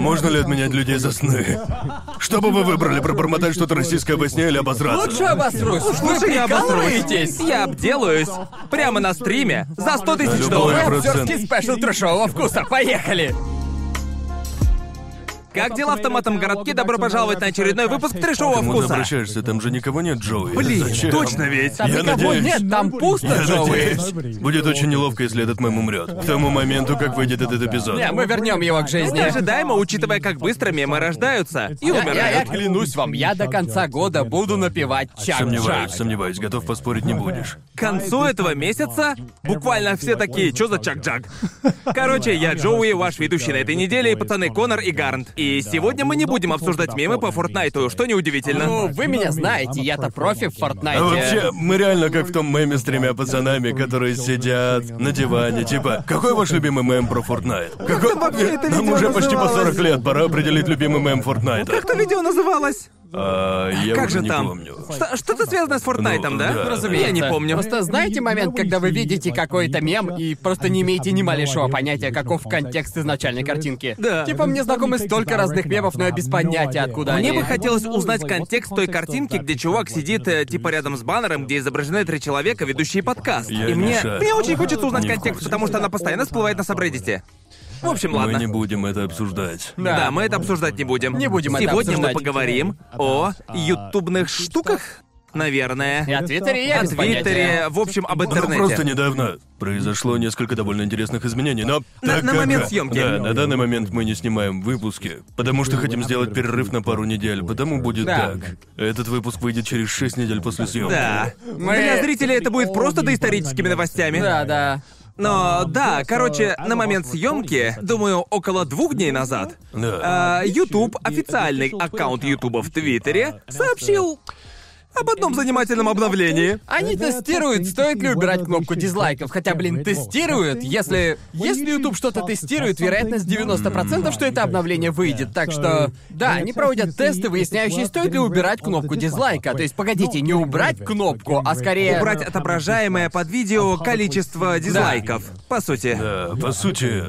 Можно ли отменять людей за сны? Что бы вы выбрали, пробормотать что-то российское во сне или обосраться? Лучше обосрусь. Вы Лучше я обосрусь. прикалываетесь? Я обделаюсь. Прямо на стриме. За 100 тысяч Любой долларов. процент. Актерский спешл трэшового вкуса. Поехали! Как дела в томатном городке? Добро пожаловать на очередной выпуск трешового Кому ты вкуса. обращаешься? Там же никого нет, Джоуи. Блин, Зачем? точно ведь. Там Я никого надеюсь. нет, там пусто, Я Джоуи. надеюсь. Будет очень неловко, если этот мем умрет. К тому моменту, как выйдет этот эпизод. Не, мы вернем его к жизни. Ожидаемо, учитывая, как быстро мемы рождаются и Я, я- я умирают. клянусь вам, я до конца года буду напевать Сомневаюсь, чак-чак. сомневаюсь. Готов поспорить не будешь. К концу этого месяца буквально все такие, что за чак-чак? Короче, я Джоуи, ваш ведущий на этой неделе, и пацаны Конор и Гарнт. И сегодня мы не будем обсуждать мемы по Фортнайту, что неудивительно. Ну, вы меня знаете, я-то профи в Фортнайте. А вообще, мы реально как в том меме с тремя пацанами, которые сидят на диване. Типа, какой ваш любимый мем про Fortnite? Какой... Нам уже почти по называлось? 40 лет, пора определить любимый мем Fortnite. Как то видео называлось? А, я как же не там? помню. Что- Что-то связано с Фортнайтом, Ну, да? да. Разумеется. Я не помню. Просто знаете момент, когда вы видите какой-то мем и просто не имеете ни малейшего понятия, каков контекст изначальной картинки? Да. Типа мне знакомы столько разных мемов, но я без понятия, откуда Мне они. бы хотелось узнать контекст той картинки, где чувак сидит э, типа рядом с баннером, где изображены три человека, ведущие подкаст. Я И не мне, шарю. мне очень хочется узнать Не контекст, курсе. потому что она постоянно всплывает на сабреддите. В общем, Мы ладно. не будем это обсуждать. Да. Да, мы это обсуждать не будем. Не будем это Сегодня мы поговорим о ютубных штуках, наверное. И о Твиттере я О. Твиттере, в общем, об Ну, интернете. просто недавно произошло несколько довольно интересных изменений, но... На- так на как- момент съемки. Да, на данный момент мы не снимаем выпуски, потому что хотим сделать перерыв на пару недель, потому будет Да. так. Этот выпуск выйдет через 6 недель после съемки. Да. Мы- Для зрителей это будет просто доисторическими новостями. Да, да. Но да, короче, на момент съемки, думаю, около двух дней назад, Да. а, YouTube, официальный аккаунт YouTube в Твиттере, сообщил об одном занимательном обновлении. Они тестируют, стоит ли убирать кнопку дизлайков. Хотя, блин, тестируют. Если... Если YouTube что-то тестирует, вероятность 90%, что это обновление выйдет. Так что... Да, они проводят тесты, выясняющие, стоит ли убирать кнопку дизлайка. То есть, погодите, не убрать кнопку, а скорее... Убрать отображаемое под видео количество дизлайков. По сути. Да, по сути,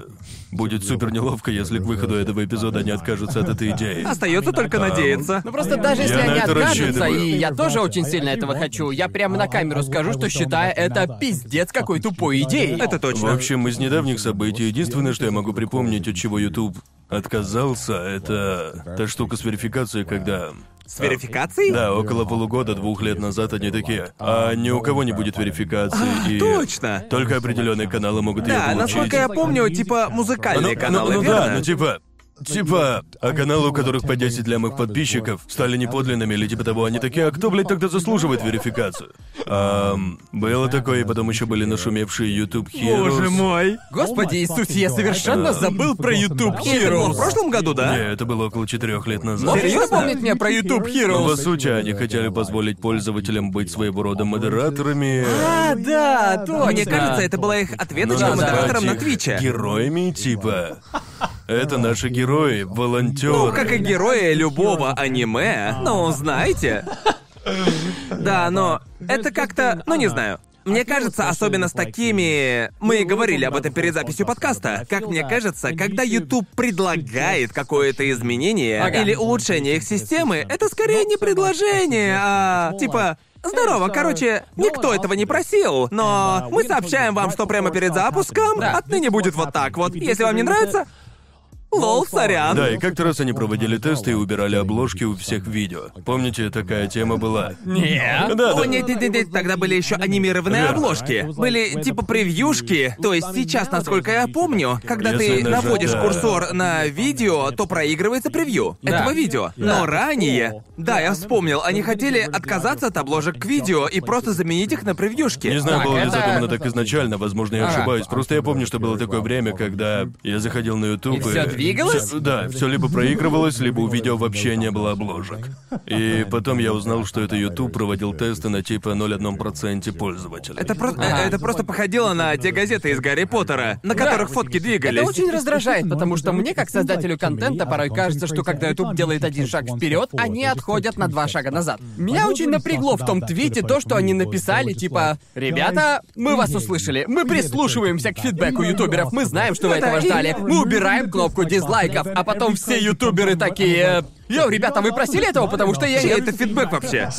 будет супер неловко, если к выходу этого эпизода они откажутся от этой идеи. Остается только надеяться. Ну просто даже если Я на они это откажутся, рассчитываю. и я тоже очень сильно этого хочу, я прямо на камеру скажу, что считаю это пиздец какой тупой идеей. Это В точно. общем, из недавних событий единственное, что я могу припомнить, от чего YouTube отказался, это та штука с верификацией, когда... С верификацией? Да, около полугода, двух лет назад они такие. А ни у кого не будет верификации и. точно. Только определенные каналы могут ее Да, получить. насколько я помню, типа музыкальные ну, каналы, ну, ну верно? да, ну типа. Типа, а каналы, у которых по 10 лямых подписчиков, стали неподлинными или типа того, они такие, а кто, блядь, тогда заслуживает верификацию? Ам, было такое, и потом еще были нашумевшие YouTube Heroes. Боже мой. Господи Иисусе, я совершенно забыл про YouTube было в Heroes. прошлом году, да? Не, это было около четырех лет назад. Серьезно? напомнить мне про YouTube Ну, по Heroes? сути, они хотели позволить пользователям быть своего рода модераторами. А, да, точно. Мне кажется, это была их ответочка да, модераторам на Твиче. Героями, типа. Это наши герои, волонтеры. Ну, как и герои любого аниме, ну, знаете. Да, но это как-то, ну не знаю. Мне кажется, особенно с такими... Мы говорили об этом перед записью подкаста. Как мне кажется, когда YouTube предлагает какое-то изменение Ага. или улучшение их системы, это скорее не предложение, а типа... Здорово, короче, никто этого не просил, но мы сообщаем вам, что прямо перед запуском отныне будет вот так вот. Если вам не нравится, лол, сорян. Да, и как-то раз они проводили тесты и убирали обложки у всех видео. Помните, такая тема была? Нет. Да, О, да. нет, нет, нет, нет, тогда были еще анимированные Верно. обложки. Были типа превьюшки. То есть сейчас, насколько я помню, когда Если ты нажать, наводишь да. курсор на видео, то проигрывается превью Да. этого видео. Но ранее, да, я вспомнил, они хотели отказаться от обложек к видео и просто заменить их на превьюшки. Не знаю, Так, было ли это- задумано так изначально, возможно, я Ага. ошибаюсь. Просто я помню, что было такое время, когда я заходил на YouTube И всё двигалось? всё- да, все либо проигрывалось, либо у видео вообще не было обложек. И потом я узнал, что это YouTube проводил тесты на типа 0,1% пользователей. Это, про- э, это просто походило на те газеты из Гарри Поттера, на которых фотки двигались. Это очень раздражает, потому что мне, как создателю контента, порой кажется, что когда YouTube делает один шаг вперед, они отходят на два шага назад. Меня очень напрягло в том твите то, что они написали, типа, «Ребята, мы вас услышали, мы прислушиваемся к фидбэку ютуберов, мы знаем, что вы Это этого ждали, мы убираем кнопку дизлайков, а потом все ютуберы такие... Йоу, ребята, вы просили этого, потому что я... Это фидбэк вообще?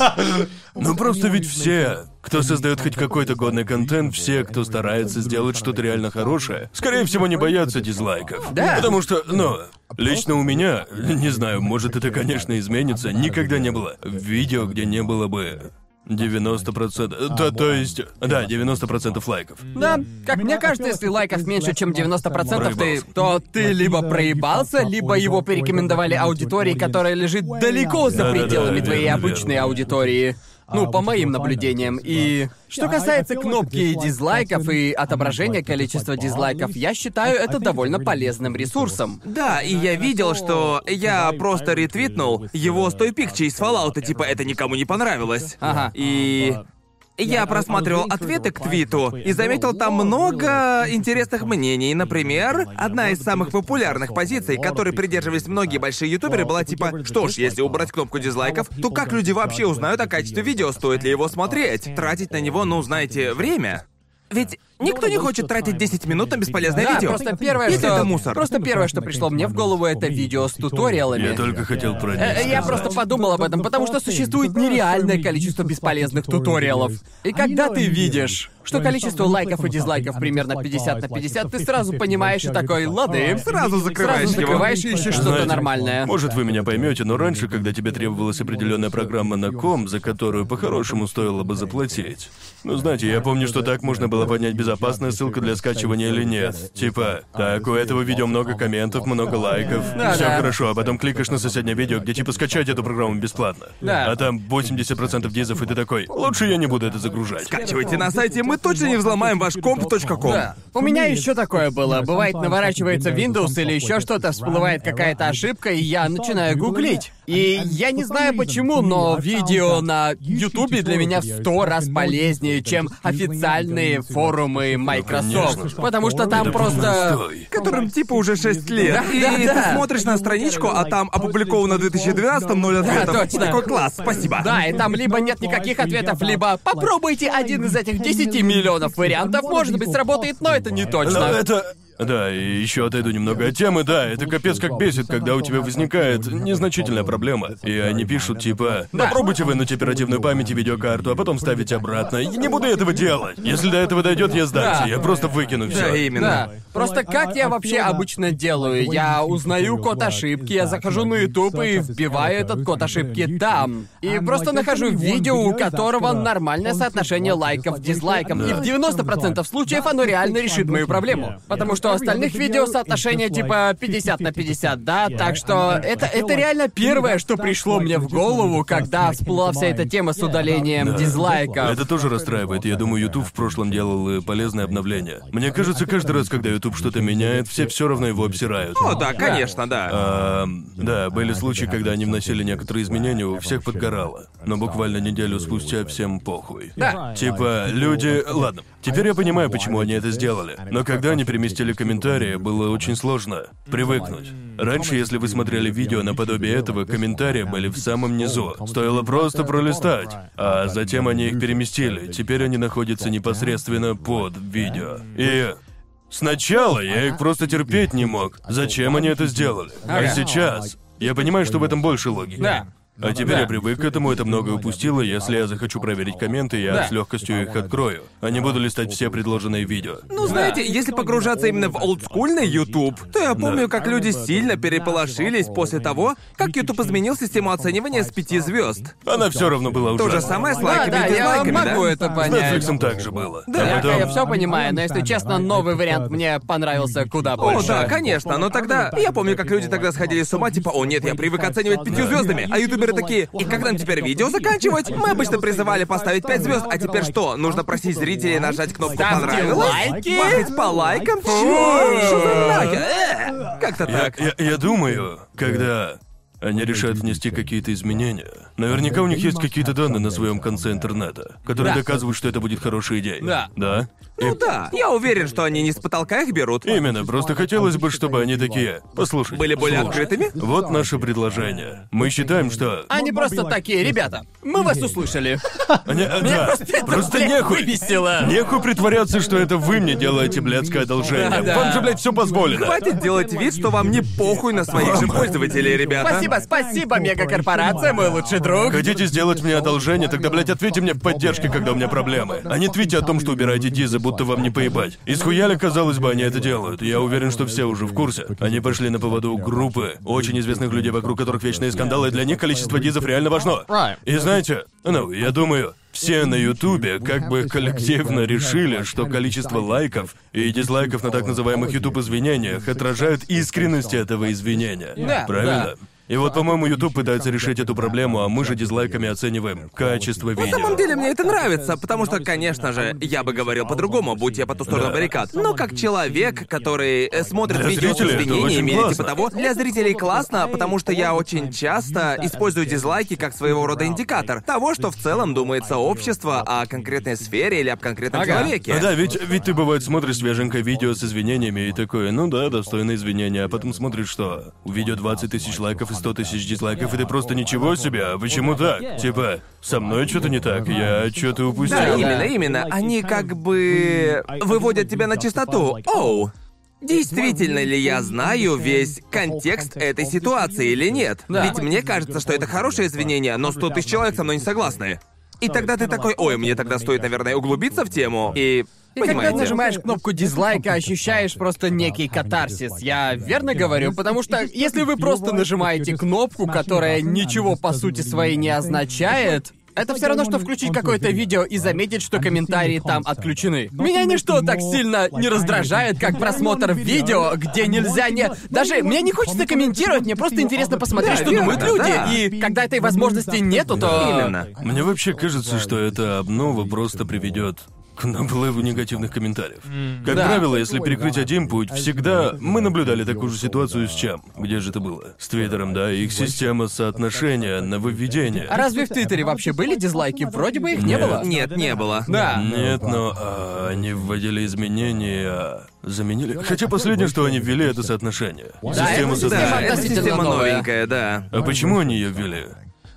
Ну просто ведь все, кто создает хоть какой-то годный контент, все, кто старается сделать что-то реально хорошее, скорее всего, не боятся дизлайков. Да. Потому что, ну, лично у меня, не знаю, может это, конечно, изменится, никогда не было видео, где не было бы 90%. То, то есть, да, 90% лайков. Да, как мне кажется, если лайков меньше, чем 90%, ты, то ты либо проебался, либо его порекомендовали аудитории, которая лежит далеко за пределами твоей обычной аудитории. Ну, по моим наблюдениям. И что касается кнопки дизлайков и отображения количества дизлайков, я считаю это довольно полезным ресурсом. Да, и я видел, что я просто ретвитнул его с той пикчей из Fallout, типа это никому не понравилось. Ага. И я просматривал ответы к твиту и заметил там много интересных мнений. Например, одна из самых популярных позиций, которой придерживались многие большие ютуберы, была типа, что ж, если убрать кнопку дизлайков, то как люди вообще узнают о качестве видео, стоит ли его смотреть? Тратить на него, ну, знаете, время. Ведь никто не хочет тратить 10 минут на бесполезное Да, видео. просто первое, Если что... это мусор. Просто первое, что пришло мне в голову, это видео с туториалами. Я только хотел про них Э, Я сказать. просто подумал об этом, потому что существует нереальное количество бесполезных туториалов. И когда ты видишь, что количество лайков и дизлайков примерно 50 на 50, ты сразу понимаешь и такой, лады. Сразу закрываешь Сразу его. закрываешь и ищешь что-то Знаете, нормальное. Может, вы меня поймете, но раньше, когда тебе требовалась определенная программа на ком, за которую по-хорошему стоило бы заплатить. Ну, знаете, я помню, что так можно было понять, безопасная ссылка для скачивания или нет. Типа, так, у этого видео много комментов, много лайков. Да, Все да. хорошо, а потом кликаешь на соседнее видео, где типа скачать эту программу бесплатно. Да. А там 80% дизов, и ты такой, лучше я не буду это загружать. Скачивайте на сайте, мы точно не взломаем ваш комп.ком. Да. У меня еще такое было. Бывает, наворачивается Windows или еще что-то, всплывает какая-то ошибка, и я начинаю гуглить. И я не знаю почему, но видео на Ютубе для меня в сто раз полезнее, чем официальные форумы Microsoft. Потому что там просто... Которым типа уже 6 лет. Да, и да, ты да. смотришь на страничку, а там опубликовано в 2012 ноль ответов. точно. Такой класс, спасибо. Да, и там либо нет никаких ответов, либо попробуйте один из этих 10 миллионов вариантов. Может быть, сработает, но это не Но точно. это... Да, и еще отойду немного от темы, да, это капец как бесит, когда у тебя возникает незначительная проблема. И они пишут типа, попробуйте вынуть оперативную память и видеокарту, а потом ставить обратно. Я не буду этого делать. Если до этого дойдет, я сдамся, Да. я просто выкину все. Да, именно. Да. Просто как я вообще обычно делаю? Я узнаю код ошибки, я захожу на YouTube и вбиваю этот код ошибки там. И просто нахожу видео, у которого нормальное соотношение лайков к дизлайкам. И в 90% случаев оно реально решит мою проблему. Потому что у остальных видео соотношение типа 50 на 50, да? Так что это, это реально первое, что пришло мне в голову, когда всплыла вся эта тема с удалением дизлайков. Это тоже расстраивает. Я думаю, YouTube в прошлом делал полезное обновление. Мне кажется, каждый раз, когда YouTube что-то меняет, все все равно его обсирают. О, да, конечно, да. Ам, да, были случаи, когда они вносили некоторые изменения, у всех подгорало. Но буквально неделю спустя всем похуй. Да. Типа, люди... Ладно, теперь я понимаю, почему они это сделали. Но когда они переместили комментарии, было очень сложно привыкнуть. Раньше, если вы смотрели видео наподобие этого, комментарии были в самом низу. Стоило просто пролистать. А затем они их переместили. Теперь они находятся непосредственно под видео. И... Сначала я их просто терпеть не мог. Зачем они это сделали? А сейчас я понимаю, что в этом больше логики. Да. А теперь Да. я привык к этому, это многое упустило. Если я захочу проверить комменты, я Да. с легкостью их открою. А не буду листать все предложенные видео. Ну, знаете, если погружаться именно в олдскульный YouTube, то я помню, как люди сильно переполошились после того, как YouTube изменил систему оценивания с пяти звезд. Она все равно была То ужасна. же самое с Да, лайками да, и я дизлайками, могу да? это С понять. Netflix так же было. Да, а я, потом... я все понимаю, но если честно, новый вариант мне понравился куда О, больше. да, конечно, но тогда... Я помню, как люди тогда сходили с ума, типа, о нет, я привык оценивать пятью звездами, а ютуберы такие, и как нам теперь видео заканчивать? Мы обычно призывали поставить пять звезд, а теперь что? Нужно просить зрителей нажать кнопку Ставьте «Понравилось»? лайки. Махать по лайкам? Чё? Что за нахер? Э, Как-то Я, так. я- я думаю, когда они решают внести какие-то изменения. Наверняка у них есть какие-то данные на своем конце интернета, которые Да. доказывают, что это будет хорошей идеей. Да. Да? И Ну да, я уверен, что они не с потолка их берут. Именно, просто хотелось бы, чтобы они такие. Послушай. Были более открытыми? Вот наше предложение. Мы считаем, что. Они просто такие, ребята, мы вас услышали. Они- да, просто нехуй. выбесило. Нехуй притворяться, что это вы мне делаете блядское одолжение. Да. Вам же, блядь, все позволено. Хватит делать вид, что вам не похуй на своих же пользователей, ребята. Спасибо, спасибо, мегакорпорация, мой лучший друг. Хотите сделать мне одолжение, тогда, блядь, ответьте мне в поддержке, когда у меня проблемы. А не твите о том, что убираете дизы, будто вам не поебать. И схуяли, казалось бы, они это делают. Я уверен, что все уже в курсе. Они пошли на поводу группы очень известных людей, вокруг которых вечные скандалы, и для них количество дизов реально важно. И знаете, ну, я думаю, все на Ютубе как бы коллективно решили, что количество лайков и дизлайков на так называемых Ютуб-извинениях отражают искренность этого извинения. Да, Правильно? И вот, по-моему, YouTube пытается решить эту проблему, а мы же дизлайками оцениваем качество видео. На самом деле мне это нравится, потому что, конечно же, я бы говорил по-другому, будь я по ту сторону Да. баррикад. Но как человек, который э, смотрит Для видео с извинениями или типа того, для зрителей классно, потому что я очень часто использую дизлайки как своего рода индикатор того, что в целом думает сообщество о конкретной сфере или об конкретном Ага. человеке. А да, ведь, ведь ты бывает смотришь свеженькое видео с извинениями и такое, ну да, достойно извинения, а потом смотришь, что у видео 20 тысяч лайков и 100 тысяч дизлайков, и ты просто ничего себе, а почему так? Типа, со мной что-то не так, я что-то упустил. Да, Да. именно, именно. Они как бы выводят тебя на чистоту. Оу, действительно ли я знаю весь контекст этой ситуации или нет? Да. Ведь мне кажется, что это хорошее извинение, но 100 тысяч человек со мной не согласны. И тогда ты такой, ой, мне тогда стоит, наверное, углубиться в тему и... И когда Понимаете? нажимаешь кнопку дизлайка, ощущаешь просто некий катарсис. Я верно говорю? Потому что если вы просто нажимаете кнопку, которая ничего по сути своей не означает, это все равно, что включить какое-то видео и заметить, что комментарии там отключены. Меня ничто так сильно не раздражает, как просмотр видео, где нельзя не... Даже мне не хочется комментировать, мне просто интересно посмотреть, Да, что верно, думают люди. да. И когда этой возможности нету, то... Именно. Мне вообще кажется, что эта обнова просто приведет к наплыву негативных комментариев. Как Да. правило, если перекрыть один путь, всегда мы наблюдали такую же ситуацию с чем? Где же это было? С Твиттером, да, их система соотношения, нововведения. А разве в Твиттере вообще были дизлайки? Вроде бы их не Нет. было. Нет, не было. Да. Нет, но а, они вводили изменения, а, заменили. Хотя последнее, что они ввели, это соотношение. Да, Система это система Да, соотношения. это система новенькая, да. А почему они ее ввели?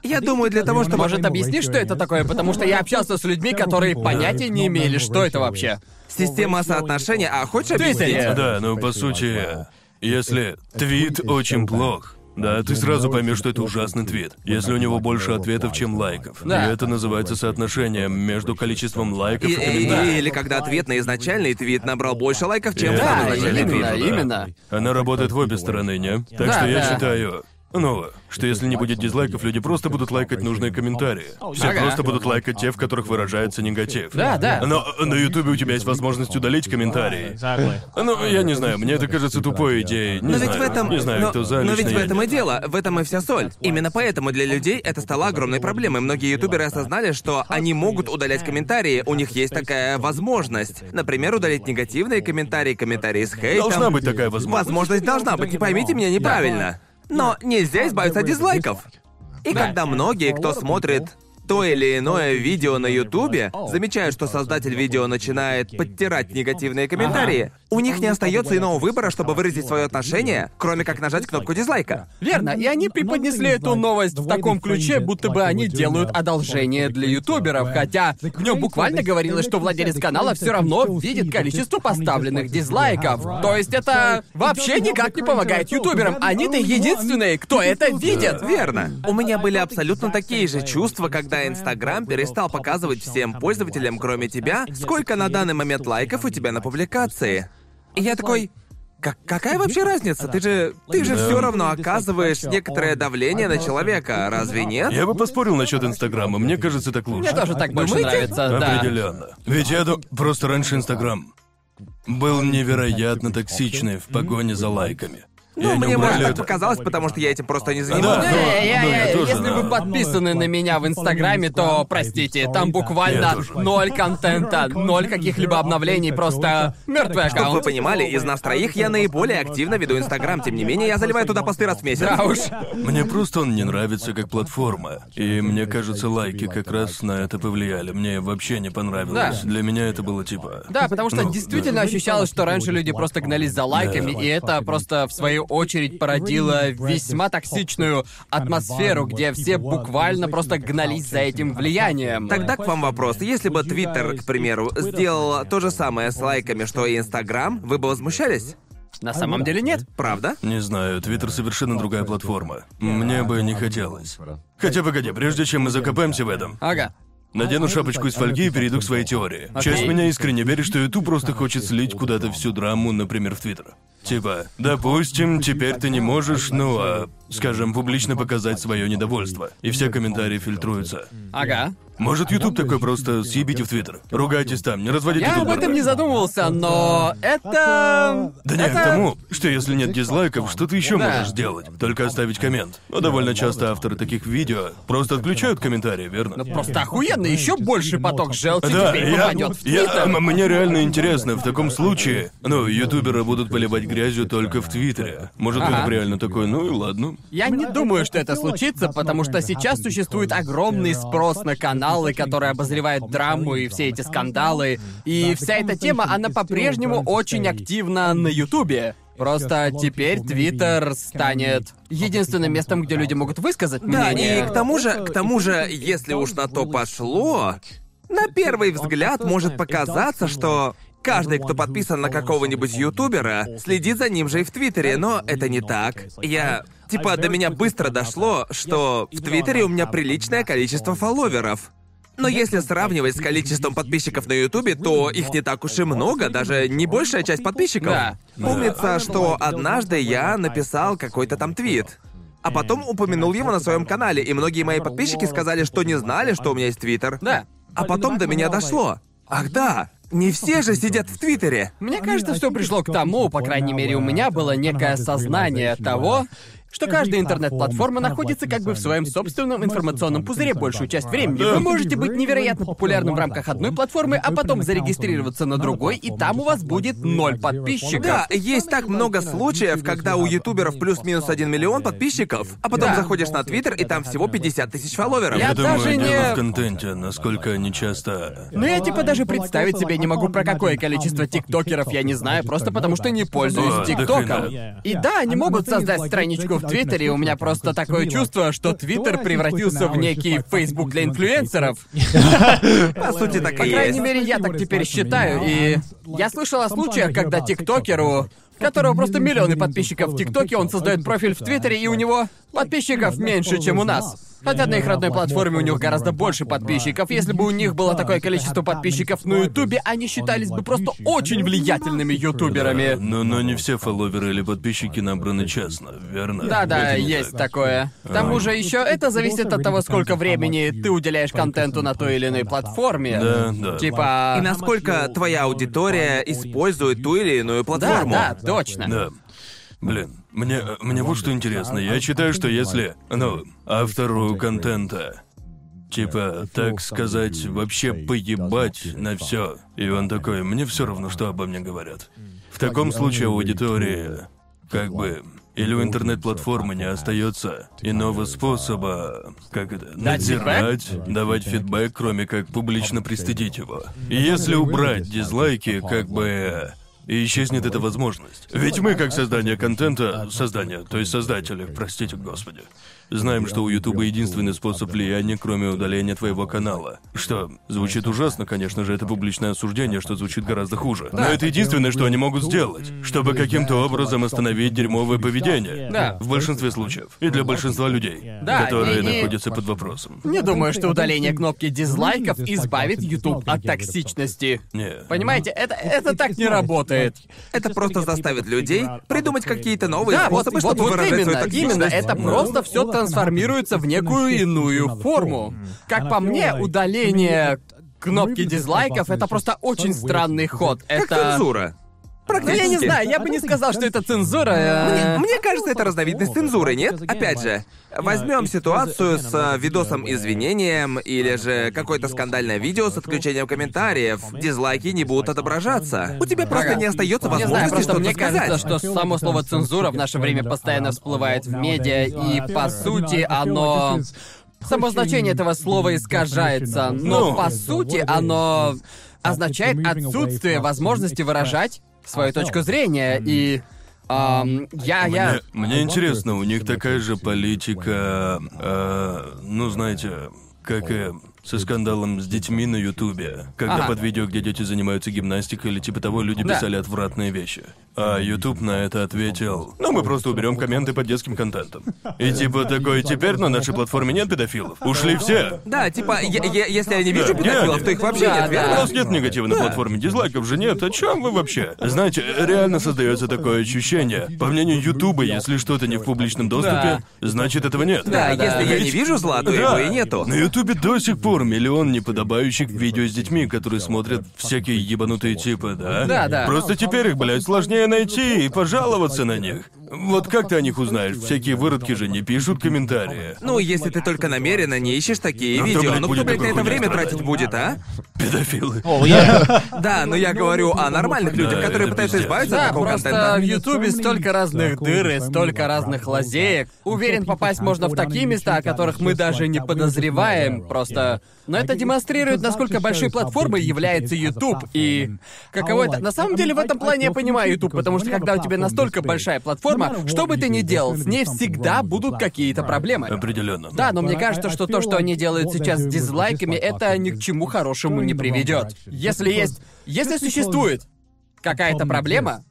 Я думаю, для того, чтобы... Может, объяснишь, что это такое? Потому что я общался с людьми, которые понятия не имели, что это вообще. Система соотношения... А хочешь объяснить? Да, ну по сути, если твит очень плох, да, ты сразу поймешь, что это ужасный твит. Если у него больше ответов, чем лайков. Да. И это называется соотношением между количеством лайков И- и, комментариев. или когда ответ на изначальный твит набрал больше лайков, чем Да, изначальный твит. именно, да. именно. Она работает в обе стороны, не? Так Да, что я да. считаю, ну, что если не будет дизлайков, люди просто будут лайкать нужные комментарии. Все Ага. просто будут лайкать те, в которых выражается негатив. Да, да. Но на Ютубе у тебя есть возможность удалить комментарии. Ну, я не знаю, мне это кажется тупой идеей. Не Но знаю, ведь в этом... не знаю, но, кто за но ведь в этом и дело, в этом и вся соль. Именно поэтому для людей это стало огромной проблемой. Многие ютуберы осознали, что они могут удалять комментарии, у них есть такая возможность. Например, удалить негативные комментарии, комментарии с хейтом. Должна быть такая возможность. Возможность должна быть, не поймите меня неправильно. Но нельзя избавиться от дизлайков. И когда многие, кто смотрит то или иное видео на Ютубе, замечают, что создатель видео начинает подтирать негативные комментарии, у них не остается иного выбора, чтобы выразить свое отношение, кроме как нажать кнопку дизлайка. Верно, и они преподнесли эту новость в таком ключе, будто бы они делают одолжение для ютуберов, хотя в нем буквально говорилось, что владелец канала все равно видит количество поставленных дизлайков. То есть это вообще никак не помогает ютуберам. Они-то единственные, кто это видит. Верно. У меня были абсолютно такие же чувства, когда Инстаграм перестал показывать всем пользователям, кроме тебя, сколько на данный момент лайков у тебя на публикации. И я такой. Как, какая вообще разница? Ты же. Ты же Да. все равно оказываешь некоторое давление на человека, разве нет? Я бы поспорил насчет Инстаграма, мне кажется, так лучше. Мне тоже так больше Думаете? нравится, да. Определенно. Ведь я ду- просто раньше Инстаграм был невероятно токсичный в погоне за лайками. Ну, они мне, может, так показалось, потому что я этим просто не Да, занимаюсь. ну, Не, я- ну, я- я тоже, если вы да. подписаны на меня в Инстаграме, то простите, там буквально Я ноль контента, ноль каких-либо обновлений, просто мертвый Чтобы вы аккаунт. понимали, из нас троих я наиболее активно веду Инстаграм. Тем не менее, я заливаю туда посты раз в месяц. Да уж. Мне просто он не нравится как платформа. И мне кажется, лайки как раз на это повлияли. Мне вообще не понравилось. Да. Для меня это было типа... Да, потому что ну, действительно да. ощущалось, что раньше люди просто гнались за лайками, Да. и это просто в свою очередь породило весьма токсичную атмосферу, где все буквально просто гнались за этим влиянием. Тогда к вам вопрос. Если бы Твиттер, к примеру, сделал то же самое с лайками, что и Инстаграм, вы бы возмущались? На самом деле нет. Правда? Не знаю, Твиттер совершенно другая платформа. Мне бы не хотелось. Хотя погоди, прежде чем мы закопаемся в этом, Ага. надену шапочку из фольги и перейду к своей теории. Окей. Часть меня искренне верит, что YouTube просто хочет слить куда-то всю драму, например, в Твиттер. Типа, допустим, теперь ты не можешь, ну, а, скажем, публично показать свое недовольство. И все комментарии фильтруются. Ага. Может, YouTube такой просто съебите в Твиттер. Ругайтесь там, не разводите Я об этом не задумывался, но это... Да не, это... к тому, что если нет дизлайков, что ты еще Да. можешь сделать? Только оставить коммент. Но довольно часто авторы таких видео просто отключают комментарии, верно? Ну просто охуенно, еще больше поток желчи Да, теперь я, попадет в я- Твиттер. м- мне реально интересно, в таком случае, ну, ютуберы будут поливать грязью только в Твиттере. Может, Ага. YouTube реально такой, ну и ладно. Я не думаю, что это случится, потому что сейчас существует огромный спрос на каналы, которые обозревают драму и все эти скандалы. И вся эта тема, она по-прежнему очень активна на Ютубе. Просто теперь Твиттер станет единственным местом, где люди могут высказать Да, мнение. и к тому же, к тому же, если уж на то пошло, на первый взгляд может показаться, что каждый, кто подписан на какого-нибудь ютубера, следит за ним же и в Твиттере, но это не так. Я... Типа, до меня быстро дошло, что в Твиттере у меня приличное количество фолловеров. Но если сравнивать с количеством подписчиков на Ютубе, то их не так уж и много, даже не большая часть подписчиков. Да. Помнится, что однажды я написал какой-то там твит. А потом упомянул его на своем канале, и многие мои подписчики сказали, что не знали, что у меня есть твиттер. Да. А потом до меня дошло. Ах да, не все же сидят в Твиттере. Мне кажется, все пришло к тому, по крайней мере, у меня было некое осознание того, что каждая интернет-платформа находится как бы в своем собственном информационном пузыре большую часть времени. Вы можете быть невероятно популярным в рамках одной платформы, а потом зарегистрироваться на другой, и там у вас будет ноль подписчиков. Да, есть так много случаев, когда у ютуберов плюс-минус один миллион подписчиков, а потом Да. заходишь на Твиттер, и там всего 50 тысяч фолловеров. Я Я думаю, даже дело не- в контенте, насколько они часто... Ну я типа даже представить себе не могу, про какое количество тиктокеров я не знаю, просто потому что не пользуюсь тиктоком. И да, они могут создать страничку в Твиттере, и у меня просто такое чувство, что Твиттер превратился в некий Фейсбук для инфлюенсеров. По сути, так По крайней мере, я так теперь считаю, и я слышал о случаях, когда тиктокеру, которого просто миллионы подписчиков в ТикТоке, он создает профиль в Твиттере, и у него подписчиков меньше, чем у нас. Хотя на их родной платформе у них гораздо больше подписчиков. Если бы у них было такое количество подписчиков на Ютубе, они считались бы просто очень влиятельными ютуберами. Но, но не все фолловеры или подписчики набраны честно, верно? Да-да, есть так. такое. К тому же еще это зависит от того, сколько времени ты уделяешь контенту на той или иной платформе. Да, да. Типа... И насколько твоя аудитория использует ту или иную Да, платформу. да, точно. Да. Блин, мне, мне вот что интересно. Я считаю, что если, ну, автору контента, типа, так сказать, вообще поебать на все, и он такой, мне все равно, что обо мне говорят. В таком случае аудитория, как бы, или у интернет-платформы не остается иного способа, как это, надзирать, давать фидбэк, кроме как публично пристыдить его. И если убрать дизлайки, как бы и исчезнет эта возможность. Ведь мы, как создание контента, создание, то есть создатели, простите господи, знаем, что у Ютуба единственный способ влияния, кроме удаления твоего канала. Что звучит ужасно, конечно же, это публичное осуждение, что звучит гораздо хуже. Но это единственное, что они могут сделать, чтобы каким-то образом остановить дерьмовое поведение. Да. В большинстве случаев. И для большинства людей, Да, которые и- и- находятся под вопросом. Не думаю, что удаление кнопки дизлайков избавит YouTube от токсичности. Не. Понимаете, это, это так не работает. Это просто заставит людей придумать какие-то новые Да, вот, способы, вот, чтобы вот выражать именно, свою токсичность. именно, это просто все трансформируется в некую иную форму. Как по мне, удаление кнопки дизлайков это просто очень странный ход. Как Это... цензура. Ну, я не Практически. знаю, я бы не сказал, что это цензура. э, Мне кажется, это разновидность цензуры, нет? Опять же, возьмем ситуацию с э, видосом извинением или же какое-то скандальное видео с отключением комментариев. Дизлайки не будут отображаться. У тебя просто не остается Не знаю, возможности просто что-то мне сказать. кажется, что само слово цензура в наше время постоянно всплывает в медиа, и по сути оно... Само значение этого слова искажается, но Ну. по сути оно означает отсутствие возможности выражать свою точку зрения, и... ам, я, я... Мне, мне интересно, у них такая же политика, э, ну знаете, как и со скандалом с детьми на Ютубе, когда Ага. под видео, где дети занимаются гимнастикой или типа того, люди Да. писали отвратные вещи. А Ютуб на это ответил, ну мы просто уберем комменты под детским контентом. И типа такой, теперь на нашей платформе нет педофилов. Ушли все. Да, типа, я- я- если я не вижу Да, педофилов, то их вообще Да, нет, У верно? нас нет негатива на платформе, дизлайков же нет. О чем вы вообще? Знаете, реально создается такое ощущение. По мнению Ютуба, если что-то не в публичном доступе, значит этого нет. Да, Да, если да. я не вижу зла, то Да. его и нету. На Ютубе до сих пор миллион неподобающих видео с детьми, которые смотрят всякие ебанутые типы, да? Да, да. Просто теперь их, блядь, сложнее найти и пожаловаться на них. Вот как ты о них узнаешь? Всякие выродки же не пишут комментарии. Ну, если ты только намеренно не ищешь такие А видео, блядь, ну кто, будет блядь, на такой это время страдать? тратить будет, а? Педофилы. Да, но я говорю о нормальных людях, Да, которые это пытаются пиздец. избавиться от Да, такого просто контента. в Ютубе столько разных дыр и столько разных лазеек. Уверен, попасть можно в такие места, о которых мы даже не подозреваем. Просто... Но это демонстрирует, насколько большой платформой является YouTube. И каково это... На самом деле, в этом плане я понимаю YouTube, потому что когда у тебя настолько большая платформа, что бы ты ни делал, с ней всегда будут какие-то проблемы. Определенно. Да, но мне кажется, что то, что они делают сейчас с дизлайками, это ни к чему хорошему не приведет. Если есть... Если существует какая-то проблема,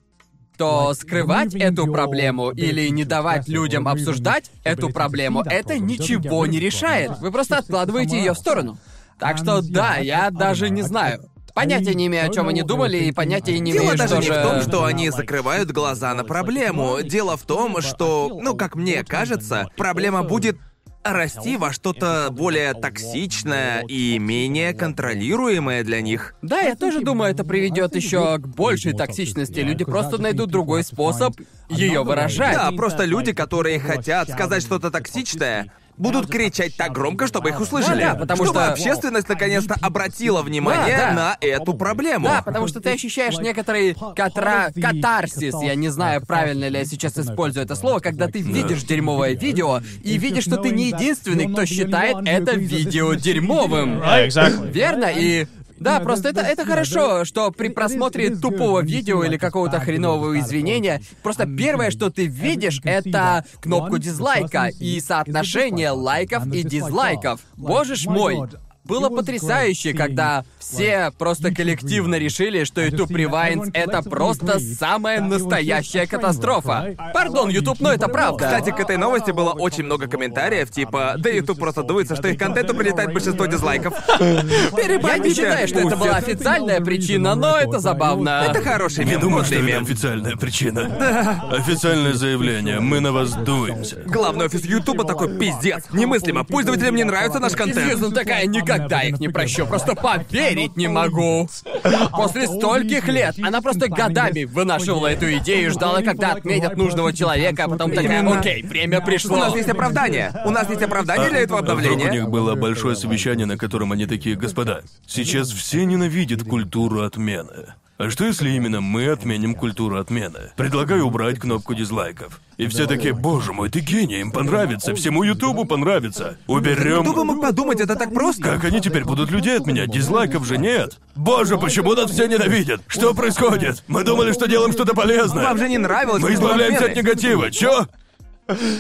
то скрывать эту проблему или не давать людям обсуждать эту проблему, это ничего не решает. Вы просто откладываете ее в сторону. Так что да, я даже не знаю. Понятия не имею, о чем они думали, и понятия не Дело имею, даже что не же... в том, что они закрывают глаза на проблему. Дело в том, что, ну, как мне кажется, проблема будет расти во что-то более токсичное и менее контролируемое для них. Да, я тоже думаю, это приведет еще к большей токсичности. Люди просто найдут другой способ ее выражать. Да, просто люди, которые хотят сказать что-то токсичное, будут кричать так громко, чтобы их услышали. Да, да, потому чтобы что- общественность наконец-то обратила внимание Да, да. на эту проблему. Да, потому что ты ощущаешь некоторый катра... катарсис, я не знаю, правильно ли я сейчас использую это слово, когда ты видишь дерьмовое видео и видишь, что ты не единственный, кто считает это видео дерьмовым. Exactly. Верно? И да, просто это, это хорошо, что при просмотре тупого видео или какого-то хренового извинения, просто первое, что ты видишь, это кнопку дизлайка и соотношение лайков и дизлайков. Боже ж мой! Было потрясающе, когда все просто коллективно решили, что YouTube Rewinds — это просто самая настоящая катастрофа. Пардон, YouTube, но это правда. Кстати, к этой новости было очень много комментариев, типа, да YouTube просто дуется, что их контенту прилетает большинство дизлайков. Я не считаю, что это была официальная причина, но это забавно. Это хороший Не мем, думаю, что это официальная причина. Официальное заявление. Мы на вас дуемся. Главный офис Ютуба такой пиздец. Немыслимо. Пользователям не нравится наш контент. Сьюзан такая, никогда их не прощу, просто поверить не могу. После стольких лет она просто годами вынашивала эту идею, ждала, когда отметят нужного человека, а потом такая, окей, время У пришло. нас есть оправдание. У нас есть оправдание для этого А вдруг у обновления. них было большое совещание, на котором они такие, господа, сейчас все ненавидят культуру отмены. А что если именно мы отменим культуру отмены? Предлагаю убрать кнопку дизлайков. И все такие, боже мой, ты гений, им понравится, всему Ютубу понравится. Уберем... Кто бы мог подумать, это так просто? Как они теперь будут людей отменять? Дизлайков же нет. Боже, почему нас все ненавидят? Что происходит? Мы думали, что делаем что-то полезное. Вам же не нравилось. Мы избавляемся от негатива. Чё?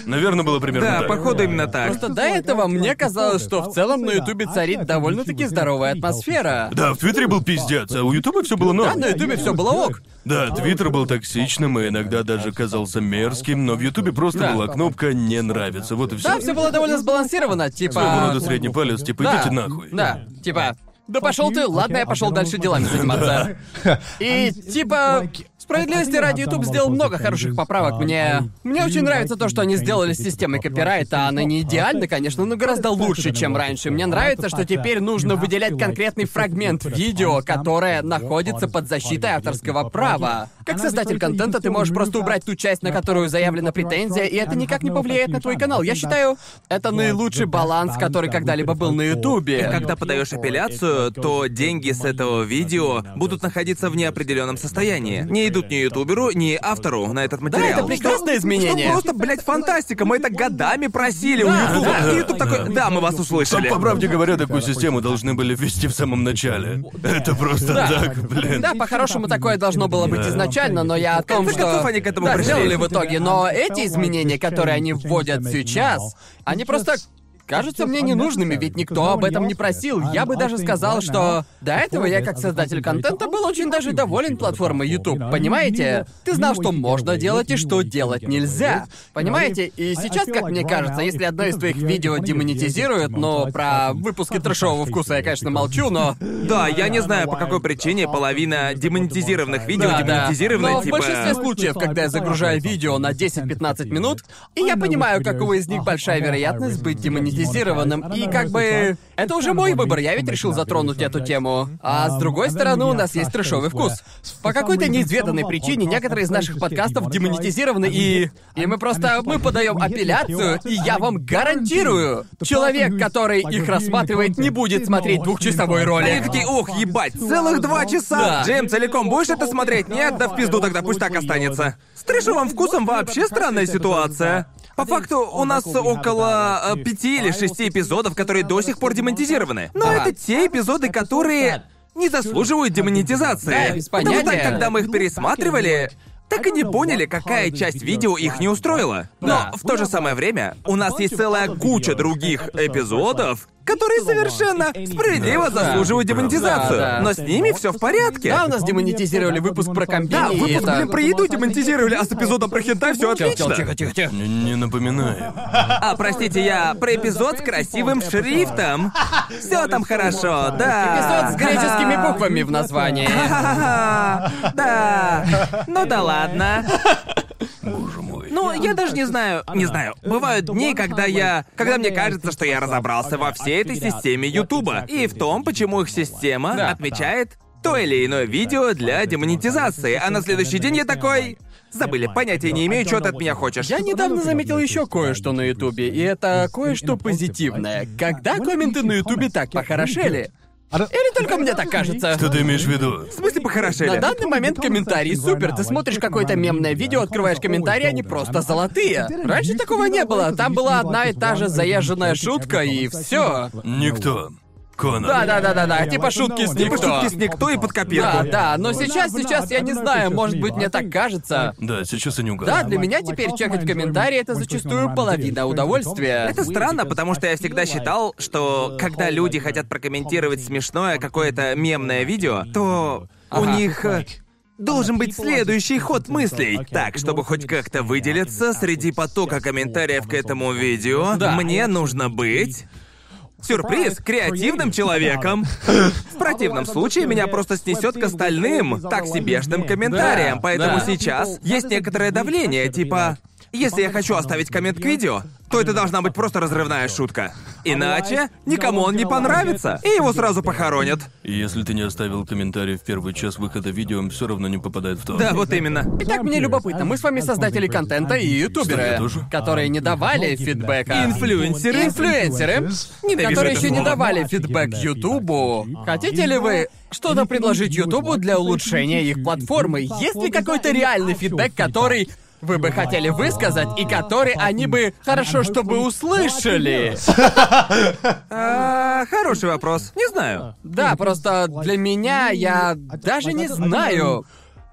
Наверное, было примерно Да, так. походу именно так. Просто до этого мне казалось, что в целом на Ютубе царит довольно-таки здоровая атмосфера. Да, в Твиттере был пиздец, а у Ютуба все было норм. Да, на Ютубе все было ок. Да, Твиттер был токсичным и иногда даже казался мерзким, но в Ютубе просто Да. была кнопка «Не нравится», вот и все. Да, все было довольно сбалансировано, типа. Своего рода средний палец, типа Да, идите нахуй. Да, типа, да пошел ты, ладно, я пошел дальше делами заниматься. И типа, Справедливости ради, YouTube сделал много хороших поправок. Мне... Мне очень нравится то, что они сделали с системой копирайта. Она не идеальна, конечно, но гораздо лучше, чем раньше. Мне нравится, что теперь нужно выделять конкретный фрагмент видео, которое находится под защитой авторского права. Как создатель контента ты можешь просто убрать ту часть, на которую заявлена претензия, и это никак не повлияет на твой канал. Я считаю, это наилучший баланс, который когда-либо был на Ютубе. Когда подаешь апелляцию, то деньги с этого видео будут находиться в неопределенном состоянии. Не идут ни ютуберу, ни автору на этот материал. это прекрасное изменение. Что просто, блядь, фантастика. Мы это годами просили у Ютуба. да. И Ютуб такой, да, мы вас услышали. по правде говоря, такую систему должны были ввести в самом начале. Это просто Да. так, блин. Да, по-хорошему такое должно было быть Да. изначально, но я о том, конце что... концов, они к этому да, пришли. сделали в итоге, но эти изменения, которые они вводят сейчас, они просто кажутся мне ненужными, ведь никто об этом не просил. Я бы даже сказал, что до этого я как создатель контента был очень даже доволен платформой YouTube, понимаете? Ты знал, что можно делать и что делать нельзя. Понимаете? И сейчас, как мне кажется, если одно из твоих видео демонетизируют, но про выпуски трэшового вкуса я, конечно, молчу, но... Да, я не знаю, по какой причине половина демонетизированных видео Да, да. демонетизированы, Но в типа... большинстве случаев, когда я загружаю видео на 10-15 минут, и я понимаю, какого из них большая вероятность быть демонетизированным, и как бы... Это уже мой выбор, я ведь решил затронуть эту тему. А с другой стороны, у нас есть трэшовый вкус. По какой-то неизведанной причине некоторые из наших подкастов демонетизированы, и... И мы просто... Мы подаем апелляцию, и я вам гарантирую, человек, который их рассматривает, не будет смотреть двухчасовой Они ролик. такие, ух, ебать, целых два часа! Да. Джейм, целиком будешь это смотреть? Нет, да в пизду тогда, пусть так останется. С трэшевым вкусом вообще странная ситуация. По факту, у нас около э, пяти или шести эпизодов, которые до сих пор демонетизированы. Но это те эпизоды, которые не заслуживают демонетизации. Да, без Потому так, когда мы их пересматривали, так и не поняли, какая часть видео их не устроила. Но Да. в то же самое время у нас есть целая куча других эпизодов, которые совершенно справедливо Да. заслуживают демонетизацию. Да, да. Но с ними все в порядке. Да, у нас демонетизировали выпуск про комбини, Да, и выпуск, это... блин, про еду демонетизировали, а с эпизодом про хентай все Тихо, отлично. тихо, тихо, тихо. Не, не напоминаю. А, простите, я про эпизод с красивым шрифтом. Все там хорошо, да. Эпизод с греческими буквами в названии. Ха-ха-ха. Да. Ну да ладно. Боже Ну, я даже не знаю, не знаю. Бывают дни, когда я, когда мне кажется, что я разобрался во всей этой системе Ютуба и в том, почему их система Да. отмечает то или иное видео для демонетизации, а на следующий день я такой. Забыли, понятия не имею, что ты от меня хочешь. Я недавно заметил еще кое-что на Ютубе, и это кое-что позитивное. Когда комменты на Ютубе так похорошели? Или только мне так кажется? Что ты имеешь в виду? В смысле похорошели? На данный момент комментарии супер. Ты смотришь какое-то мемное видео, открываешь комментарии, они просто золотые. Раньше такого не было. Там была одна и та же заезженная шутка, и все. Никто. Конор. Да, да, да, да, да. Типа шутки с Типа никто. шутки с никто и под Да, копирку. да, но сейчас, сейчас я не знаю, может быть, мне так кажется. Да, сейчас они Да, угадали. для меня теперь чекать комментарии это зачастую половина удовольствия. Это странно, потому что я всегда считал, что когда люди хотят прокомментировать смешное какое-то мемное видео, то у Ага. них э, должен быть следующий ход мыслей. Так, чтобы хоть как-то выделиться среди потока комментариев к этому видео, Да. мне нужно быть... Сюрприз, креативным человеком. В противном случае меня просто снесет к остальным так себешным комментариям. Поэтому сейчас есть некоторое давление, типа. Если я хочу оставить коммент к видео, то это должна быть просто разрывная шутка. Иначе никому он не понравится, и его сразу похоронят. И если ты не оставил комментарий в первый час выхода видео, он все равно не попадает в топ. Да, вот именно. Итак, мне любопытно, мы с вами создатели контента и ютуберы, которые не давали фидбэка. Инфлюенсеры. Инфлюенсеры, которые еще не давали фидбэк Ютубу. Хотите ли вы что-то предложить Ютубу для улучшения их платформы? Есть ли какой-то реальный фидбэк, который вы бы хотели высказать, и который они бы хорошо, чтобы услышали? А, хороший вопрос. Не знаю. Да, просто для меня я даже не знаю.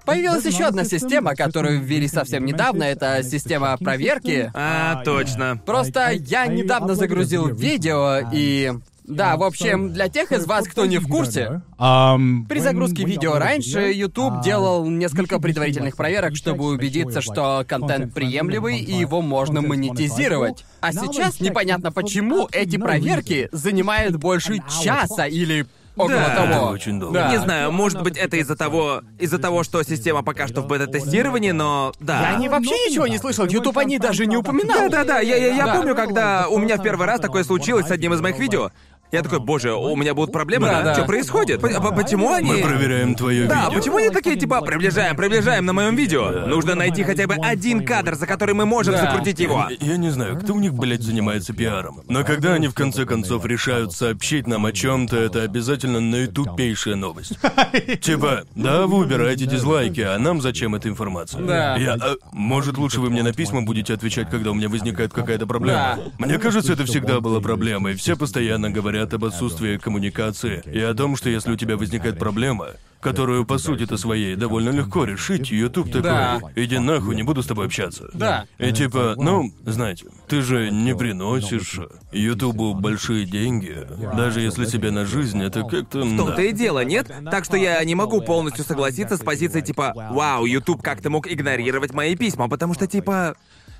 Появилась еще одна система, которую ввели совсем недавно. Это система проверки. А, точно. Просто я недавно загрузил видео и... Да, в общем, для тех из вас, кто не в курсе, при загрузке видео раньше YouTube делал несколько предварительных проверок, чтобы убедиться, что контент приемлемый и его можно монетизировать. А сейчас непонятно почему эти проверки занимают больше часа или около Да. того. Очень долго. Да. Не знаю, может быть, это из-за того, из-за того, что система пока что в бета-тестировании, но да. Я не вообще ничего не слышал, YouTube они даже не упоминал. Да-да-да, я, я, я Да. помню, когда у меня в первый раз такое случилось с одним из моих видео. Я такой, боже, у меня будут проблемы, Да, да? да. Что происходит? П- п- Почему они... Мы проверяем твое Да, видео. почему они такие, типа, приближаем, приближаем на моем видео? Нужно найти хотя бы один кадр, за который мы можем Да. закрутить его. Я я не знаю, кто у них, блядь, занимается пиаром. Но когда они в конце концов решают сообщить нам о чем-то, это обязательно наитупейшая новость. Типа, да, вы убираете дизлайки, а нам зачем эта информация? Да. Я, а, может, лучше вы мне на письма будете отвечать, когда у меня возникает какая-то проблема? Да. Мне кажется, это всегда была проблемой. Все постоянно говорят об отсутствии коммуникации и о том, что если у тебя возникает проблема, которую, по сути-то своей, довольно легко решить, YouTube такой, Да. иди нахуй, не буду с тобой общаться. Да. И типа, ну, знаете, ты же не приносишь Ютубу большие деньги, даже если тебе на жизнь, это как-то... В том-то да. и дело, нет? Так что я не могу полностью согласиться с позицией типа «Вау, YouTube, как ты мог игнорировать мои письма?» Потому что типа...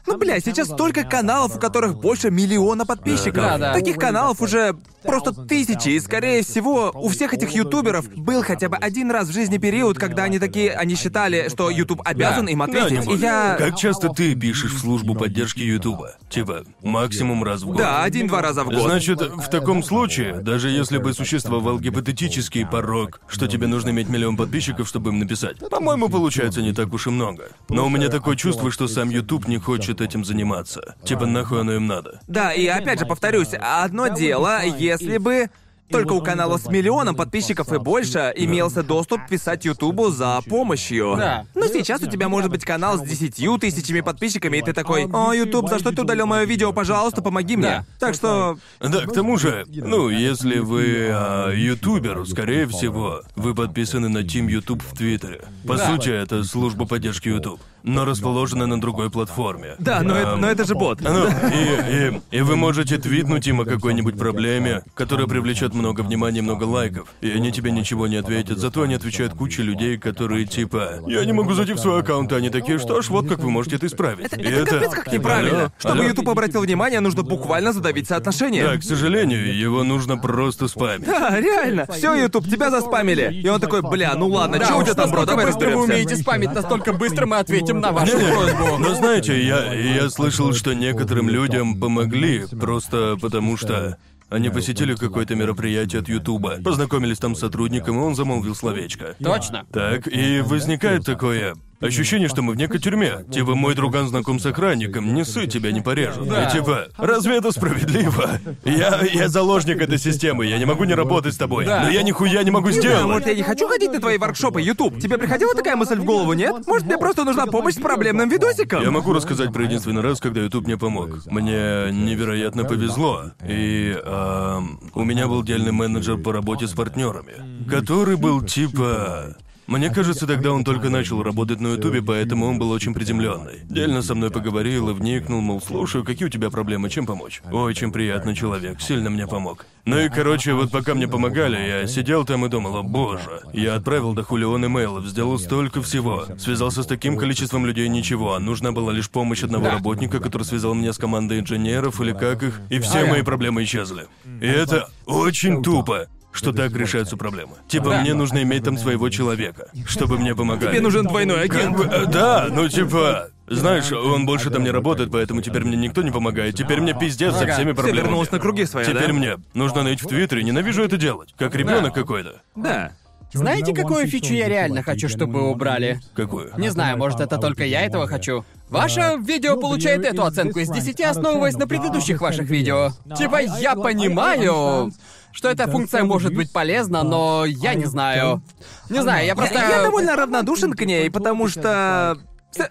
Ну, бля, сейчас столько каналов, у которых больше миллиона подписчиков. Да, да. Таких каналов уже просто тысячи, и, скорее всего, у всех этих ютуберов был хотя бы один раз в жизни период, когда они такие, они считали, что YouTube обязан Да. им Да, ответить. не и я... Как часто ты пишешь в службу поддержки Ютуба? Типа, максимум раз в год. Да, один-два раза в год. Значит, в таком случае, даже если бы существовал гипотетический порог, что тебе нужно иметь миллион подписчиков, чтобы им написать, по-моему, получается не так уж и много. Но у меня такое чувство, что сам YouTube не хочет этим заниматься. Типа, нахуй оно им надо. Да, и опять же повторюсь, одно дело, если бы только у канала с миллионом подписчиков и больше имелся доступ писать Ютубу за помощью. Да. Но сейчас у тебя может быть канал с десятью тысячами подписчиками, и ты такой, «О, Ютуб, за что ты удалил мое видео? Пожалуйста, помоги мне». Да. Так что... Да, к тому же, ну, если вы а, ютубер, скорее всего, вы подписаны на Team YouTube в Твиттере. По Да. сути, это служба поддержки YouTube, но расположена на другой платформе. Да, но, это, но это же бот. Ну, и, и, и вы можете твитнуть им о какой-нибудь проблеме, которая привлечет много внимания и много лайков, и они тебе ничего не ответят, зато они отвечают куче людей, которые типа «Я не могу зайти в свой аккаунт», а они такие «Что ж, вот как вы можете это исправить». Это, И это капец как неправильно. Алло, Чтобы алло. Ютуб обратил внимание, нужно буквально задавить соотношение. Да, к сожалению, его нужно просто спамить. Да, реально. Все, Ютуб, тебя заспамили. И он такой, бля, ну ладно, Да, что у тебя там, бро, давай быстро вы разберемся. умеете спамить, настолько быстро мы ответим на вашу просьбу. Но знаете, я, я слышал, что некоторым людям помогли, просто потому что они посетили какое-то мероприятие от Ютуба, познакомились там с сотрудником, и он замолвил словечко. Точно. Так, и возникает такое ощущение, что мы в некой тюрьме. Типа, мой друган знаком с охранником, не ссы, тебя не порежут. Да. И типа, разве это справедливо? Я, я заложник этой системы, я не могу не работать с тобой. Да. Но я нихуя не могу Не знаю, сделать. может, я не хочу ходить на твои воркшопы, Ютуб. Тебе приходила такая мысль в голову, нет? Может, мне просто нужна помощь с проблемным видосиком? Я могу рассказать про единственный раз, когда YouTube мне помог. Мне невероятно повезло. И ам, у меня был дельный менеджер по работе с партнерами, который был типа. Мне кажется, тогда он только начал работать на Ютубе, поэтому он был очень приземленный. Дельно со мной поговорил и вникнул, мол, слушаю, какие у тебя проблемы, чем помочь? Очень приятный человек, сильно мне помог. Ну и, короче, вот пока мне помогали, я сидел там и думал, о боже, я отправил до хулион имейлов, сделал столько всего, связался с таким количеством людей, ничего, а нужна была лишь помощь одного работника, который связал меня с командой инженеров или как их, и все мои проблемы исчезли. И это очень тупо. Что так решаются проблемы. Типа, Да. мне нужно иметь там своего человека, чтобы мне помогали. Тебе нужен двойной Как агент. бы, э, да, ну типа, знаешь, он больше там не работает, поэтому теперь мне никто не помогает. Теперь мне пиздец со всеми проблемами. вернулось на круги своя, Теперь да? мне нужно ныть в Твиттере, ненавижу это делать. Как ребенок какой-то. Да. Знаете, какую фичу я реально хочу, чтобы убрали? Какую? Не знаю, может, это только я этого хочу. Ваше видео получает эту оценку из 10, основываясь на предыдущих ваших видео. Типа, я понимаю, что эта функция может быть полезна, но я не знаю. Не знаю, я просто... Я, я довольно равнодушен к ней, потому что...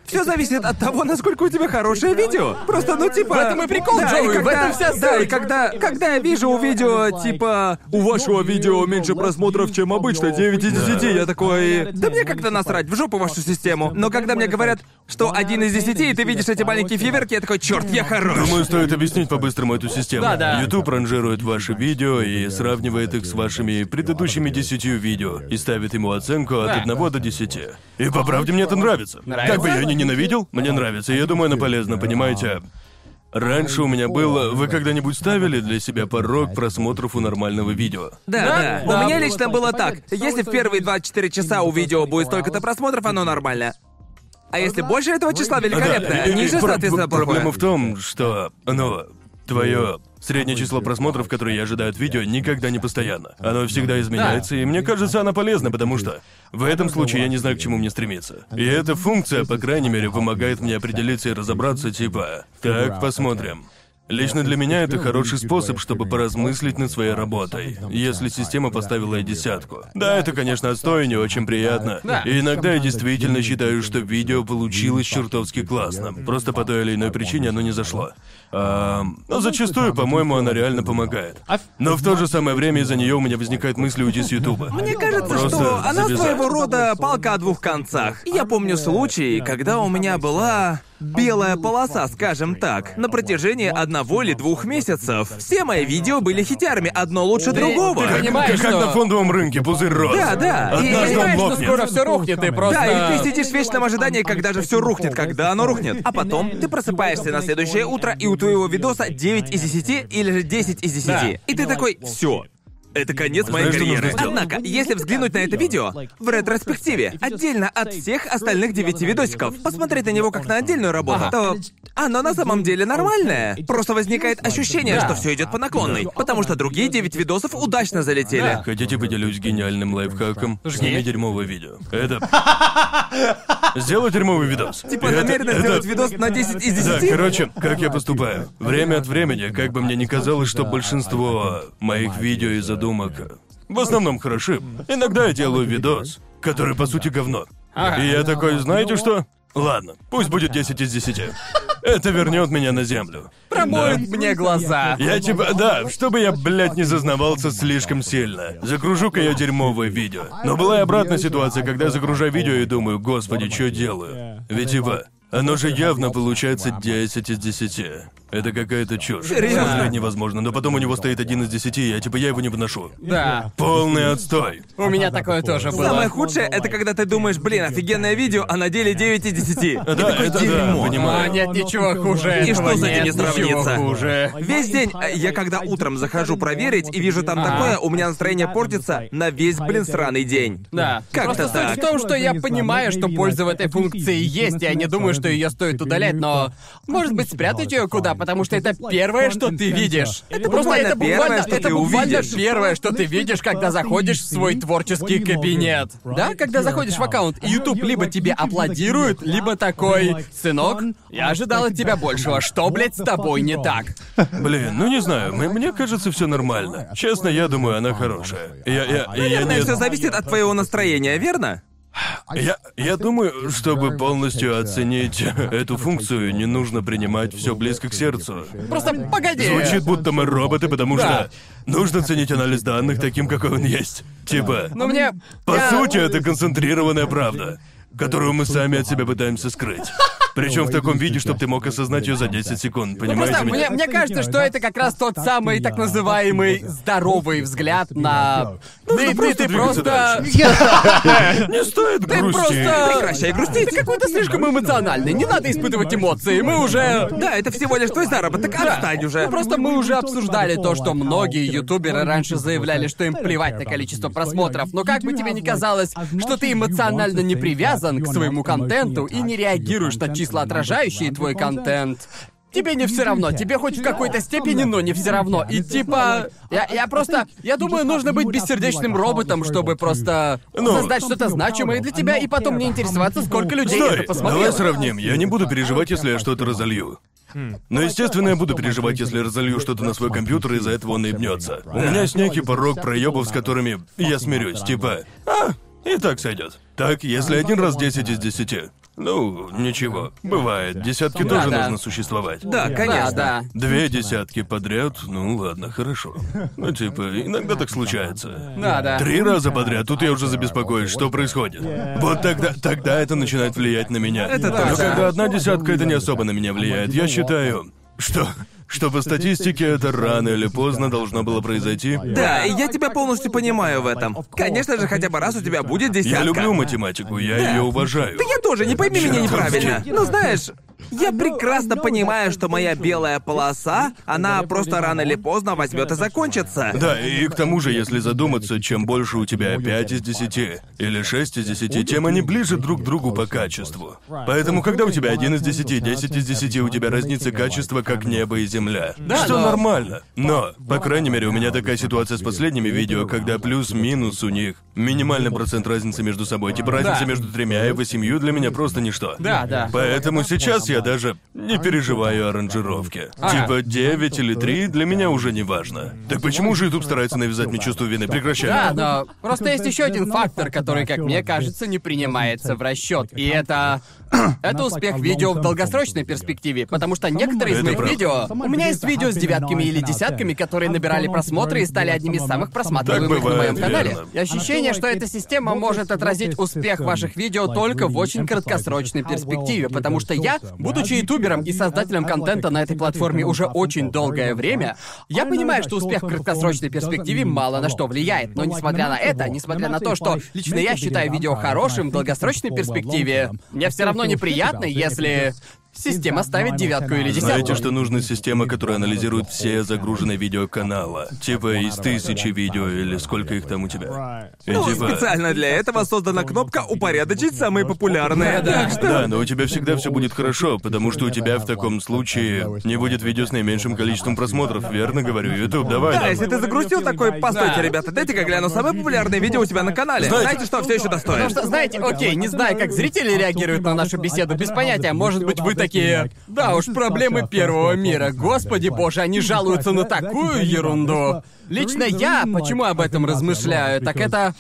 Все зависит от того, насколько у тебя хорошее видео. Просто, ну, типа... В этом и прикол, да, Джоуи, и в когда- этом вся Да, и суть. когда, когда я вижу у видео, типа... У вашего видео меньше просмотров, чем обычно, 9 из 10, я такой... Да мне как-то насрать, в жопу вашу систему. Но когда мне говорят, что один из 10, и ты видишь эти маленькие фейверки, я такой, черт, я хорош. Думаю, стоит объяснить по-быстрому эту систему. Да-да. YouTube ранжирует ваши видео и сравнивает их с вашими предыдущими десятью видео и ставит ему оценку от Да. 1 до 10. И по правде мне это нравится. Нравится? Как бы я ни ненавидел, мне нравится, и я думаю, оно полезно, понимаете? Раньше у меня было... Вы когда-нибудь ставили для себя порог просмотров у нормального видео? Да, Да, да. У меня лично было так. Если в первые 24 часа у видео будет столько-то просмотров, оно нормально. А если больше этого числа великолепно, Да, и- и ниже, соответственно, плохое. Проблема в том, что, ну, твое среднее число просмотров, которые я ожидаю от видео, никогда не постоянно. Оно всегда изменяется, и мне кажется, она полезна, потому что в этом случае я не знаю, к чему мне стремиться. И эта функция, по крайней мере, помогает мне определиться и разобраться, типа, так, посмотрим. Лично для меня это хороший способ, чтобы поразмыслить над своей работой, если система поставила ей десятку. Да, это, конечно, отстой и не очень приятно. Да. И иногда я действительно считаю, что видео получилось чертовски классно. Просто по той или иной причине оно не зашло. Ам, но зачастую, по-моему, она реально помогает. Но в то же самое время из-за нее у меня возникает мысль уйти с Ютуба. Мне кажется, Просто что она завязать. своего рода палка о двух концах. Я помню случай, когда у меня была белая полоса, скажем так, на протяжении одного или двух месяцев. Все мои видео были хитярами, одно лучше другого. ты понимаешь, Как, как что- на фондовом рынке, пузырь рос. Да, да. И- Однажды он Понимаешь, что лопнет. скоро все рухнет, и просто... Да, и ты сидишь в вечном ожидании, когда же все рухнет, когда оно рухнет. А потом ты просыпаешься на следующее утро, и у твоего видоса 9 из 10 или же 10 из 10. Да. И ты такой, все. Это конец моей Знаешь, что карьеры. сделать? Однако, если взглянуть на это видео в ретроспективе, отдельно от всех остальных девяти видосиков, посмотреть на него как на отдельную работу, Ага. то оно на самом деле нормальное. Просто возникает ощущение, Да. что все идет по наклонной. Потому что другие девять видосов удачно залетели. Да. Хотите поделюсь гениальным лайфхаком? Сними дерьмовое видео. Это... Сделай дерьмовый видос. Типа Это- намеренно это- сделать видос на 10 из 10? Да, короче, как я поступаю. Время от времени, как бы мне ни казалось, что большинство моих видео и задумок в основном хороши, иногда я делаю видос, который по сути говно. И я такой, знаете что? Ладно, пусть будет 10 из 10. Это вернет меня на землю. Промоет мне глаза. Я типа, да, чтобы я, блядь, не зазнавался слишком сильно. Загружу-ка я дерьмовое видео. Но была и обратная ситуация, когда я загружаю видео и думаю, господи, что делаю? Ведь типа, оно же явно получается 10 из 10. Это какая-то чушь. Серьезно? Смотреть невозможно, но потом у него стоит один из 10, и я типа, я его не выношу. Да. Полный отстой. У меня такое тоже было. Самое худшее это когда ты думаешь, блин, офигенное видео, а на деле 9 из 10. И Да, это да, дерьмо. А, понимаю. нет ничего хуже И этого, что с этим нет не ничего сравнится? хуже. Весь день э, я когда утром захожу проверить и вижу там такое, у меня настроение портится на весь, блин, сраный день. Да. Как-то Просто так. суть в том, что я понимаю, что польза в этой функции есть, я не думаю, что ее стоит удалять, но может быть спрятать ее куда, потому что это первое, что ты видишь. Это просто буквально это первое, буквально, что это ты буквально увидишь. первое, что ты видишь, когда заходишь в свой творческий кабинет. Да, когда заходишь в аккаунт, и YouTube либо тебе аплодирует, либо такой, сынок, я ожидал от тебя большего. Что, блядь, с тобой не так? Блин, ну не знаю, мне кажется, все нормально. Честно, я думаю, она хорошая. Я, я, я, Наверное, все зависит от твоего настроения, верно? Я, я думаю, чтобы полностью оценить эту функцию, не нужно принимать все близко к сердцу. Просто погоди. Звучит, будто мы роботы, потому Да. что нужно ценить анализ данных таким, какой он есть. Типа, Ну мне... по я- сути, это концентрированная правда, которую мы сами от себя пытаемся скрыть. Причем в таком виде, чтобы ты мог осознать ее за 10 секунд, понимаете? Просто меня? мне, мне кажется, что это как раз тот самый так называемый здоровый взгляд на... Ты, просто ты, ты просто... Не стоит Ты грустить. просто... Прекращай грустить. Ты какой-то слишком эмоциональный, не надо испытывать эмоции, мы уже... Да, это всего лишь твой заработок, отстань уже. Ну, просто мы уже обсуждали то, что многие ютуберы раньше заявляли, что им плевать на количество просмотров, но как бы тебе ни казалось, что ты эмоционально не привязан к своему контенту и не реагируешь на числа, отражающие твой контент, Тебе не все равно, тебе хоть в какой-то степени, но не все равно. И типа, я, я просто, я думаю, нужно быть бессердечным роботом, чтобы просто Ну. создать что-то значимое для тебя и потом не интересоваться, сколько людей Стой, это посмотрело. давай сравним. Я не буду переживать, если я что-то разолью. Но, естественно, я буду переживать, если разолью что-то на свой компьютер, и из-за этого он наебнется. У меня есть некий порог проебов, с которыми я смирюсь. Типа, а, и так сойдет. Так, если один раз 10 из 10. Ну, ничего. Бывает. Десятки тоже да. нужно существовать. Да, конечно. да. Две десятки подряд, ну ладно, хорошо. Ну, типа, иногда так случается. Да, да. Три раза подряд, тут я уже забеспокоюсь, что происходит. Вот тогда, тогда это начинает влиять на меня. Это Но когда одна десятка, это не особо на меня влияет. Я считаю, что, что по статистике это рано или поздно должно было произойти. Да, и я тебя полностью понимаю в этом. Конечно же, хотя бы раз у тебя будет десятка. Я люблю математику, я ее уважаю. Я тоже, не пойми меня неправильно. Ну знаешь, Я прекрасно понимаю, что моя белая полоса, она просто рано или поздно возьмет и закончится. Да, и к тому же, если задуматься, чем больше у тебя 5 из 10 или 6 из 10, тем они ближе друг к другу по качеству. Поэтому, когда у тебя 1 из 10, 10 из 10, у тебя разница качества как небо и земля. Да, что но- нормально. Но, по крайней мере, у меня такая ситуация с последними видео, когда плюс-минус у них минимальный процент разницы между собой. Типа разница Да. между тремя и восемью для меня просто ничто. Да, да. Поэтому сейчас я даже не переживаю о аранжировке. Ага. Типа 9 или 3 для меня уже не важно. Так почему же YouTube старается навязать мне чувство вины? Прекращай. Да, но просто есть еще один фактор, который, как мне кажется, не принимается в расчет. И это... Это успех видео в долгосрочной перспективе, потому что некоторые из моих правда. видео... У меня есть видео с девятками или десятками, которые набирали просмотры и стали одними из самых просматриваемых на моем канале. И ощущение, что эта система может отразить успех ваших видео только в очень краткосрочной перспективе, потому что я, будучи ютубером и создателем контента на этой платформе уже очень долгое время, я понимаю, что успех в краткосрочной перспективе мало на что влияет. Но несмотря на это, несмотря на то, что лично я считаю видео хорошим в долгосрочной перспективе, мне все равно неприятно, если система ставит девятку или десятку. Знаете, что нужна система, которая анализирует все загруженные видео канала? Типа из тысячи видео или сколько их там у тебя? И Ну, типа... специально для этого создана кнопка «Упорядочить самые популярные». Да, Так что... Да, но у тебя всегда все будет хорошо, потому что у тебя в таком случае не будет видео с наименьшим количеством просмотров, верно говорю? YouTube, давай. Да, нам. если ты загрустил такой, постойте, Да. ребята, дайте-ка гляну самое популярное видео у тебя на канале. Знаете- Знаете, что все еще достоин? Потому что, знаете, окей, не знаю, как зрители реагируют на нашу беседу, без понятия. Может быть, вы такие... Да уж, проблемы первого мира. Господи боже, они жалуются на такую ерунду. Лично я, почему об этом размышляю, так это...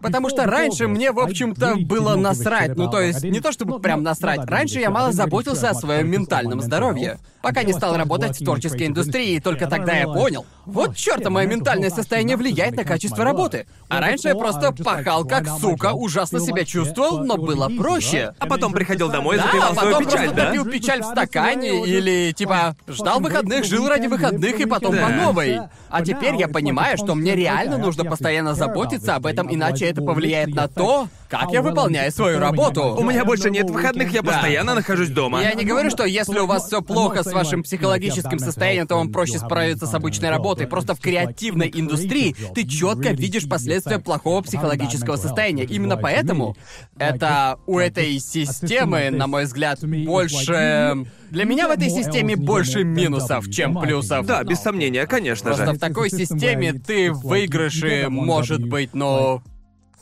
Потому что раньше мне, в общем-то, было насрать. Ну, то есть, не то чтобы прям насрать. Раньше я мало заботился о своем ментальном здоровье. Пока не стал работать в творческой индустрии, и только тогда я понял. Вот чёрта, мое ментальное состояние влияет на качество работы. А раньше я просто пахал как сука, ужасно себя чувствовал, но было проще. А потом приходил домой и Да, запивал а свою потом печаль, просто да? топил печаль в стакане или типа ждал выходных, жил ради выходных и потом Да. по новой. А теперь я понимаю, что мне реально нужно постоянно заботиться об этом, иначе это повлияет на то, как я выполняю свою работу. У меня больше нет выходных, я Да. постоянно нахожусь дома. Я не говорю, что если у вас все плохо с вашим психологическим состоянием, то вам проще справиться с обычной работой. Просто в креативной индустрии ты четко видишь последствия плохого психологического состояния. Именно поэтому это у этой системы, на мой взгляд, больше... Для меня в этой системе больше минусов, чем плюсов. Да, без сомнения, конечно Просто же. в такой системе ты в выигрыше, может быть, ну...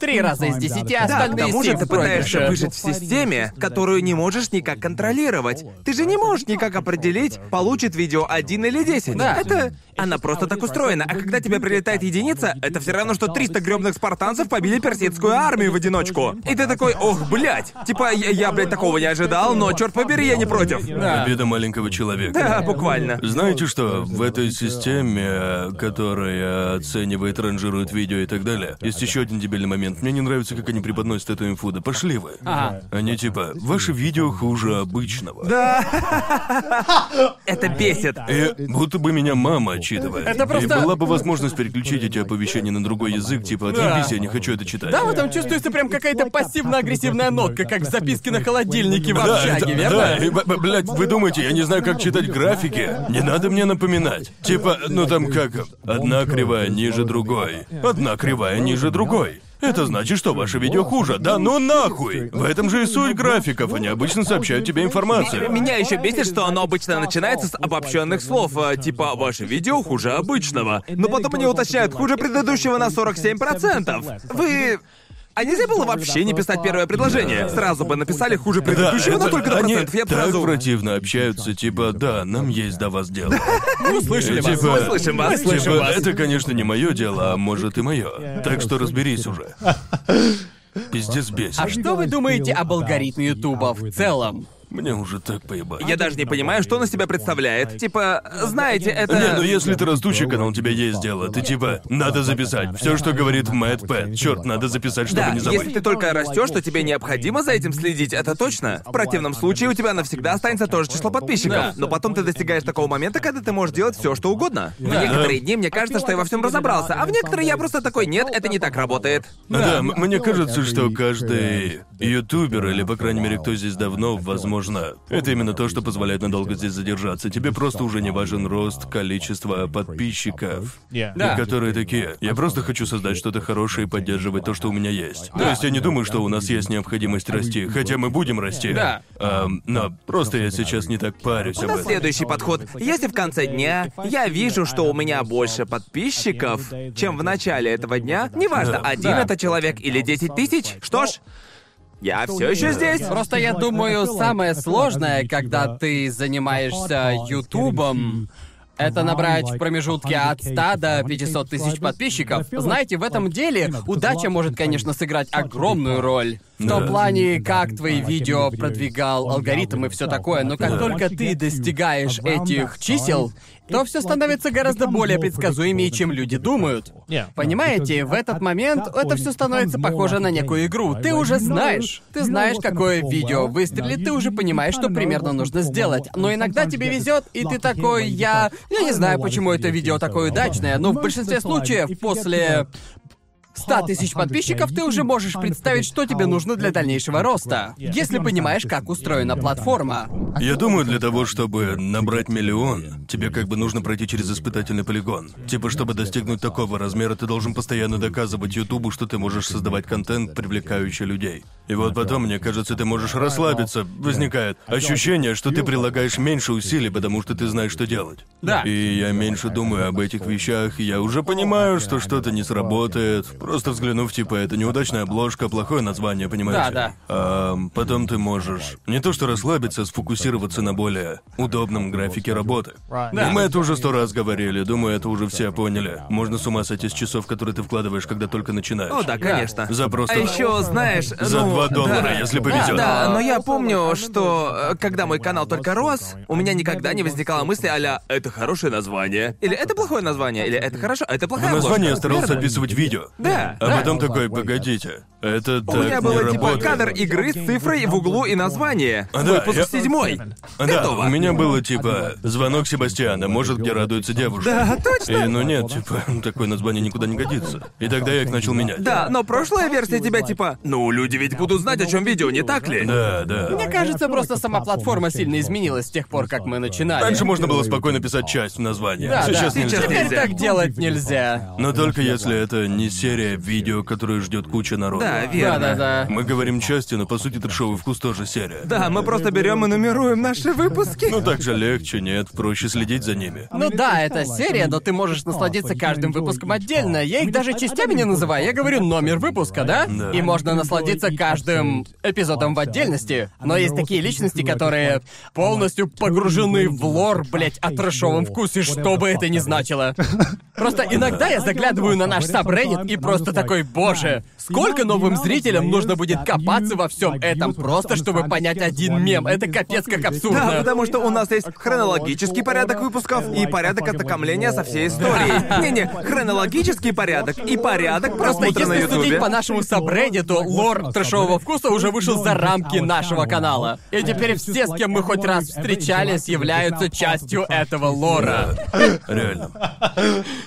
Три раза из десяти, а Да, к остальные тому же ты пытаешься выжить в системе, которую не можешь никак контролировать. Ты же не можешь никак определить, получит видео один или десять. Да. Это... Она просто так устроена. А когда тебе прилетает единица, это все равно, что 300 гребных спартанцев побили персидскую армию в одиночку. И ты такой, ох, блядь. Типа, я, я, блядь, такого не ожидал, но, черт побери, я не против. Да. Победа маленького человека. Да, буквально. Знаете что, в этой системе, которая оценивает, ранжирует видео и так далее, есть еще один дебильный момент. Мне не нравится, как они преподносят эту инфу. Да пошли вы. Ага. Они типа, ваше видео хуже обычного. Это бесит. И будто бы меня мама отчитывает. Это просто- И была бы возможность переключить эти оповещения на другой язык, типа отъебись, я не хочу это читать. Да, в этом чувствуется прям какая-то пассивно-агрессивная нотка, как в записке на холодильнике в Да, общаге, это- верно? да, и, блядь, вы думаете, я не знаю, как читать графики? Не надо мне напоминать. Типа, ну там как, одна кривая ниже другой, одна кривая ниже другой. Это значит, что ваше видео хуже. Да ну нахуй! В этом же и суть графиков, они обычно сообщают тебе информацию. Меня еще бесит, что оно обычно начинается с обобщенных слов, а, типа «Ваше видео хуже обычного». Но потом они уточняют «хуже предыдущего на 47%». Вы... А нельзя было вообще не писать первое предложение? Сразу бы написали «хуже Да, предыдущего на это- только они процентов». Я бы так сразу... противно общаются, типа, да, нам есть до вас дело. Мы услышали вас. типа- Мы слышим вас. Слышим Типа, вас. это, конечно, не мое дело, а может и мое. Так что разберись уже. Пиздец бесит. А что вы думаете об алгоритме Ютуба в целом? Мне уже так поебать. Я даже не понимаю, что он из себя представляет. Типа, знаете, это... Не, ну если ты растущий канал, у тебя есть дело. Ты типа, надо записать. Все, что говорит Мэтт Пэт. Черт, надо записать, чтобы Да, не забыть. если ты только растешь, то тебе необходимо за этим следить, это точно. В противном случае у тебя навсегда останется то же число подписчиков. Да. Но потом ты достигаешь такого момента, когда ты можешь делать все, что угодно. В некоторые дни мне кажется, что я во всем разобрался, а в некоторые я просто такой, нет, это не так работает. Да, м- мне кажется, что каждый ютубер, или, по крайней мере, кто здесь давно, возможно, возможно, это именно то, что позволяет надолго здесь задержаться. Тебе просто уже не важен рост количества подписчиков. Да. И которые такие. Я просто хочу создать что-то хорошее и поддерживать то, что у меня есть. То есть я не думаю, что у нас есть необходимость расти, хотя мы будем расти. Да. Ам, но просто я сейчас не так парюсь У об нас этом. следующий подход. Если в конце дня я вижу, что у меня больше подписчиков, чем в начале этого дня, неважно, Да. один Да. это человек или 10 тысяч, что ж, я все еще здесь. Просто я думаю, самое сложное, когда ты занимаешься Ютубом, это набрать в промежутке от 100 до 500 тысяч подписчиков. Знаете, в этом деле удача может, конечно, сыграть огромную роль. В том плане, как твои видео продвигал алгоритм и все такое, но как только ты достигаешь этих чисел, то все становится гораздо более предсказуемее, чем люди думают. Понимаете, в этот момент это все становится похоже на некую игру. Ты уже знаешь. Ты знаешь, какое видео выстрелит, ты уже понимаешь, что примерно нужно сделать. Но иногда тебе везет, и ты такой, я... Я не знаю, почему это видео такое удачное, но в большинстве случаев после 100 тысяч подписчиков, ты уже можешь представить, что тебе нужно для дальнейшего роста, если понимаешь, как устроена платформа. Я думаю, для того, чтобы набрать миллион, тебе как бы нужно пройти через испытательный полигон. Типа, чтобы достигнуть такого размера, ты должен постоянно доказывать Ютубу, что ты можешь создавать контент, привлекающий людей. И вот потом, мне кажется, ты можешь расслабиться. Возникает ощущение, что ты прилагаешь меньше усилий, потому что ты знаешь, что делать. Да. И я меньше думаю об этих вещах, и я уже понимаю, что что-то не сработает. Просто взглянув, типа, это неудачная обложка, плохое название, понимаете? Да, да. А потом ты можешь не то что расслабиться, а сфокусироваться на более удобном графике работы. Да. И мы это уже сто раз говорили, думаю, это уже все поняли. Можно с ума сойти с часов, которые ты вкладываешь, когда только начинаешь. О, да, конечно. За просто... А еще, знаешь, За ну, 2 доллара, да. если повезет. Да, но я помню, что э, когда мой канал только рос, у меня никогда не возникала мысли а «это хорошее название», или «это плохое название», или «это хорошо», а «это В плохая названии я обложка». старался описывать видео. Да, А да. потом такой, погодите, это У так меня не было типа работает. кадр игры с цифрой в углу и название. А, да, Выпуск я- седьмой. А, Да, Готово. у меня было типа звонок Себастьяна, может, где радуется девушка. Да, точно. И ну нет, типа, такое название никуда не годится. И тогда я их начал менять. Да, но прошлая версия тебя типа «Ну, люди ведь будут знать, о чем видео, не так ли?» Да, да. Мне кажется, просто сама платформа сильно изменилась с тех пор, как мы начинали. Раньше можно было спокойно писать часть в названии. Да, да. Сейчас нельзя. Сейчас Теперь нельзя. так делать нельзя. Но только если это не серия видео, которую ждет куча народа. Да, верно. Да-да-да. Мы говорим части, но по сути трешовый вкус тоже серия. Да, мы просто берем и нумеруем наши выпуски. Ну так же легче, нет, проще следить за ними. Ну да, это серия, но ты можешь насладиться каждым выпуском отдельно. Я их даже частями не называю, я говорю номер выпуска, да? Да. И можно насладиться каждым эпизодом в отдельности. Но есть такие личности, которые полностью погружены в лор, блять, о трэшовом вкусе, что бы это ни значило. Просто иногда я заглядываю на наш сабреддит и просто такой, боже, сколько новым зрителям нужно будет копаться во всем этом, просто чтобы понять один мем. Это капец как абсурдно. Да, потому что у нас есть хронологический порядок выпусков и порядок ознакомления со всей историей. Не-не, хронологический порядок и порядок Просто просмотра на если судить Ютубе. по нашему сабреддиту, лор трэшового вкуса уже вышел за рамки нашего канала. И теперь все, с кем мы хоть раз встречались, являются частью этого лора. Реально.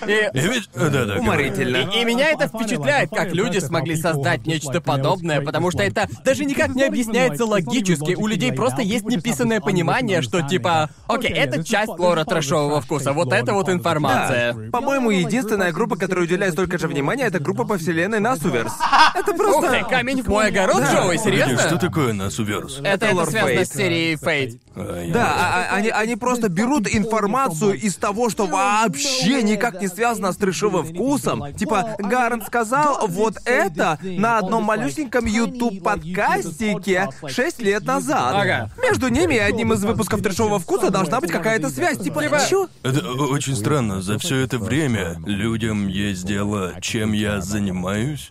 И. Уморительно. и меня это впечатляет, как люди смогли создать нечто подобное, потому что это даже никак не объясняется логически. У людей просто есть неписанное понимание, что типа, окей, это часть лора трэшового вкуса, вот это вот информация. Да. По-моему, единственная группа, которая уделяет столько же внимания, это группа по вселенной Насуверс. Это Ух просто... ты, камень в мой огород, Джоуи, Погоди, серьезно? что такое Насуверс? Это, это связано с серией Фейт. А, Да, а- а- они, они просто берут информацию из того, что вообще никак не связано с трешовым вкусом. Типа, Гарн сказал вот это на одном малюсеньком YouTube подкастике 6 лет назад. Ага. Между ними и одним из выпусков трешового вкуса должна быть какая-то связь. Типа, чё? Это очень странно. За все это время людям есть дело, чем я занимаюсь.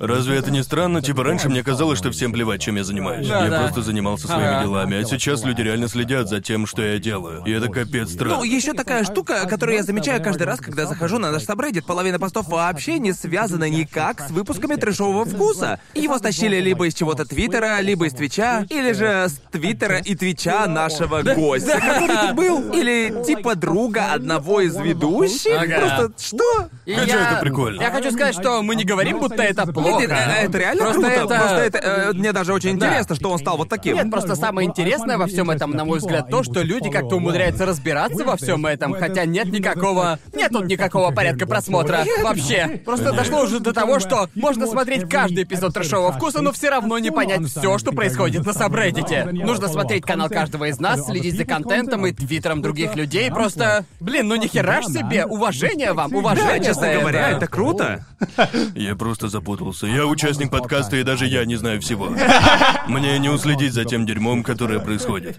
Разве это не странно? Типа раньше мне казалось, что всем плевать, чем я занимаюсь. Да, я да. просто занимался своими Ага. делами, а сейчас люди реально следят за тем, что я делаю. И это капец странно. Ну, еще такая штука, которую я замечаю каждый раз, когда захожу на наш сабреддит. Половина постов вообще не связана никак с выпусками трешового вкуса. Его стащили либо из чего-то Твиттера, либо из Твича, или же с Твиттера и Твича нашего гостя, который тут был. Или типа друга одного из ведущих. Ага. Просто что? И Хотя я... это прикольно. Я хочу сказать, что мы не говорим, будто это плохо нет, э, это реально Просто круто. это- Просто это э, мне даже очень Да. интересно, что он стал вот таким. Нет, просто самое интересное во всем этом, на мой взгляд, то, что люди как-то умудряются разбираться во всем этом, хотя нет никакого... Нет тут никакого порядка просмотра. Вообще. Просто дошло уже до того, что можно смотреть каждый эпизод трэшового вкуса, но все равно не понять все, что происходит на Сабреддите. Нужно смотреть канал каждого из нас, следить за контентом и твиттером других людей. Просто, блин, ну нихера ж себе. Уважение вам, уважение. Да, честно за говоря, это. это круто. Я просто запутался. Я участник подкаста, и даже я не знаю всего. Мне не уследить за тем дерьмом, которое происходит.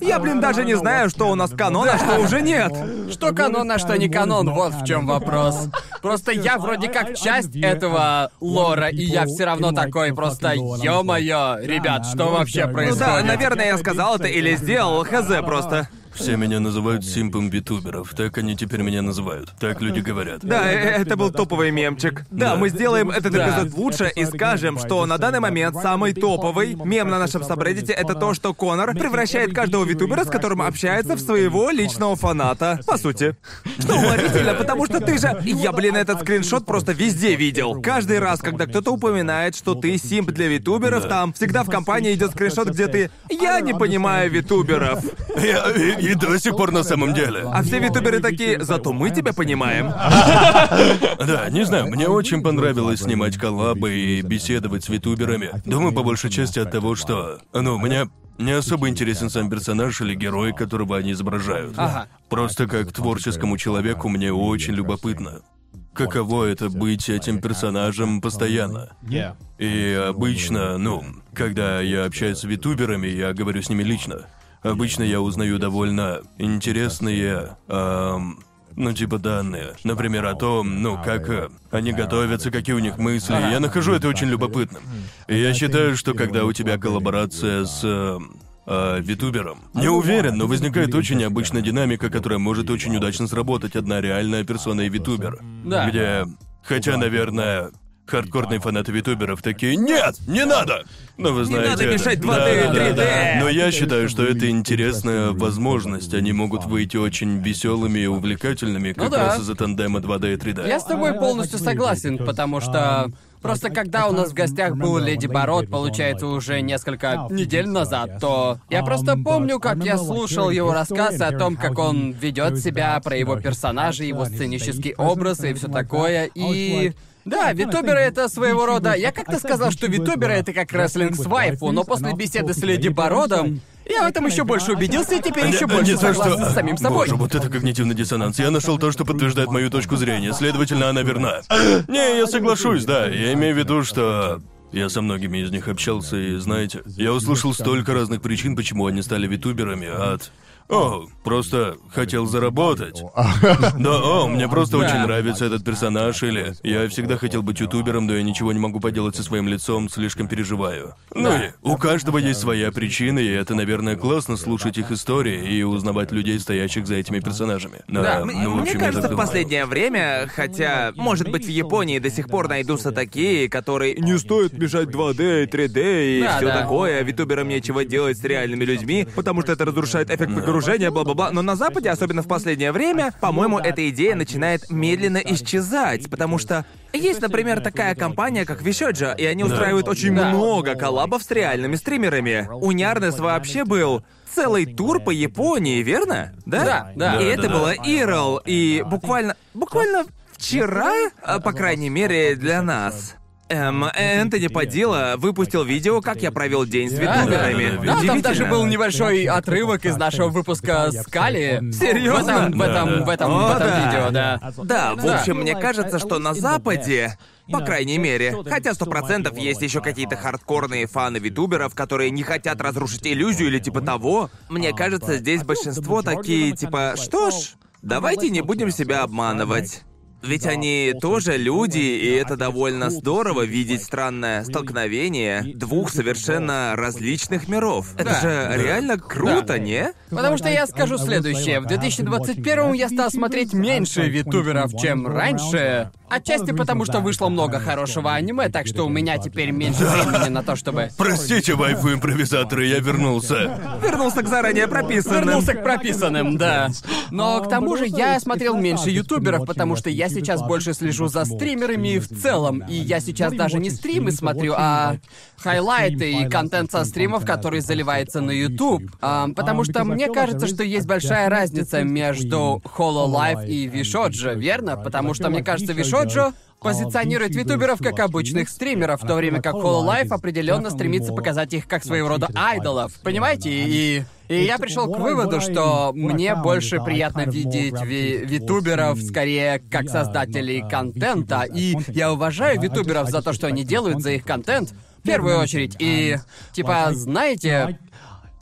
Я, блин, даже не знаю, что у нас канон, а что уже нет. Что канон, а что не канон, вот в чем вопрос. Просто я вроде как часть этого лора, и я все равно такой просто, ё-моё, ребят, что вообще Ну происходит? да, наверное, я сказал это или сделал, хз просто. Все меня называют симпом витуберов. Так они теперь меня называют. Так люди говорят. Да, э, это был топовый мемчик. Да, Да. мы сделаем этот Да. эпизод лучше и скажем, что на данный момент самый топовый мем на нашем сабреддите это то, что Конор превращает каждого витубера, с которым общается, в своего личного фаната. По сути. Что уморительно, потому что ты же... Я, блин, этот скриншот просто везде видел. Каждый раз, когда кто-то упоминает, что ты симп для витуберов, Да. там всегда в компании идет скриншот, где ты... Я не понимаю витуберов. Я- и, до сих пор на самом деле. А все витуберы такие, зато мы тебя понимаем. Да, не знаю, мне очень понравилось снимать коллабы и беседовать с витуберами. Думаю, по большей части от того, что... Ну, мне не особо интересен сам персонаж или герой, которого они изображают. Ага. Просто как творческому человеку мне очень любопытно. Каково это быть этим персонажем постоянно? И обычно, ну, когда я общаюсь с витуберами, я говорю с ними лично. Обычно я узнаю довольно интересные, ам, ну, типа данные. Например, о том, ну, как э, они готовятся, какие у них мысли. Я нахожу это очень любопытным. И я считаю, что когда у тебя коллаборация с э, э, витубером. Не уверен, но возникает очень необычная динамика, которая может очень удачно сработать. Одна реальная персона и витубер. Да. Где, хотя, наверное, хардкорные фанаты витуберов такие «Нет, не надо!» Но вы знаете... надо это- мешать 2D, Да, да, 3D. да. Но я считаю, что это интересная возможность. Они могут выйти очень веселыми и увлекательными, как Ну да. раз из-за тандема 2D и 3D. Я с тобой полностью согласен, потому что... Просто когда у нас в гостях был Леди Бород, получается, уже несколько недель назад, то я просто помню, как я слушал его рассказы о том, как он ведет себя, про его персонажа, его сценический образ и все такое, и... Да, витуберы это своего рода... Я как-то сказал, что витуберы это как рестлинг с вайфу, но после беседы с Леди Бородом я в этом еще больше убедился и теперь еще больше не согласен что- с самим собой. Боже, вот это когнитивный диссонанс. Я нашел то, что подтверждает мою точку зрения. Следовательно, она верна. Не, я соглашусь, да. Я имею в виду, что я со многими из них общался, и знаете, я услышал столько разных причин, почему они стали витуберами, от о, просто хотел заработать. Да, о, мне просто очень Да. нравится этот персонаж, или я всегда хотел быть ютубером, но я ничего не могу поделать со своим лицом, слишком переживаю. Ну и у каждого есть своя причина, и это, наверное, классно слушать их истории и узнавать людей, стоящих за этими персонажами. Да, М- ну, в Мне общем, я кажется, в последнее время, хотя, может быть, в Японии до сих пор найдутся такие, которые не стоит мешать 2D и 3D и Да, все да. такое, а витуберам нечего делать с реальными людьми, потому что это разрушает эффект погружения, бла-бла-бла. Но на Западе, особенно в последнее время, по-моему, эта идея начинает медленно исчезать, потому что есть, например, такая компания, как Вишоджа, и они устраивают очень Да. много коллабов с реальными стримерами. У Нярнес вообще был целый тур по Японии, верно? Да? Да, да. И Да, это да, было. Ирл, и буквально, буквально вчера, а, по крайней мере, для нас. Эм, Энтони Падила выпустил видео, как я провел день с витуберами. да, да, Да, там даже был небольшой отрывок из нашего выпуска Скали. Серьезно? В этом, в этом, в этом, О, в этом да. видео, да. Да, в Да. общем, мне кажется, что на Западе, по крайней мере, хотя сто процентов есть еще какие-то хардкорные фаны витуберов, которые не хотят разрушить иллюзию или типа того, мне кажется, здесь большинство такие, типа, что ж, давайте не будем себя обманывать. Ведь они тоже люди, и это довольно здорово видеть странное столкновение двух совершенно различных миров. Это Да. же реально круто, не? Потому что я скажу следующее. В 2021 я стал смотреть меньше витуберов, чем раньше. Отчасти потому, что вышло много хорошего аниме, так что у меня теперь меньше времени на то, чтобы... Простите, вайфу импровизаторы, я вернулся. Вернулся к заранее прописанным. Вернулся к прописанным, да. Но к тому же я смотрел меньше ютуберов, потому что я сейчас больше слежу за стримерами в целом. И я сейчас даже не стримы смотрю, а хайлайты и контент со стримов, который заливается на YouTube. А, потому что мне кажется, что есть большая разница между Hololive и Вишоджо, верно? Потому что мне кажется, Вишоджо позиционирует витуберов как обычных стримеров, в то время как Hololive определенно стремится показать их как своего рода айдолов. Понимаете? И и я пришел к выводу, что мне больше приятно видеть ви- витуберов скорее как создателей контента. И я уважаю витуберов за то, что они делают за их контент, в первую очередь. И, типа, знаете,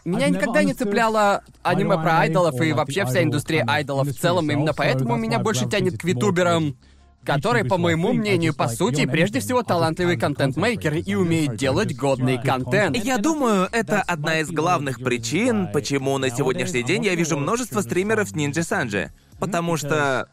меня никогда не цепляло аниме про айдолов и вообще вся индустрия айдолов в целом. Именно поэтому меня больше тянет к витуберам, которые, по моему мнению, по сути, прежде всего талантливые контент-мейкеры и умеют делать годный контент. Я думаю, это одна из главных причин, почему на сегодняшний день я вижу множество стримеров Ninja Санджи. Потому что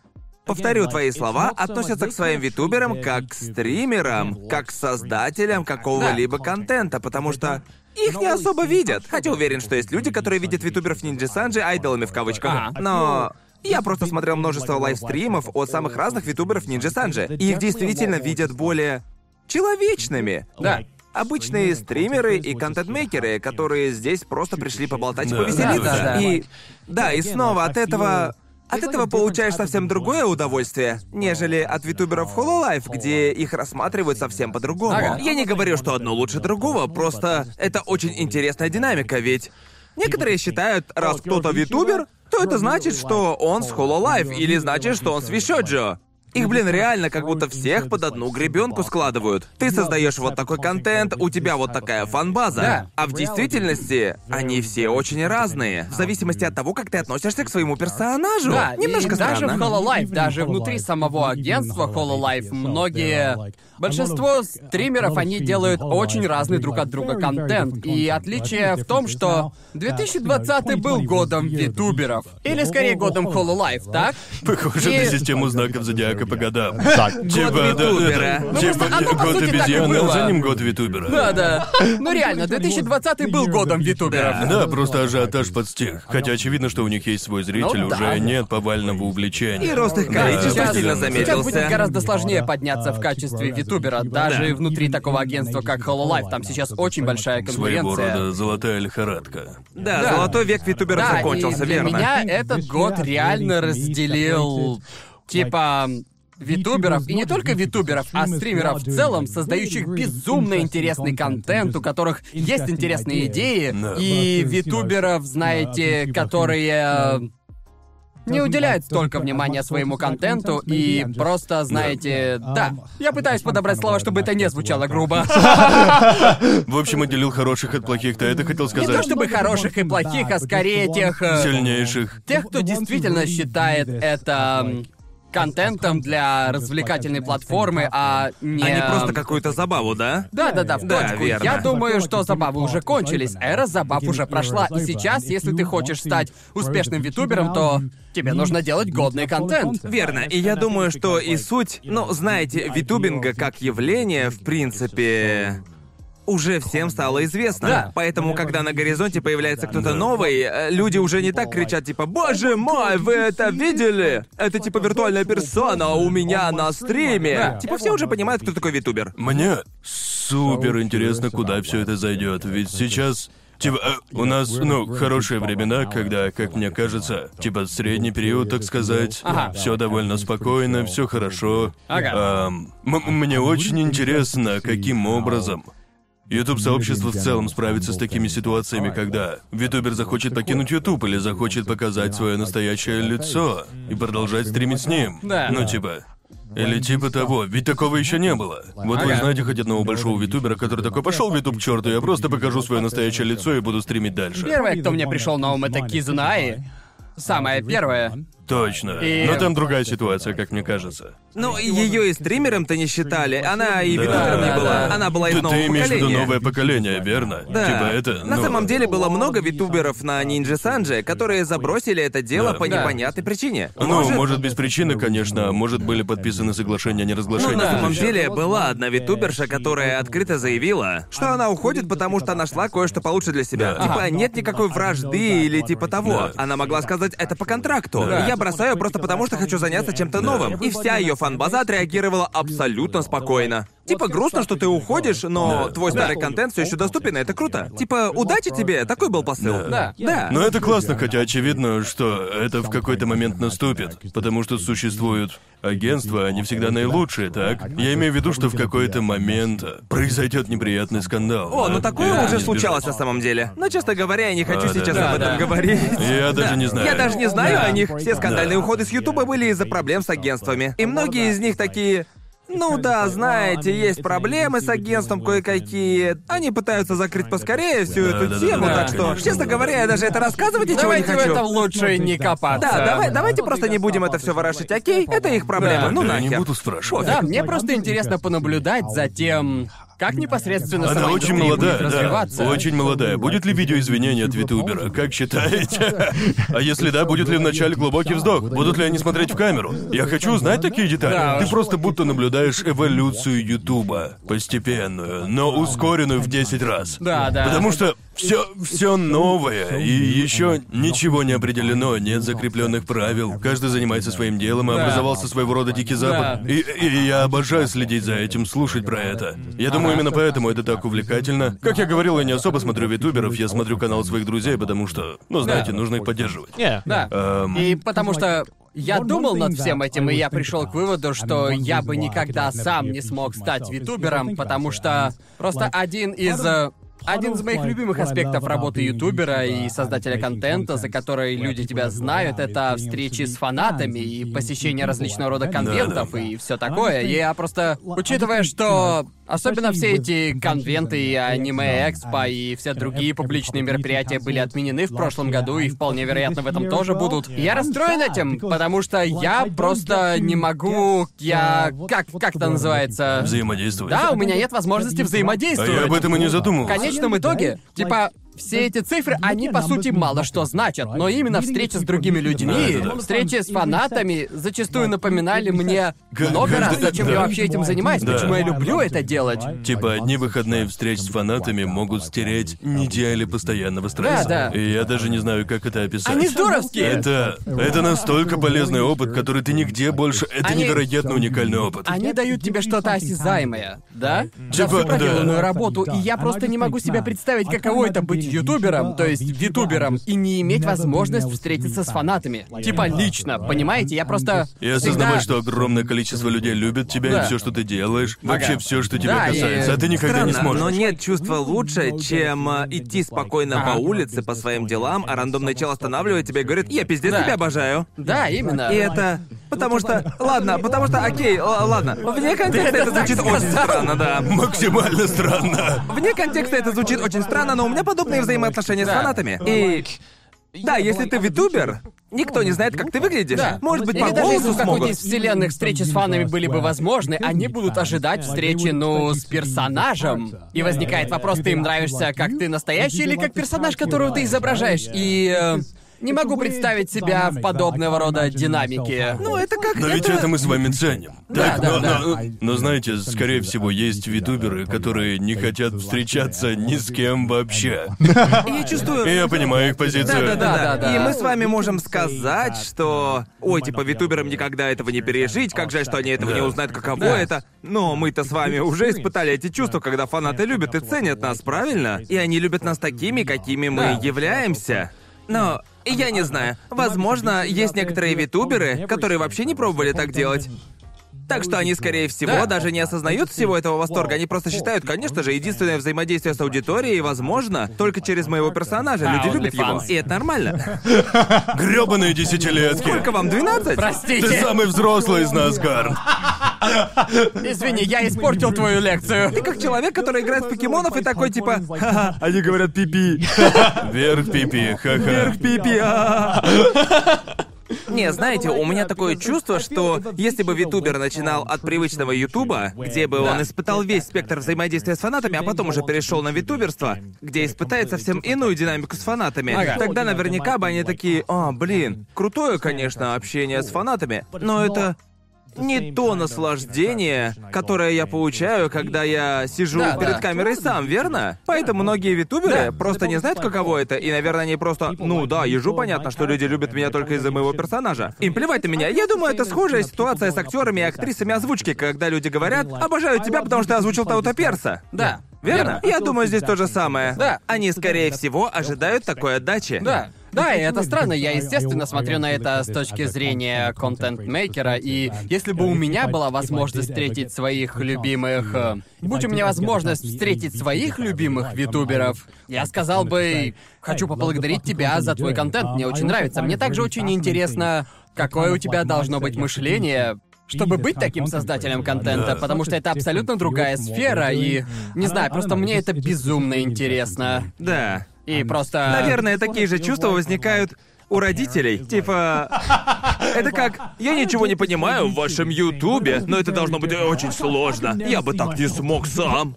повторю твои слова, относятся к своим витуберам как к стримерам, как к создателям какого-либо контента, потому что их не особо видят. Хотя уверен, что есть люди, которые видят витуберов Ninja Санджи айдолами в кавычках. А. Но я просто смотрел множество лайвстримов от самых разных витуберов Ninja Санджи, и их действительно видят более человечными. Да. Обычные стримеры и контент-мейкеры, которые здесь просто пришли поболтать и Да, повеселиться. да, да, да. И да, и снова от этого от этого получаешь совсем другое удовольствие, нежели от витуберов Hololive, где их рассматривают совсем по-другому. Ага. Я не говорю, что одно лучше другого, просто это очень интересная динамика, ведь некоторые считают, раз кто-то витубер, то это значит, что он с Hololive, или значит, что он с Вишоджо. Их, блин, реально как будто всех под одну гребенку складывают. Ты создаешь вот такой контент, у тебя вот такая фан-база. Да. А в действительности они все очень разные. В зависимости от того, как ты относишься к своему персонажу. Да, Немножко и даже в странно. Hololive, даже внутри самого агентства Hololive, многие... Большинство стримеров, они делают очень разный друг от друга контент. И отличие в том, что 2020 был годом витуберов. Или скорее годом Hololive, так? Похоже И- на систему знаков зодиака по годам. Так. Типа, да, витубера. Ну, Типа, год и обезьяны, а за ним год витубера. Да, да. Ну реально, 2020 был годом витуберов. Да, просто ажиотаж подстих. Хотя очевидно, что у них есть свой зритель, Ну уже нет повального увлечения. И рост их количества Сейчас, сильно сейчас замедлился. будет гораздо сложнее подняться в качестве витубера, даже внутри такого агентства, как Hololive. Там сейчас очень большая Своего конкуренция. рода золотая лихорадка. Да, Да. золотой век витуберов Да, закончился, и для верно. меня этот год реально разделил, типа, витуберов, и не только витуберов, а стримеров в целом, создающих безумно интересный контент, у которых есть интересные идеи, и витуберов, знаете, которые не уделяют столько внимания своему контенту и просто, знаете, да. Я пытаюсь подобрать слова, чтобы это не звучало грубо. В общем, отделил хороших от плохих, ты это хотел Не то сказать? чтобы хороших и плохих, а скорее тех... э, Сильнейших. Тех, кто действительно считает это контентом для развлекательной платформы, а не... А не просто какую-то забаву, да? Да-да-да, в Да, точку. верно. Я думаю, что забавы уже кончились, эра забав уже прошла, и сейчас, если ты хочешь стать успешным витубером, то тебе нужно делать годный контент. Верно, и я думаю, что и суть, ну, знаете, витубинга как явление, в принципе, уже всем стало известно. Да. Поэтому, когда на горизонте появляется кто-то новый, э, люди уже не так кричат, типа, «Боже мой, вы это видели? Это типа виртуальная персона у меня на стриме!» Да. Типа все уже понимают, кто такой витубер. Мне супер интересно, куда все это зайдет. Ведь сейчас. Типа, э, у нас, ну, хорошие времена, когда, как мне кажется, типа средний период, так сказать, Ага. все довольно спокойно, все хорошо. Ага. Ам, м- мне очень интересно, каким образом YouTube сообщество в целом справится с такими ситуациями, когда Витубер захочет покинуть YouTube или захочет показать свое настоящее лицо и продолжать стримить с ним. Да. Ну типа. Или типа того, ведь такого еще не было. Вот вы знаете хоть одного большого витубера, который такой пошел в Ютуб к черту, я просто покажу свое настоящее лицо и буду стримить дальше. Первое, кто мне пришел на ум, это Кизунаи. Самое первое. Точно. И- Но там другая ситуация, как мне кажется. Ну, ее и стримером-то не считали. Она и Да, не была. Она была из Ты, нового ты имеешь в виду поколения. новое поколение, верно? Да. Типа это. На ну, самом деле было много витуберов на Нинджи Санджи, которые забросили это дело Да. по Да. непонятной причине. Ну, может... без причины, конечно, а может, были подписаны соглашения о Ну, неразглашении. на самом вещей. деле, была одна витуберша, которая открыто заявила, что она уходит, потому что нашла кое-что получше для себя. Да. Типа, нет никакой вражды или типа того. Да. Она могла сказать это по контракту. Да. Я бросаю просто потому, что хочу заняться чем-то новым. И вся ее фан-база отреагировала абсолютно спокойно. Типа, грустно, что ты уходишь, но Да. твой старый контент все еще доступен, и это круто. Типа, удачи тебе, такой был посыл. Да. Да. Но это классно, хотя очевидно, что это в какой-то момент наступит, потому что существуют агентства, они всегда наилучшие, так? Я имею в виду, что в какой-то момент произойдет неприятный скандал. О, ну да? такое это уже случалось на самом деле. Но, честно говоря, я не хочу А, да, сейчас да. об этом Да, да. говорить. Я даже Да. не знаю. Я даже не знаю Да. о них. Все скандальные Да. уходы с Ютуба были из-за проблем с агентствами. И многие из них такие... Ну да, знаете, есть проблемы с агентством кое-какие. Они пытаются закрыть поскорее всю эту тему, да, так что, честно говоря, я даже это рассказывать ничего не Давайте в хочу. этом лучше не копаться. Да, давай, давайте просто не будем это все ворошить, окей? Это их проблема, Да. ну Я не нахер. буду спрашивать. Да, мне просто интересно понаблюдать за тем, как непосредственно Она очень молодая, будет развиваться. да. Очень молодая. Будет ли видео извинения от Витубера? Как считаете? А если да, будет ли в начале глубокий вздох? Будут ли они смотреть в камеру? Я хочу узнать такие детали. Да Ты уж. просто будто наблюдаешь эволюцию Ютуба. Постепенную, но ускоренную в 10 раз. Да, да. Потому что все, все новое, и еще ничего не определено, нет закрепленных правил. Каждый занимается своим делом, и Да. образовался своего рода дикий запад. Да. И, и я обожаю следить за этим, слушать про это. Я думаю, именно поэтому это так увлекательно. Как я говорил, я не особо смотрю витуберов, я смотрю канал своих друзей, потому что, ну, знаете, Да. нужно их поддерживать. Да. Эм, И потому что я думал над всем этим, и я пришел к выводу, что я бы никогда сам не смог стать витубером, потому что просто один из... Один из моих любимых аспектов работы ютубера и создателя контента, за который люди тебя знают, это встречи с фанатами и посещение различного рода конвентов и все такое. Я просто, учитывая, что особенно все эти конвенты и аниме экспо и все другие публичные мероприятия были отменены в прошлом году и вполне вероятно в этом тоже будут. Я расстроен этим, потому что я просто не могу, я как как это называется? взаимодействовать. Да, у меня нет возможности А взаимодействовать. я об этом и не задумывался. Конечном итоге, типа, все эти цифры, они по сути мало что значат, но именно встреча с другими людьми, встречи с фанатами зачастую напоминали мне много раз, зачем да. я вообще этим занимаюсь, Да. почему я люблю это делать. Типа, одни выходные встреч с фанатами могут стереть недели постоянного стресса. Да, да. И я даже не знаю, как это описать. Они здоровские! Это... Это настолько полезный опыт, который ты нигде больше... Это Они- невероятно уникальный опыт. Они дают тебе что-то осязаемое, да? За Типа, всю проделанную да. работу, и я просто не могу себе представить, каково это быть ютубером, то есть витубером, и не иметь возможность встретиться с фанатами. Типа лично, понимаете? Я просто И осознавать, всегда- что огромное количество людей любит тебя Да. и все, что ты делаешь, вообще все, что тебя Да, и- касается, а ты никогда не Странно, сможешь. но нет чувства лучше, чем э, идти спокойно по улице по своим делам, а рандомный чел останавливает тебя и говорит, я пиздец Да. тебя обожаю. Да, именно. И это... Потому что... Ладно, потому что... Окей, ладно. Вне контекста это звучит очень странно, да. Максимально странно. Вне контекста это звучит очень странно, но у меня подобные взаимоотношения с фанатами. И... Да, если ты витубер, никто не знает, как ты выглядишь. Да. Может быть, по Или даже если в какой-то из вселенных встречи с фанами были бы возможны, они будут ожидать встречи, ну, с персонажем. И возникает вопрос, ты им нравишься как ты настоящий или как персонаж, которого ты изображаешь. И... э, не могу представить себя в подобного рода динамике. Ну, это как... Но ведь это мы с вами ценим. Да, так, да, но, да. но- но знаете, скорее всего, есть витуберы, которые не хотят встречаться ни с кем вообще. Я чувствую... И я понимаю их позицию. Да, да, И да. мы с вами можем сказать, что... Ой, типа, витуберам никогда этого не пережить, как жаль, что они этого Да. не узнают, каково Да. это. Но мы-то с вами уже испытали эти чувства, когда фанаты любят и ценят нас, правильно? И они любят нас такими, какими мы Да. являемся. Но... Я не знаю. Возможно, есть некоторые витуберы, которые вообще не пробовали так делать. Так что они, скорее всего, Да. даже не осознают всего этого восторга. Они просто считают, конечно же, единственное взаимодействие с аудиторией возможно только через моего персонажа. А, Люди любят его. И это нормально. Грёбаные десятилетки. Сколько вам, 12? Простите. Ты самый взрослый из нас, Гарн. Извини, я испортил твою лекцию. Ты как человек, который играет в покемонов и такой типа «Ха-ха, они говорят пипи, Вверх пипи, ха-ха. вверх пипи, а Не, знаете, у меня такое чувство, что если бы витубер начинал от привычного ютуба, где бы он испытал весь спектр взаимодействия с фанатами, а потом уже перешел на витуберство, где испытает совсем иную динамику с фанатами, Ага. тогда наверняка бы они такие, а, блин, крутое, конечно, общение с фанатами, но это не то наслаждение, которое я получаю, когда я сижу Да, перед да. камерой сам, верно? Поэтому многие витуберы просто не знают, каково это, и, наверное, они просто, ну да, ежу понятно, что люди любят меня только из-за моего персонажа. Им плевать на меня. Я думаю, это схожая ситуация с актерами и актрисами озвучки, когда люди говорят, обожаю тебя, потому что я озвучил того-то перса. Да. Верно? Я думаю, здесь то же самое. Да. Они, скорее всего, ожидают такой отдачи. Да. Да, и это странно. Я, естественно, смотрю на это с точки зрения контент-мейкера, и если бы у меня была возможность встретить своих любимых... э, Будь у меня возможность встретить своих любимых витуберов, я сказал бы, хочу поблагодарить тебя за твой контент, мне очень нравится. Мне также очень интересно, какое у тебя должно быть мышление, чтобы быть таким создателем контента, потому что это абсолютно другая сфера, и... Не знаю, просто мне это безумно интересно. Да. И просто... Наверное, такие же чувства возникают у родителей. Типа, это как, я ничего не понимаю в вашем Ютубе, но это должно быть очень сложно. Я бы так не смог сам.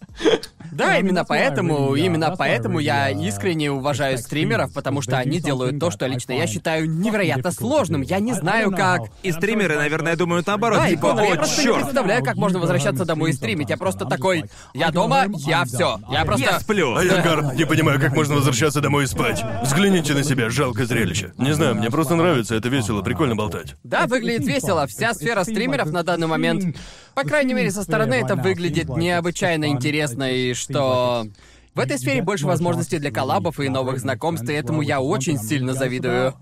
Да, именно поэтому, именно поэтому я искренне уважаю стримеров, потому что они делают то, что лично я считаю невероятно сложным. Я не знаю, как... И стримеры, наверное, думают наоборот. Да, типа, Конор, я о, просто не представляю, как можно возвращаться домой и стримить. Я просто такой, я дома, я все. Я просто... я сплю. А я, Гар, не понимаю, как можно возвращаться домой и спать. Взгляните на себя, жалкое зрелище. Не знаю, мне просто нравится, это весело, прикольно болтать. Да, выглядит весело. Вся сфера стримеров на данный момент, по крайней мере, со стороны это выглядит необычайно интересно, и что... В этой сфере больше возможностей для коллабов и новых знакомств, и этому я очень сильно завидую.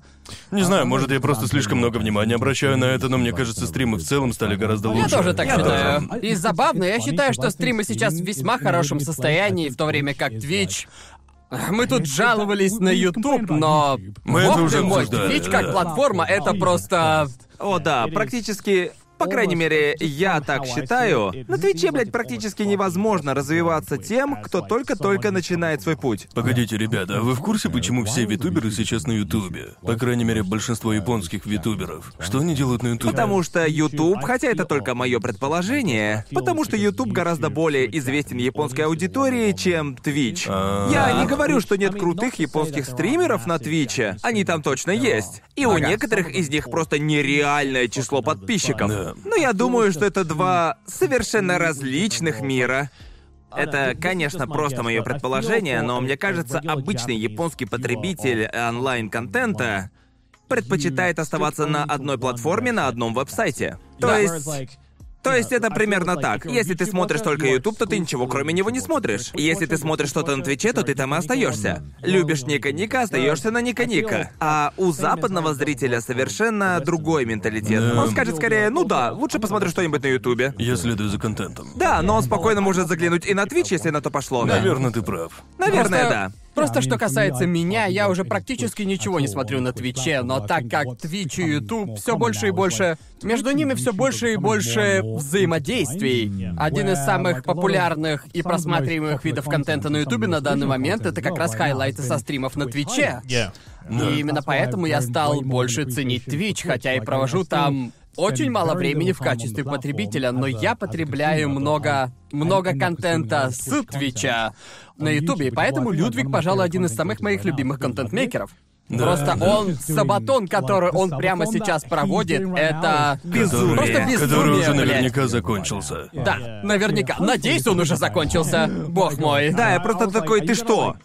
Не знаю, может, я просто слишком много внимания обращаю на это, но мне кажется, стримы в целом стали гораздо лучше. Я тоже так Я считаю. тоже. И забавно, я считаю, что стримы сейчас в весьма хорошем состоянии, в то время как Twitch... Мы тут жаловались на YouTube, но... Мы это уже обсуждали, Twitch как да. платформа — это просто... О, да, практически... По крайней мере, я так считаю. На Твиче, блядь, практически невозможно развиваться тем, кто только-только начинает свой путь. Погодите, ребята, а вы в курсе, почему все витуберы сейчас на Ютубе? По крайней мере, большинство японских витуберов. Что они делают на Ютубе? Потому что YouTube, хотя это только мое предположение, потому что YouTube гораздо более известен японской аудитории, чем Twitch. А. Я не говорю, что нет крутых японских стримеров на Твиче. Они там точно есть. И у некоторых из них просто нереальное число подписчиков. Да. Но я думаю, что это два совершенно различных мира. Это, конечно, просто мое предположение, но мне кажется, обычный японский потребитель онлайн-контента предпочитает оставаться на одной платформе, на одном веб-сайте. То есть... То есть это примерно так. Если ты смотришь только YouTube, то ты ничего кроме него не смотришь. Если ты смотришь что-то на Твиче, то ты там и остаешься. Любишь Ника Ника, остаешься на Ника Ника. А у западного зрителя совершенно другой менталитет. Да. Он скажет скорее, ну да, лучше посмотрю что-нибудь на Ютубе. Я следую за контентом. Да, но он спокойно может заглянуть и на Twitch, если на то пошло. Наверное, ты прав. Наверное, Просто- да. Просто что касается меня, я уже практически ничего не смотрю на Твиче, но так как Твич и Ютуб все больше и больше... Между ними все больше и больше взаимодействий. Один из самых популярных и просматриваемых видов контента на Ютубе на данный момент это как раз хайлайты со стримов на Твиче. И именно поэтому я стал больше ценить Twitch, хотя и провожу там очень мало времени в качестве потребителя, но я потребляю много, много контента с Твича на Ютубе, и поэтому Людвиг, пожалуй, один из самых моих любимых контент-мейкеров. Да, Просто он, сабатон, который он прямо сейчас проводит, это Безумие. Просто безумие, Который уже блядь. наверняка закончился. Да, наверняка. Надеюсь, он уже закончился. Бог мой. Да, я просто такой, ты что?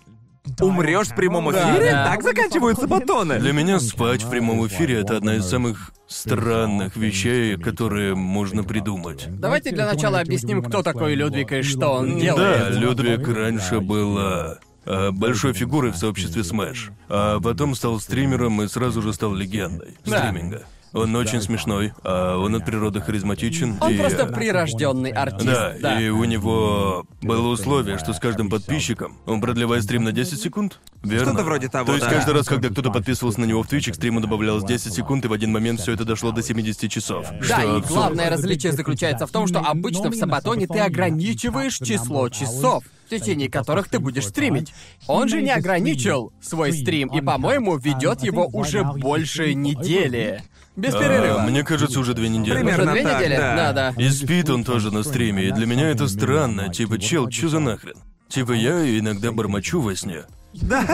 Умрешь в прямом эфире? да. Так заканчиваются батоны. Для меня спать в прямом эфире это одна из самых странных вещей, которые можно придумать. Давайте для начала объясним, кто такой Людвиг и что он Да, делает. Людвиг раньше был а, а, большой фигурой в сообществе Smash, а потом стал стримером и сразу же стал легендой Да. стриминга. Он очень смешной, а он от природы харизматичен. Он и... просто прирожденный артист. Да, и у него было условие, что с каждым подписчиком он продлевает стрим на 10 секунд. Верно? Что-то вроде того, То есть да. каждый раз, когда кто-то подписывался на него в Twitch, к стриму добавлялось 10 секунд, и в один момент все это дошло до 70 часов. Да, Что и абсурд. главное различие заключается в том, что обычно в Сабатоне ты ограничиваешь число часов, в течение которых ты будешь стримить. Он же не ограничил свой стрим и, по-моему, ведет его уже больше недели. Без А, перерыва. мне кажется, уже две недели. Примерно. Уже две так, недели? да. да. И спит он тоже на стриме, и для меня это странно. Типа, чел, чё за нахрен? Типа, я иногда бормочу во сне. Да.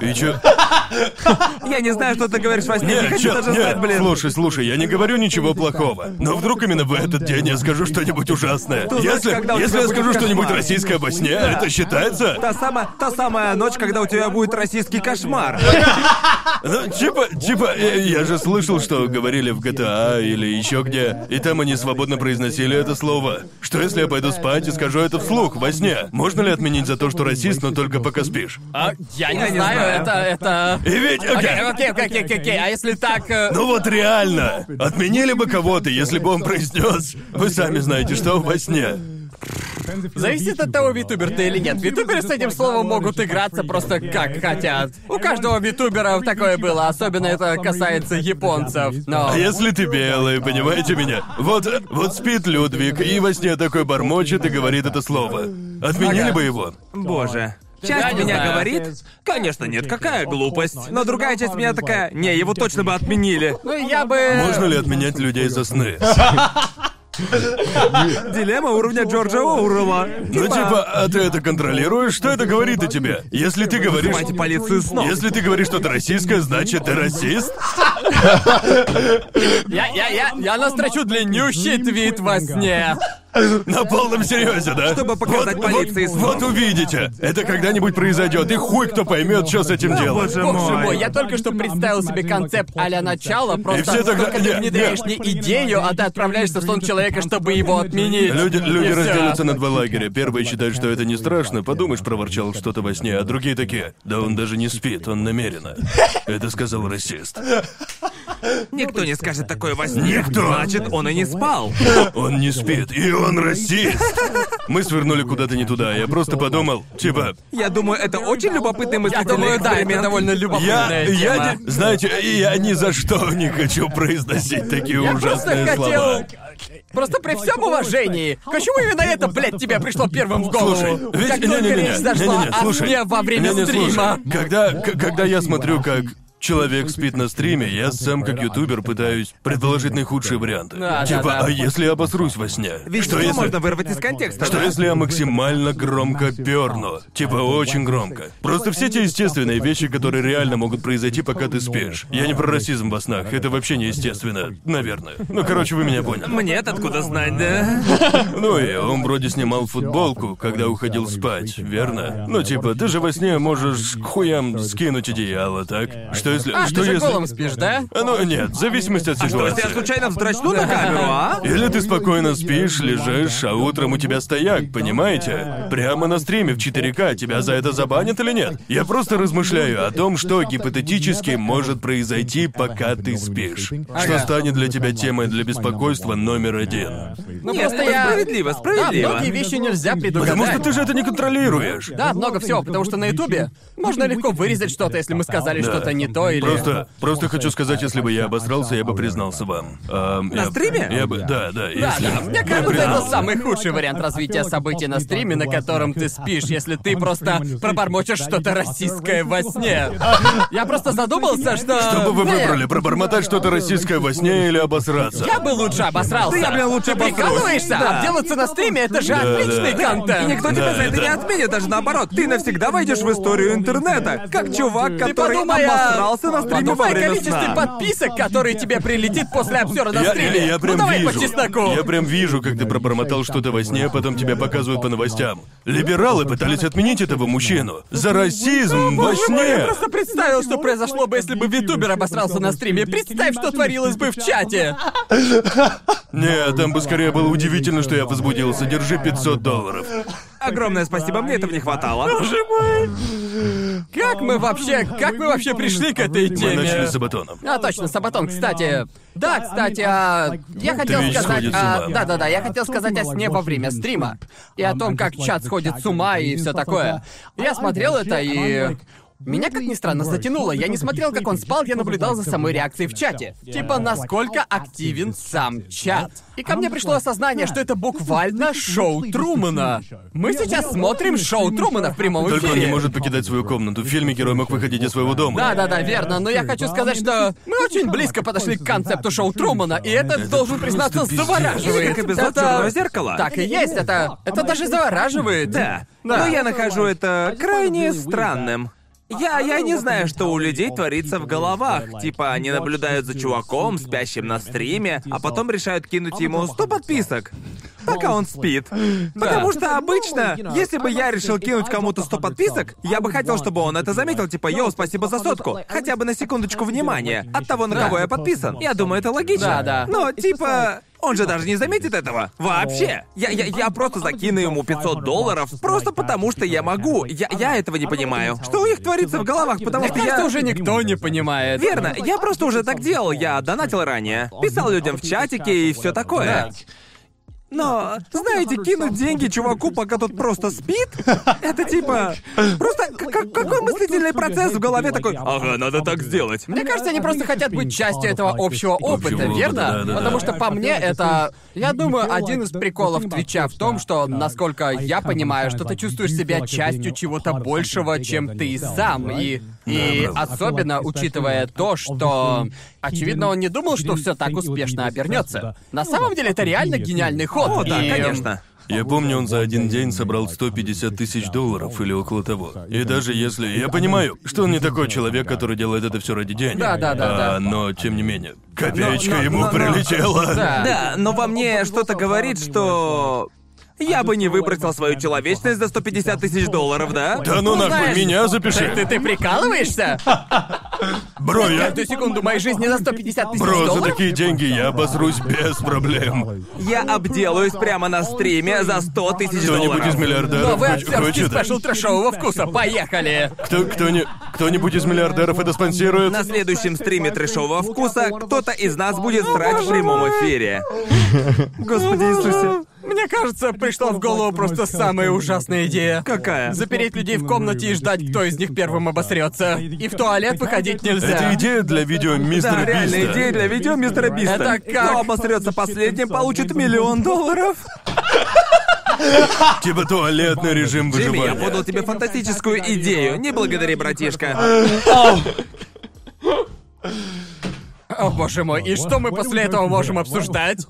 И чё? Я не знаю, что ты говоришь во сне, не Нет, хочу чё, даже нет, знать, блин. слушай, слушай, я не говорю ничего плохого. Но вдруг именно в этот день я скажу что-нибудь ужасное. ночь, Если, когда у если тебя я будет скажу что-нибудь кошмар. российское во сне, это считается? Та самая, та самая ночь, когда у тебя будет российский кошмар. Ну, типа, типа, э, я же слышал, что говорили в GTA или еще где, и там они свободно произносили это слово. Что если я пойду спать и скажу это вслух, во сне? Можно ли отменить за то, что расист, но только пока спишь? А, я не Я не знаю, знаю. это, это... И ведь, окей, Окей, окей, окей, окей, окей, а если так... э, Ну вот реально, отменили бы кого-то, если бы он произнес. Вы сами знаете, что во сне. Зависит от того, витубер ты или нет. Витуберы с этим словом могут играться просто как хотят. У каждого витубера такое было, особенно это касается японцев. Но... А если ты белый, понимаете меня? Вот, вот спит Людвиг, и во сне такой бормочет и говорит это слово. Отменили Ага. бы его? Боже. Часть меня говорит, конечно нет, какая глупость. Но другая часть меня такая, не, его точно бы отменили. Ну, я бы... Можно ли отменять людей за сны? Дилемма уровня Джорджа Оуэлла. Ну типа, а ты это контролируешь? Что это говорит о тебе? Если ты говоришь... Полицию снова. Если ты говоришь что-то российское, значит ты расист? Я, я, я, я настрочу длиннющий твит во сне. На полном серьезе, да? Чтобы показать вот, полиции вот, вот увидите. Это когда-нибудь произойдет, и хуй кто поймет, что с этим делать. боже Боже мой. мой, я только что представил себе концепт а-ля начало, просто все тогда- только ты не, внедряешь не идею, а ты отправляешься в сон человека, чтобы его отменить. Люди, люди И разделятся на два лагеря. Первые считают, что это не страшно, подумаешь, проворчал что-то во сне, а другие такие, да он даже не спит, он намеренно. Это сказал расист. Никто не скажет такое во сне. Никто. Значит, он и не спал. Он не спит, и он расист. Мы свернули куда-то не туда, я просто подумал, типа, Я думаю, это очень любопытный Я мыслительный думаю, да, это довольно я, любопытная я, тема. не- знаете, я ни за что не хочу произносить такие Я просто ужасные хотел... слова. Просто при всем уважении, почему именно это, блядь, тебе пришло первым в голову? Слушай, ведь как только не-не-не-не, речь зашла не-не-не, о слушай. сне во время Не-не, слушай, стрима. Когда, к- когда я смотрю, как человек спит на стриме, я сам как ютубер пытаюсь предположить наихудшие варианты. Да, да, типа, да. а если я обосрусь во сне? Ведь что если... можно вырвать из контекста. Что да? если я максимально громко перну? Типа очень громко. Просто все те естественные вещи, которые реально могут произойти, пока ты спишь. Я не про расизм во снах, это вообще неестественно, наверное. Ну, короче, вы меня поняли. Мне-то откуда знать, да? Ну и он вроде снимал футболку, когда уходил спать, верно? Ну типа, ты же во сне можешь хуям скинуть одеяло, так? Что если... А, что ты же если... голым спишь, да? А, Ну нет, в зависимости от Что, если ситуации. я случайно вздрачну на камеру, а? Или ты спокойно спишь, лежишь, а утром у тебя стояк, понимаете? Прямо на стриме в 4К тебя за это забанят или нет? Я просто размышляю о том, что гипотетически может произойти, пока ты спишь. Что станет для тебя темой для беспокойства номер один. Ну Нет, просто это я... справедливо, Да, справедливо. многие вещи нельзя предугадать. Потому что ты же это не контролируешь. Да, много всего, потому что на Ютубе можно легко вырезать что-то, если мы сказали Да. что-то не то или... Просто, просто хочу сказать, если бы я обосрался, я бы признался вам. Ам, На я- стриме? Я бы, да, да, Да, если... да, мне я кажется, это самый худший вариант развития событий на стриме, на котором ты спишь, если ты просто пробормочешь что-то российское во сне. Я просто задумался, что... Что бы вы выбрали, пробормотать что-то российское во сне или обосраться? Я бы лучше обосрался. Да я, бля, лучше Ты обосрусь. прикалываешься? Да. Обделаться на стриме — это же отличный да. контент. И никто тебя Да, за это да. не отменит, даже наоборот. Ты навсегда войдешь в историю интернета. Как чувак, Ты который подумай о- обосрался на стриме во подумай о время количестве сна. подписок, которые тебе прилетит после обзора на Я, стриме. я- я прям ну давай вижу. по чесноку. Я прям вижу, как ты пробормотал что-то во сне, а потом тебя показывают по новостям. Либералы пытались отменить этого мужчину. За расизм во Боже мой, я сне. просто представил, что произошло бы, если бы витубер обосрался на стриме. Представь, что творилось бы в чате. Нет, там бы скорее было удивительно, что я возбудился. Держи 500 долларов. Огромное спасибо, мне этого не хватало. Как мы вообще, как мы вообще пришли к этой Мы теме? начали с Сабатоном. А, точно, Сабатон, кстати. Да, кстати, а, я хотел Твич сказать... а. Да-да-да, я хотел сказать о сне во время стрима. И о том, как чат сходит с ума и все такое. Я смотрел это и... меня, как ни странно, затянуло. Я не смотрел, как он спал, я наблюдал за самой реакцией в чате. Типа, насколько активен сам чат. И ко мне пришло осознание, что это буквально шоу Трумана. Мы сейчас смотрим шоу Трумана в прямом Только он не эфире. может покидать свою комнату. В фильме герой мог выходить из своего дома. Да, да, да, верно. Но я хочу сказать, что мы очень близко подошли к концепту шоу Трумана, и это, Это должен признаться, завораживает. Как эпизод Это- «Черного зеркала». Так и есть, это. Это даже завораживает. Да. Да. Но я нахожу это крайне странным. Я, я не знаю, что у людей творится в головах. Типа, они наблюдают за чуваком, спящим на стриме, а потом решают кинуть ему 100 подписок. Пока он спит. Потому что обычно, если бы я решил кинуть кому-то 100 подписок, я бы хотел, чтобы он это заметил, типа, йоу, спасибо за сотку. Хотя бы на секундочку внимания от того, на кого я подписан. Я думаю, это логично. Да, да. Но, типа, он же даже не заметит этого. Вообще. Я, я, я просто закину ему 500 долларов, просто потому что я могу. Я, я этого не понимаю. Что у них творится в головах, потому что я... уже никто не понимает. Верно, я просто уже так делал. Я донатил ранее. Писал людям в чатике и все такое. Но, знаете, кинуть деньги чуваку, пока тот просто спит, это типа... Просто какой мыслительный процесс в голове такой... Ага, надо так сделать. Мне кажется, они просто хотят быть частью этого общего опыта, верно? Потому что по мне это, я думаю, один из приколов Твича в том, что, насколько я понимаю, что ты чувствуешь себя частью чего-то большего, чем ты сам, и и Да, особенно учитывая то, что очевидно он не думал, что все так успешно обернется. На самом деле это реально гениальный ход. О, да, и, эм, конечно. Я помню, он за один день собрал 150 тысяч долларов или около того. И даже если... Я понимаю, что он не такой человек, который делает это все ради денег. Да, да, да, А, да. Но, тем не менее, копеечка Но- но- ему но- но- прилетела. Да. Да, но во мне что-то говорит, что... Я бы не выбросил свою человечность за 150 тысяч долларов, да? Да ну нахуй, меня запиши. ты, ты прикалываешься? Бро, я... Каждую секунду моей жизни за 150 тысяч Бро, за долларов? такие деньги я обосрусь без проблем. Я обделаюсь прямо на стриме за 100 тысяч Кто-нибудь долларов. из миллиардеров Новый актерский спешл трэшового вкуса. Поехали! Кто, кто не... Кто-нибудь из миллиардеров это спонсирует? На следующем стриме трешового вкуса кто-то из нас будет срать в прямом эфире. Господи Иисусе. Мне кажется, пришла в голову просто самая ужасная идея. Какая? Запереть людей в комнате и ждать, кто из них первым обосрется. И в туалет выходить нельзя. Это идея для видео мистера Да, реальная Биста. идея для видео мистера Биста. Это как- Кто обосрется последним, получит миллион долларов. Типа туалетный режим Джимми, я выживания. подал тебе фантастическую идею. Не благодари, братишка. О боже мой, и что мы после этого можем обсуждать?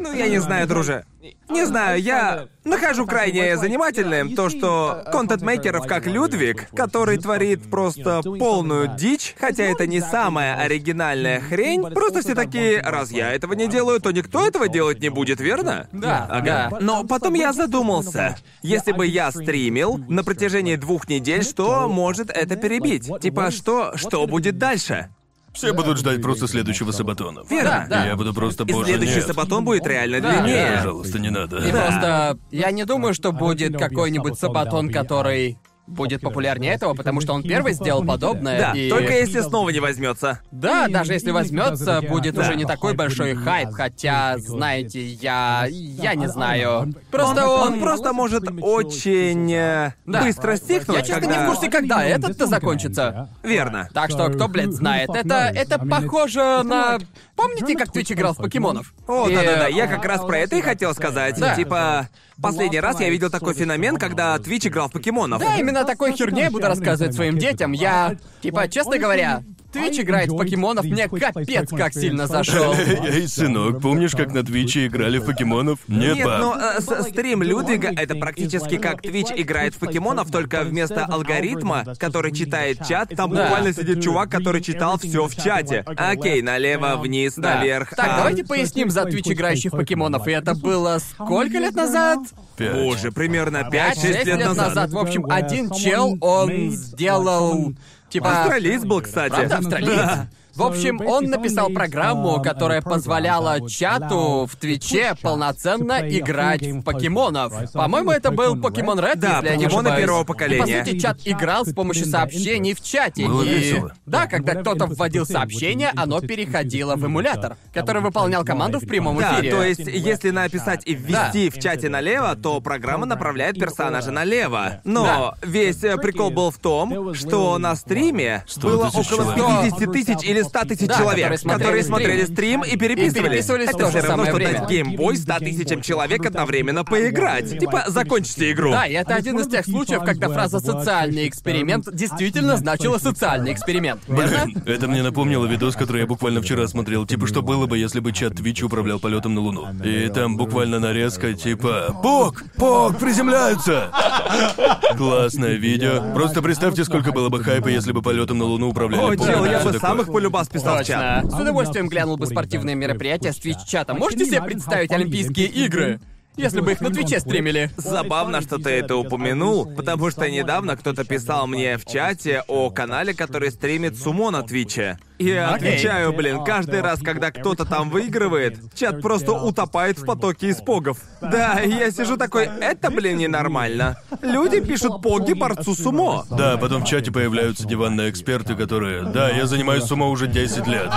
Ну, я не знаю, друже. Не знаю, я нахожу крайне занимательным то, что контент-мейкеров как Людвиг, который творит просто полную дичь, хотя это не самая оригинальная хрень, просто все такие, раз я этого не делаю, то никто этого делать не будет, верно? Да, Ага. Но потом я задумался. Если бы я стримил на протяжении двух недель, что может это перебить? Типа, что, что будет дальше? Все будут ждать просто следующего сабатона. Верно. Да, я буду просто, И боже, следующий нет. сабатон будет реально Да, длиннее. Пожалуйста, не надо. И просто я не думаю, что будет какой-нибудь сабатон, который будет популярнее этого, потому что он первый сделал подобное. Да, и... только если снова не возьмется. Да, даже если возьмется, будет Да. уже не такой большой хайп, хотя, знаете, я... я не знаю. Просто он, он... просто может очень э, Да. быстро стихнуть, Я честно когда... не в курсе, когда этот-то закончится. Верно. Так что, кто, блядь, знает, это, это похоже на... Помните, как Твич играл в покемонов? О, И- да-да-да, я как раз про это и хотел сказать. Да. Типа, последний раз я видел такой феномен, когда Twitch играл в покемонов. Да, именно о такой херне буду рассказывать своим детям. Я... Типа, честно говоря, Твич играет в покемонов мне капец как сильно зашел. Эй, сынок, помнишь, как на Твиче играли в покемонов? Нет, Нет, но э, с- стрим Людвига это практически как Twitch играет в покемонов, только вместо алгоритма, который читает чат, там Да. буквально сидит чувак, который читал все в чате. Окей, налево, вниз, Да. наверх. Так, а- давайте поясним за Твич играющих в покемонов. И это было сколько лет назад? Пять. Боже, примерно 5-6 5-6 лет назад. В общем, один чел, он сделал... Типа... Австралиец был, кстати. Правда, австралиец? Да. В общем, он написал программу, которая позволяла чату в Твиче полноценно играть в покемонов. По-моему, это был Покемон Ред, Да, если я не покемоны ошибаюсь. первого И, поколения. по сути, чат играл с помощью сообщений в чате. Было и... весело. Да, когда кто-то вводил сообщение, оно переходило в эмулятор, который выполнял команду в прямом Да, эфире. то есть, если написать и ввести в чате налево, то программа направляет персонажа налево. Но весь э, прикол был в том, что на стриме 100 было около человек. 50 тысяч или 100 тысяч Да, человек, которые смотрели которые стрим. смотрели стрим и переписывались. И переписывались Это то же все равно, что время. дать геймбой 100 тысячам человек одновременно поиграть. Типа, закончите игру. Да, и это один из тех случаев, когда фраза «социальный эксперимент» действительно значила «социальный эксперимент». Верно? Блин, это мне напомнило видос, который я буквально вчера смотрел. Типа, что было бы, если бы чат Твич управлял полетом на Луну. И там буквально нарезка, типа «Пок! Пок! Приземляются!» Классное видео. Просто представьте, сколько было бы хайпа, если бы полетом на Луну управляли О, чел, я бы такое. самых полюбас писал в чат. С удовольствием глянул бы спортивные мероприятия с Твич-чата. Можете себе представить Олимпийские игры? Если бы их на Твиче стримили. Забавно, что ты это упомянул, потому что недавно кто-то писал мне в чате о канале, который стримит сумо на Твиче. И отвечаю, блин, каждый раз, когда кто-то там выигрывает, чат просто утопает в потоке испогов. Да, и я сижу такой, это, блин, ненормально. Люди пишут поги борцу сумо. Да, потом в чате появляются диванные эксперты, которые... Да, я занимаюсь сумо уже 10 лет.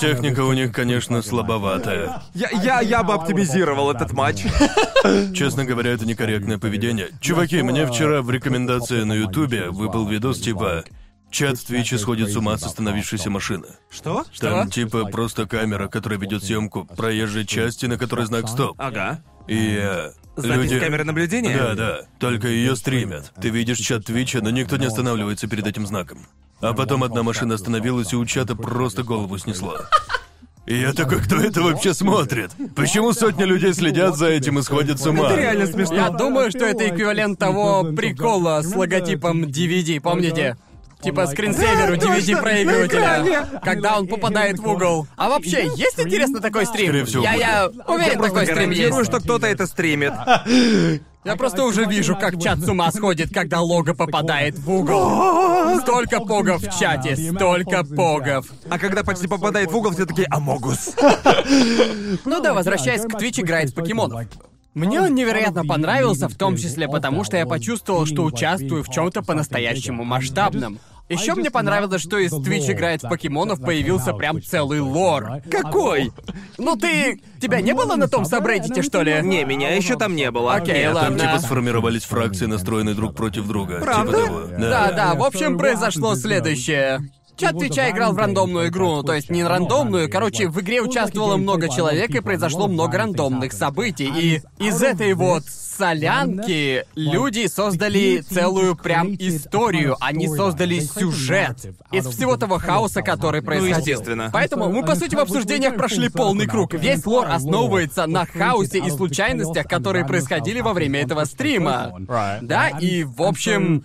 Техника у них, конечно, слабоватая. Я, я, я бы оптимизировал этот матч. Честно говоря, это некорректное поведение. Чуваки, мне вчера в рекомендации на Ютубе выпал видос типа Чат в Твиче сходит с ума с остановившейся машины. Что? Там типа просто камера, которая ведет съемку проезжей части, на которой знак стоп. Ага. И э, Запись люди... камеры наблюдения? Да, да. Только ее стримят. Ты видишь чат Твича, но никто не останавливается перед этим знаком. А потом одна машина остановилась, и у чата просто голову снесла. И я такой, кто это вообще смотрит? Почему сотни людей следят за этим и сходят с ума? Это реально смешно. Я думаю, что это эквивалент того прикола с логотипом DVD, помните? Типа скринсейвер у DVD-проигрывателя. Когда он попадает в угол. А вообще, есть интересно такой стрим? Я, я уверен, Я такой стрим есть. что кто-то это стримит. Я просто уже вижу, как чат с ума сходит, когда лого попадает в угол. Столько погов в чате, столько погов. А когда почти попадает в угол, все такие «Амогус». Ну да, возвращаясь к Twitch играет в покемонов. Мне он невероятно понравился, в том числе потому, что я почувствовал, что участвую в чем-то по-настоящему масштабном. Еще мне понравилось, что из Twitch играет в покемонов появился прям целый лор. Какой? Ну ты... Тебя не было на том сабреддите, что ли? Не, меня еще там не было. Окей, Нет. ладно. Там типа сформировались фракции, настроенные друг против друга. Правда? Типа того. Да, да, в общем, произошло следующее. Чат Твича играл в рандомную игру, то есть не рандомную, короче, в игре участвовало много человек и произошло много рандомных событий. И из этой вот солянки. Люди создали целую прям историю, они создали сюжет из всего того хаоса, который происходил. естественно. Поэтому мы, по сути, в обсуждениях прошли полный круг. Весь лор основывается на хаосе и случайностях, которые происходили во время этого стрима. Да, и в общем,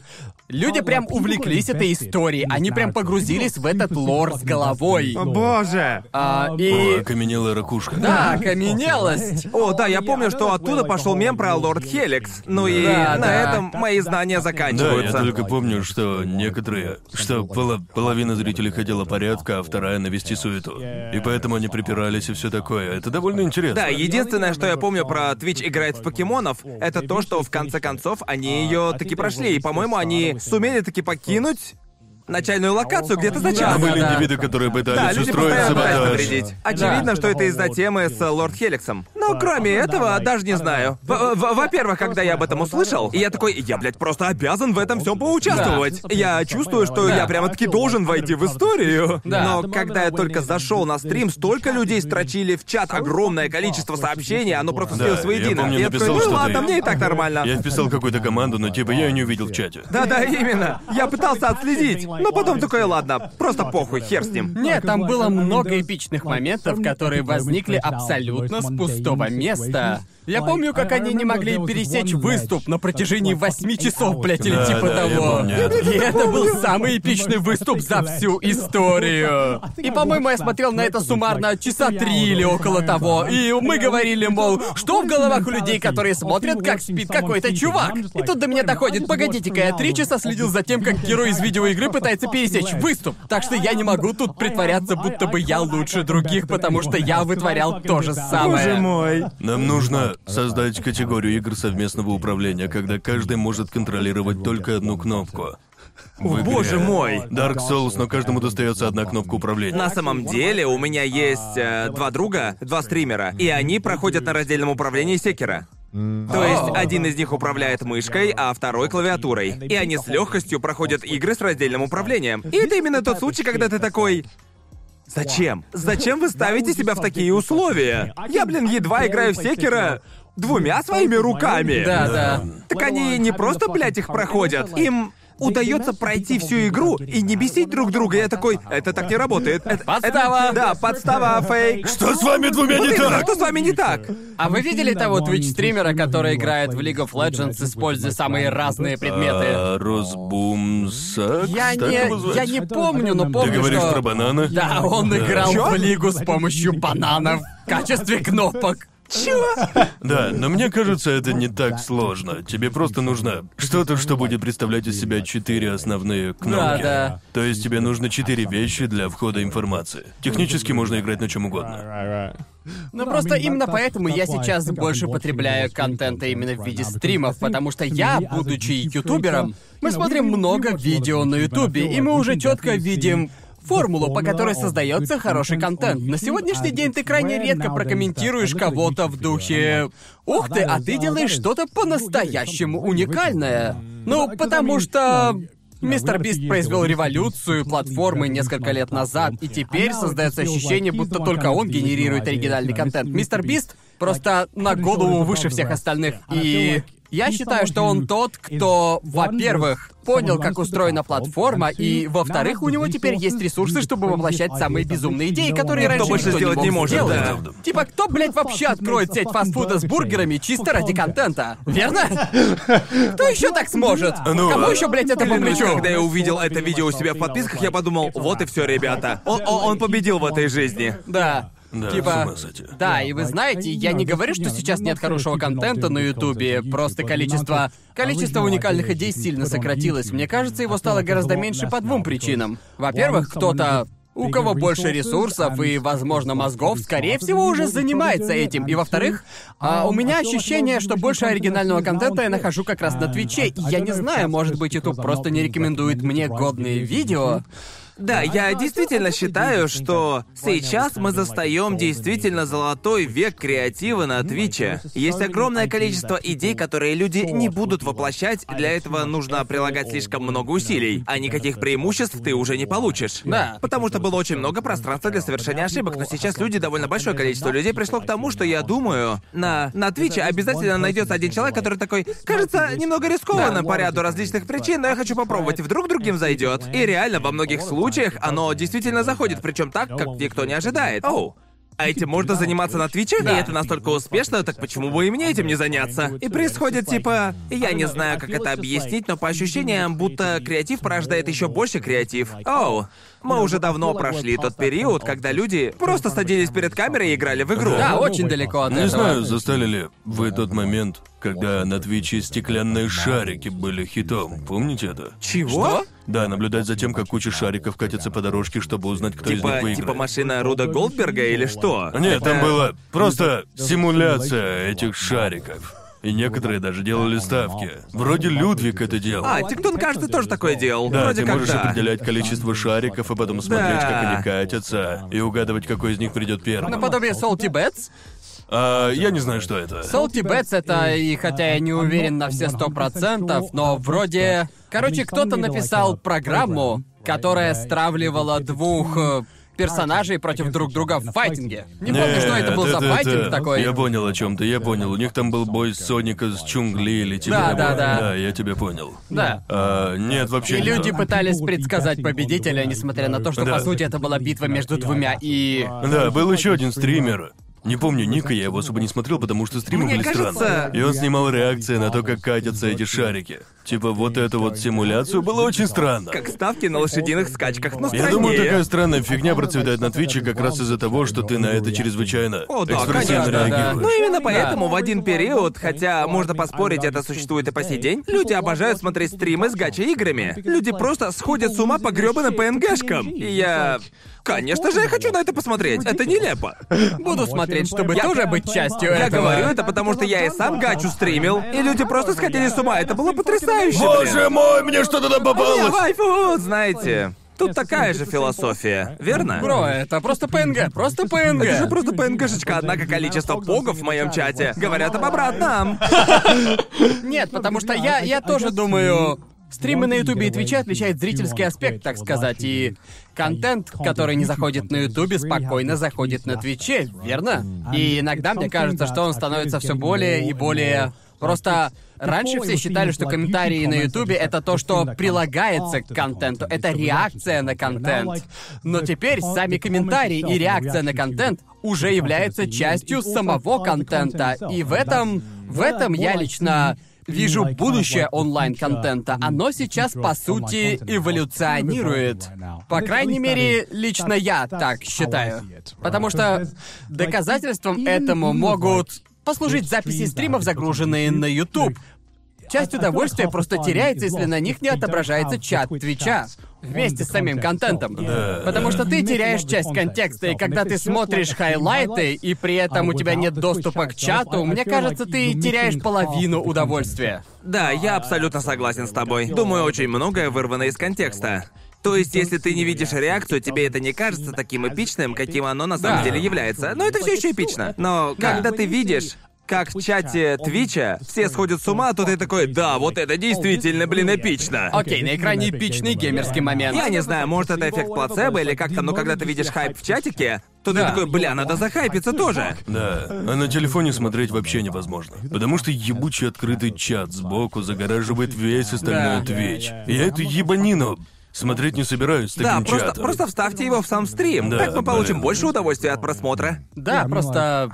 люди прям увлеклись этой историей, они прям погрузились в этот лор с головой. О, боже. А, О, и... окаменелая ракушка. Да, окаменелость. О, да, я помню, что оттуда пошел мем про Лорд Хеликс. Ну и Да, на да. этом мои знания Да, я заканчиваются. только помню, что некоторые, что пола- половина зрителей хотела порядка, а вторая навести суету. И поэтому они припирались и все такое. Это довольно интересно. Да, единственное, что я помню про Twitch играет в покемонов, это то, что в конце концов они ее таки прошли. И, по-моему, они сумели таки покинуть начальную локацию где-то за час. Были да. индивиды, которые Да, пытались люди устроить постоянно саботаж. навредить. Очевидно, что это из-за темы с э, Лорд Хеликсом. Но кроме этого, даже не знаю. В- в- Во-первых, когда я об этом услышал, я такой, я, блядь, просто обязан в этом всем поучаствовать. Я чувствую, что Да. я прямо-таки должен войти в историю. Да. Но когда я только зашел на стрим, столько людей строчили в чат огромное количество сообщений, оно просто Да, слилось я воедино. помню, я написал, такой, ну ладно, мне и так нормально. Я вписал какую-то команду, но типа я ее не увидел в чате. Да-да, именно. Я пытался отследить, но потом такой, ладно, просто похуй, хер с ним. Нет, там было много эпичных моментов, которые возникли абсолютно с пустого места. Я помню, как они не могли пересечь выступ на протяжении восьми часов, блядь, или Да, типа да, того. И это был самый эпичный выступ за всю историю. И, по-моему, я смотрел на это суммарно часа три или около того. И мы говорили, мол, что в головах у людей, которые смотрят, как спит какой-то чувак. И тут до меня доходит, погодите-ка, я три часа следил за тем, как герой из видеоигры пытается пытается пересечь выступ. Так что я не могу тут притворяться, будто бы я лучше других, потому что я вытворял то же самое. Боже мой. Нам нужно создать категорию игр совместного управления, когда каждый может контролировать только одну кнопку. В игре боже мой. Dark Souls, но каждому достается одна кнопка управления. На самом деле у меня есть э, два друга, два стримера, и они проходят на раздельном управлении секера. То есть один из них управляет мышкой, а второй клавиатурой. И они с легкостью проходят игры с раздельным управлением. И это именно тот случай, когда ты такой. Зачем? Зачем вы ставите себя в такие условия? Я, блин, едва играю в секера двумя своими руками. Да, да. Так они не просто, блядь, их проходят. Им удается пройти всю игру и не бесить друг друга. Я такой, это так не работает. Это, Подстава. это- да, подстава, фейк. Что с вами двумя Вот не именно, так? что с вами не так? А вы видели того Twitch-стримера, который играет в League of Legends, используя самые разные предметы? А, Росбум Сакс? Я не, я не помню, но Ты помню, говоришь что... про бананы? Да, он играл Чё? в лигу с помощью бананов в качестве кнопок. Да, но мне кажется, это не так сложно. Тебе просто нужно что-то, что будет представлять из себя четыре основные кнопки. да. То есть тебе нужно четыре вещи для входа информации. Технически можно играть на чем угодно. Ну просто именно поэтому я сейчас больше потребляю контента именно в виде стримов, потому что я, будучи ютубером, мы смотрим много видео на ютубе, и мы уже четко видим формулу, по которой создается хороший контент. На сегодняшний день ты крайне редко прокомментируешь кого-то в духе «Ух ты, а ты делаешь что-то по-настоящему уникальное». Ну, потому что Мистер Бист произвел революцию платформы несколько лет назад, и теперь создается ощущение, будто только он генерирует оригинальный контент. Мистер Бист просто на голову выше всех остальных. И я считаю, что он тот, кто, во-первых, понял, как устроена платформа, и, во-вторых, у него теперь есть ресурсы, чтобы воплощать самые безумные идеи, которые раньше больше никто сделать не, может, сделать. да. Типа, кто, блядь, вообще откроет сеть фастфуда с бургерами чисто ради контента? Верно? Кто еще так сможет? Ну, Кому еще, блядь, это по плечу? Когда я увидел это видео у себя в подписках, я подумал, вот и все, ребята. Он победил в этой жизни. Да. Да, с типа, да, и вы знаете, я не говорю, что сейчас нет хорошего контента на Ютубе, просто количество... Количество уникальных идей сильно сократилось. Мне кажется, его стало гораздо меньше по двум причинам. Во-первых, кто-то у кого больше ресурсов и, возможно, мозгов, скорее всего, уже занимается этим. И во-вторых, а, у меня ощущение, что больше оригинального контента я нахожу как раз на Твиче. И я не знаю, может быть, YouTube просто не рекомендует мне годные видео. Да, я действительно считаю, что сейчас мы застаем действительно золотой век креатива на Твиче. Есть огромное количество идей, которые люди не будут воплощать, для этого нужно прилагать слишком много усилий, а никаких преимуществ ты уже не получишь. Да. Потому что было очень много пространства для совершения ошибок, но сейчас люди, довольно большое количество людей пришло к тому, что я думаю, на, на Твиче обязательно найдется один человек, который такой, кажется, немного рискованно по ряду различных причин, но я хочу попробовать, вдруг другим зайдет. И реально, во многих случаях оно действительно заходит, причем так, как никто не ожидает. Оу. А этим можно заниматься на Твиче, и это настолько успешно, так почему бы и мне этим не заняться? И происходит типа... Я не знаю, как это объяснить, но по ощущениям, будто креатив порождает еще больше креатив. Оу. Мы уже давно прошли тот период, когда люди просто садились перед камерой и играли в игру. Да, очень далеко от Не этого. знаю, застали ли вы тот момент, когда на Твиче стеклянные шарики были хитом. Помните это? Чего? Да, наблюдать за тем, как куча шариков катится по дорожке, чтобы узнать, кто из них Типа, выиграет. типа машина Руда Голдберга или что? Нет, там Это- была просто симуляция этих шариков. И некоторые даже делали ставки. Вроде Людвиг это делал. А, Тиктон, кажется, тоже такое делал. Да, Вроде ты как можешь да. определять количество шариков и потом смотреть, Да. как они катятся, и угадывать, какой из них придет первым. Наподобие Salty Bets. А, я не знаю, что это. Salty Bets это, и хотя я не уверен на все сто процентов, но вроде... Короче, кто-то написал программу, которая стравливала двух э, персонажей против друг друга в файтинге. Не помню, что это был за это- файтинг это- такой. Я понял о чем ты, я понял. У них там был бой Соника с Чунгли или типа Да, да, да. Да, я тебя понял. Да. А, нет, вообще И не люди пытались предсказать победителя, несмотря на то, что, Да. по сути, это была битва между двумя и... Да, был еще один стример. Не помню Ника, я его особо не смотрел, потому что стримы Мне были кажется- странные. И он снимал реакции на то, как катятся эти шарики. типа вот эту вот симуляцию, было очень странно. Как ставки на лошадиных скачках, но Я думаю, такая странная фигня процветает на Твиче как раз из-за того, что ты на это чрезвычайно О, да, экспрессивно конечно, да. реагируешь. Ну именно поэтому в один период, хотя можно поспорить, это существует и по сей день, люди обожают смотреть стримы с гача-играми. Люди просто сходят с ума по грёбаным ПНГшкам. И я... Конечно же, я хочу на это посмотреть. Это нелепо. Буду смотреть, чтобы тоже быть частью Я этого. говорю это потому, что я и сам гачу стримил, и люди просто сходили с ума. Это было потрясающе, блин. Боже мой, мне что-то там Я попалось! вайфу, знаете. Тут такая же философия, верно? Бро, это просто ПНГ, просто ПНГ. Это же просто ПНГшечка, однако количество погов в моем чате говорят об обратном. Нет, потому что я, я тоже думаю... Стримы на Ютубе и Твиче отличает зрительский аспект, так сказать, и контент, который не заходит на Ютубе, спокойно заходит на Твиче, верно? И иногда мне кажется, что он становится все более и более... Просто раньше все считали, что комментарии на Ютубе это то, что прилагается к контенту, это реакция на контент. Но теперь сами комментарии и реакция на контент уже являются частью самого контента. И в этом, в этом я лично вижу будущее онлайн-контента. Оно сейчас, по сути, эволюционирует. По крайней мере, лично я так считаю. Потому что доказательством этому могут послужить записи стримов, загруженные на YouTube. Часть удовольствия просто теряется, если на них не отображается чат Твича вместе с самим контентом. Потому что ты теряешь часть контекста, и когда ты смотришь хайлайты, и при этом у тебя нет доступа к чату, мне кажется, ты теряешь половину удовольствия. Да, я абсолютно согласен с тобой. Думаю, очень многое вырвано из контекста. То есть, если ты не видишь реакцию, тебе это не кажется таким эпичным, каким оно на самом Да. деле является. Но это все еще эпично. Но Да. когда ты видишь, как в чате Твича все сходят с ума, то ты такой, да, вот это действительно, блин, эпично. Окей, на экране эпичный геймерский момент. Я не знаю, может это эффект плацебо или как-то, но когда ты видишь хайп в чатике, то ты Да. такой, бля, надо захайпиться тоже. Да, а на телефоне смотреть вообще невозможно. Потому что ебучий открытый чат сбоку загораживает весь остальной Да. Twitch. Я эту ебанину смотреть не собираюсь с Да, таким просто, чатом. просто вставьте его в сам стрим. Да, так мы получим блин. больше удовольствия от просмотра. Да, просто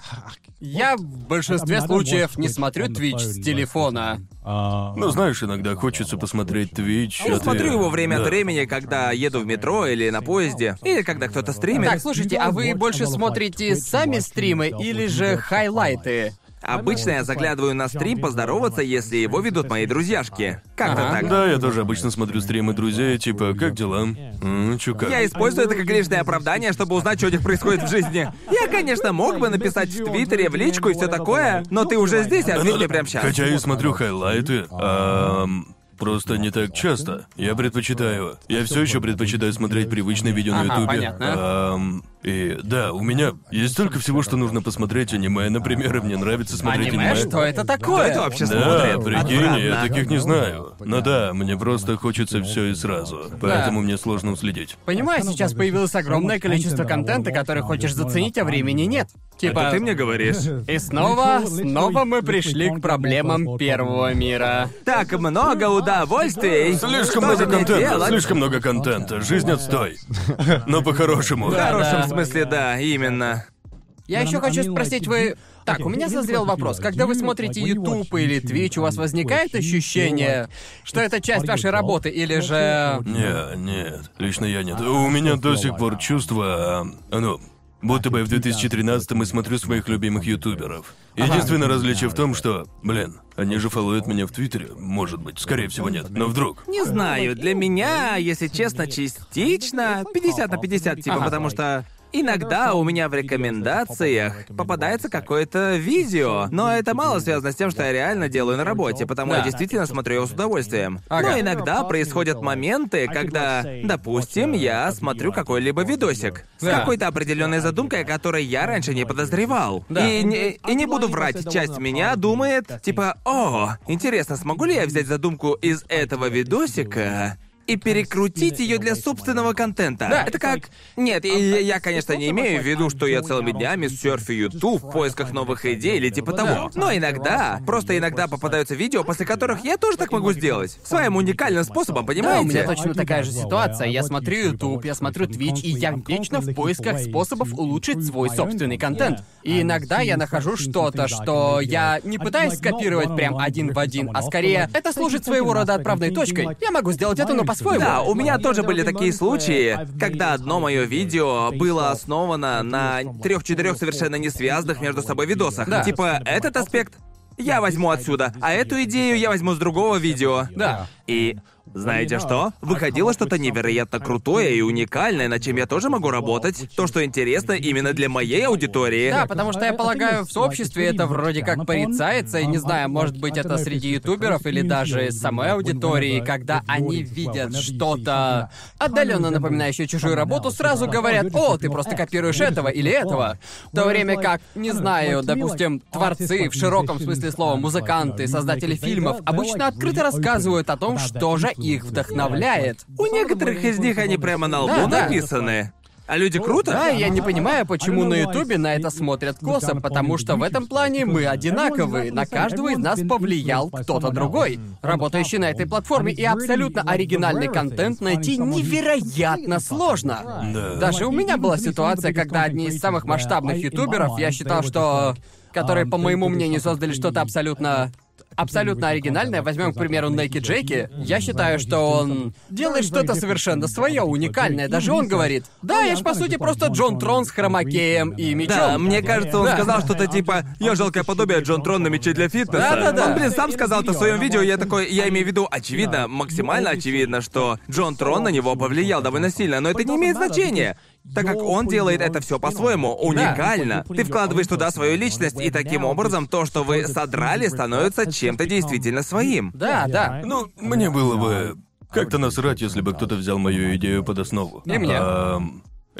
я в большинстве случаев не смотрю Twitch с телефона. Ну, знаешь, иногда хочется посмотреть Twitch. Я а ты- смотрю его время Да. от времени, когда еду в метро или на поезде, или когда кто-то стримит. Так, слушайте, а вы больше смотрите сами стримы или же хайлайты? Обычно я заглядываю на стрим поздороваться, если его ведут мои друзьяшки. Как-то так. Да, я тоже обычно смотрю стримы друзей, типа, как дела? М, чё как? Я использую это как лишнее оправдание, чтобы узнать, что у них происходит в жизни. Я, конечно, мог бы написать в Твиттере, в личку и все такое, но ты уже здесь, ответь мне прямо сейчас. Хотя и смотрю хайлайты, ам, просто не так часто. Я предпочитаю. Я все еще предпочитаю смотреть привычные видео на Ага, Ютубе. понятно. Ам, и да, у меня есть столько всего, что нужно посмотреть аниме, например, и мне нравится смотреть Аниме? Что это Кто такое? это вообще Да, смотрит? прикинь, я таких не знаю. Но да, мне просто хочется все и сразу. Поэтому мне сложно уследить. Понимаю, сейчас появилось огромное количество контента, который хочешь заценить, а времени нет. Типа... Это ты мне говоришь? И снова, снова мы пришли к проблемам первого мира. Так много удовольствий. Слишком Что много контента, делать? слишком много контента. Жизнь отстой. Но по-хорошему. В Да. хорошем смысле, да, именно. Я еще хочу спросить, вы... Так, у меня созрел вопрос. Когда вы смотрите YouTube или Twitch, у вас возникает ощущение, что это часть вашей работы, или же... Не, нет, лично я нет. У меня до сих пор чувство, а, ну, будто бы я в 2013-м и смотрю своих любимых ютуберов. Единственное различие в том, что, блин, они же фолловят меня в Твиттере, может быть, скорее всего нет, но вдруг. Не знаю, для меня, если честно, частично 50 на 50, типа, Ага. потому что Иногда у меня в рекомендациях попадается какое-то видео, но это мало связано с тем, что я реально делаю на работе, потому Да. я действительно смотрю его с удовольствием. Ага. Но иногда происходят моменты, когда, допустим, я смотрю какой-либо видосик с Да. какой-то определенной задумкой, о которой я раньше не подозревал. Да. И, не, и не буду врать, часть меня думает, типа, о, интересно, смогу ли я взять задумку из этого видосика и перекрутить ее для собственного контента. Да. Это как... Нет, я, я- я, конечно, не имею в виду, что я целыми днями серфю YouTube в поисках новых идей или типа того. Но иногда, просто иногда попадаются видео, после которых я тоже так могу сделать. Своим уникальным способом, Да, у понимаете? меня точно такая же ситуация. Я смотрю YouTube, я смотрю Twitch, и я вечно в поисках способов улучшить свой собственный контент. И иногда я нахожу что-то, что я не пытаюсь скопировать прям один в один, а скорее это служит своего рода отправной точкой. Я могу сделать это, но по-своему. Да, у меня тоже были такие случаи, когда одно мое видео было основано на трех-четырех совершенно не связанных между собой видосах. Да. Типа, этот аспект я возьму отсюда, а эту идею я возьму с другого видео. Да. И знаете что? Выходило что-то невероятно крутое и уникальное, над чем я тоже могу работать. То, что интересно именно для моей аудитории. Да, потому что я полагаю, в сообществе это вроде как порицается, и не знаю, может быть, это среди ютуберов или даже самой аудитории, когда они видят что-то отдаленно напоминающее чужую работу, сразу говорят, о, ты просто копируешь этого или этого. В то время как, не знаю, допустим, творцы, в широком смысле слова, музыканты, создатели фильмов, обычно открыто рассказывают о том, что же их вдохновляет. У некоторых из них они прямо на лбу Да, да. написаны. А люди круто? Да, я не понимаю, почему на Ютубе на это смотрят косо, потому что в этом плане мы одинаковые. На каждого из нас повлиял кто-то другой, работающий на этой платформе, и абсолютно оригинальный контент найти невероятно сложно. Да. Даже у меня была ситуация, когда одни из самых масштабных ютуберов, я считал, что... которые, по моему мнению, создали что-то абсолютно абсолютно оригинальное. Возьмем, к примеру, Нэки Джеки. Я считаю, что он делает что-то совершенно свое, уникальное. Даже он говорит, да, я ж по сути просто Джон Трон с хромакеем и мечом. Да, мне кажется, он Да. сказал что-то типа «Я жалкое подобие Джон Трон на мече для фитнеса». Да-да-да. Он, блин, сам сказал это в своем видео, я такой, я имею в виду, очевидно, максимально очевидно, что Джон Трон на него повлиял довольно сильно, но это не имеет значения. Так как он делает это все по-своему, уникально. Ты вкладываешь туда свою личность, и таким образом то, что вы содрали, становится чем-то действительно своим. Да, да. Ну, мне было бы как-то насрать, если бы кто-то взял мою идею под основу. И мне.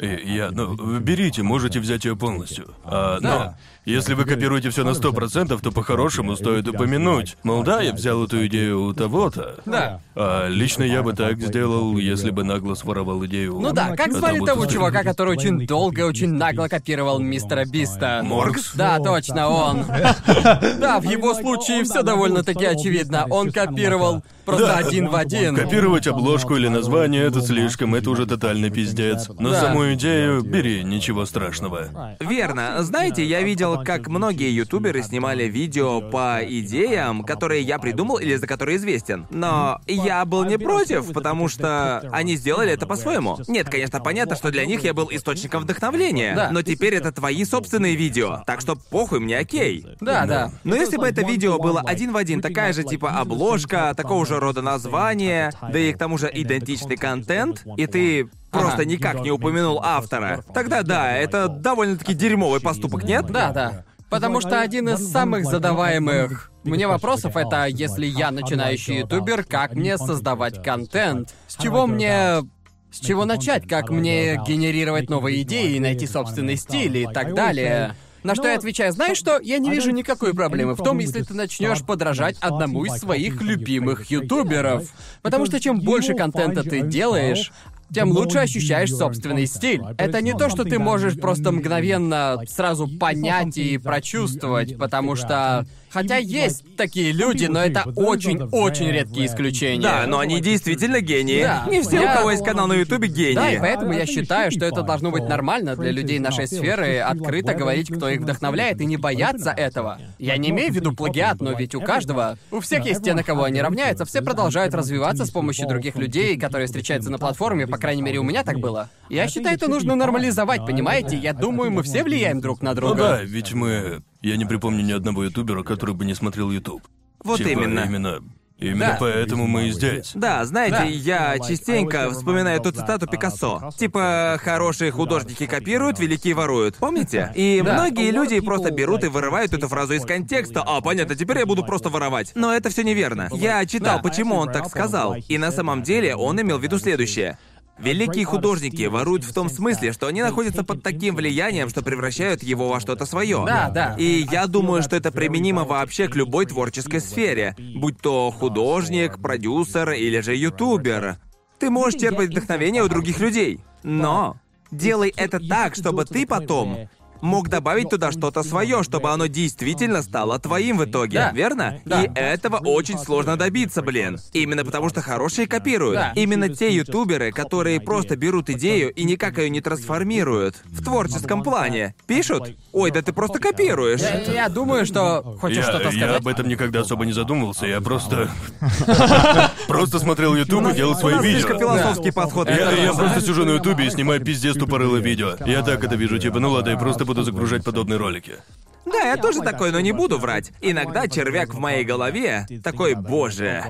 И я, ну, берите, можете взять ее полностью. А, Да. Если вы копируете все на сто процентов, то по-хорошему стоит упомянуть. Мол, да, я взял эту идею у того-то. Да. А лично я бы так сделал, если бы нагло своровал идею. у Ну да, как звали того чувака, который очень долго и очень нагло копировал мистера Биста? Моркс? Да, точно, он. Да, в его случае все довольно-таки очевидно. Он копировал просто Да. один в один. Копировать обложку или название это слишком, это уже тотальный пиздец. Но Да. саму идею бери, ничего страшного. Верно. Знаете, я видел, как многие ютуберы снимали видео по идеям, которые я придумал или за которые известен. Но я был не против, потому что они сделали это по-своему. Нет, конечно, понятно, что для них я был источником вдохновения. Да. Но теперь это твои собственные видео. Так что похуй мне, окей. Да, да. Но если бы это видео было один в один такая же типа обложка, такого же рода название, да и к тому же идентичный контент, и ты просто никак не упомянул автора, тогда да, это довольно-таки дерьмовый поступок, нет? Да, да. Потому что один из самых задаваемых мне вопросов это, если я начинающий ютубер, как мне создавать контент? С чего мне... С чего начать? Как мне генерировать новые идеи и найти собственный стиль и так далее? На что я отвечаю, знаешь что, я не вижу никакой проблемы в том, если ты начнешь подражать одному из своих любимых ютуберов. Потому что чем больше контента ты делаешь, тем лучше ощущаешь собственный стиль. Это не то, что ты можешь просто мгновенно сразу понять и прочувствовать, потому что... Хотя есть такие люди, но это очень-очень редкие исключения. Да, но они действительно гении. Да. Не все, Я- у кого есть канал на Ютубе, гении. Да, и поэтому я считаю, что это должно быть нормально для людей нашей сферы открыто говорить, кто их вдохновляет, и не бояться этого. Я не имею в виду плагиат, но ведь у каждого, у всех есть те, на кого они равняются, все продолжают развиваться с помощью других людей, которые встречаются на платформе, по крайней мере, у меня так было. Я считаю, это нужно нормализовать, понимаете? Я думаю, мы все влияем друг на Ну друга. да, ведь мы... Я не припомню ни одного ютубера, который бы не смотрел ютуб. Вот Типа, именно. Именно, именно Да. поэтому мы и здесь. Да, знаете, Да. я частенько вспоминаю ту цитату Пикассо. Типа, хорошие художники копируют, великие воруют. Помните? И Да. многие люди просто берут и вырывают эту фразу из контекста. А, понятно, теперь я буду просто воровать. Но это все неверно. Я читал, Да. почему он так сказал. И на самом деле он имел в виду следующее. Великие художники воруют в том смысле, что они находятся под таким влиянием, что превращают его во что-то свое. Да, да. И я думаю, что это применимо вообще к любой творческой сфере, будь то художник, продюсер или же ютубер. Ты можешь черпать вдохновение у других людей. Но делай это так, чтобы ты потом мог добавить туда что-то свое, чтобы оно действительно стало твоим в итоге, Да. верно? Да. И этого очень сложно добиться, блин. Именно потому что хорошие копируют. Да. Именно те ютуберы, которые просто берут идею и никак ее не трансформируют в творческом плане. Пишут? Ой, да ты просто копируешь. Я, я думаю, что... Хочешь Я, что-то я сказать? об этом никогда особо не задумывался, я просто... Просто смотрел Ютуб и делал У свои нас слишком видео. философский подход. Я, я просто сижу на Ютубе и снимаю пиздец тупорылое видео. Я так это вижу, типа, ну ладно, я просто буду загружать подобные ролики. Да, я тоже такой, но не буду врать. Иногда червяк в моей голове такой, боже,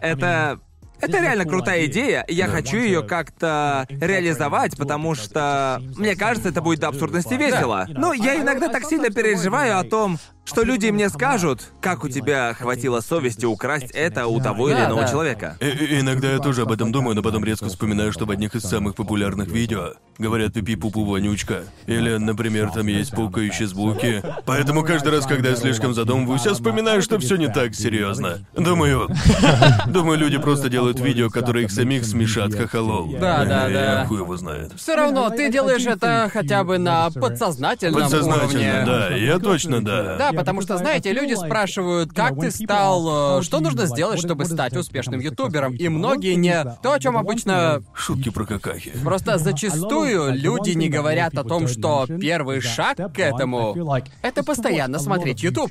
это... Это реально крутая идея, я хочу ее как-то реализовать, потому что мне кажется, это будет до абсурдности весело. Но я иногда так сильно переживаю о том, что люди мне скажут, как у тебя хватило совести украсть это у того или иного человека. И- и- иногда я тоже об этом думаю, но потом резко вспоминаю, что в одних из самых популярных видео говорят пипи пупу вонючка. Или, например, там есть пукающие звуки. Поэтому каждый раз, когда я слишком задумываюсь, я вспоминаю, что все не так серьезно. Думаю. Думаю, люди просто делают видео, которые их самих смешат хохолол. Да, да, да. Хуй его знает. Все равно ты делаешь это хотя бы на подсознательном Подсознательно, уровне. да. Я точно да. Да, потому что, знаете, люди спрашивают, как ты стал, э, что нужно сделать, чтобы стать успешным ютубером, и многие не... То, о чем обычно... Шутки про какахи. Просто зачастую люди не говорят о том, что первый шаг к этому — это постоянно смотреть YouTube.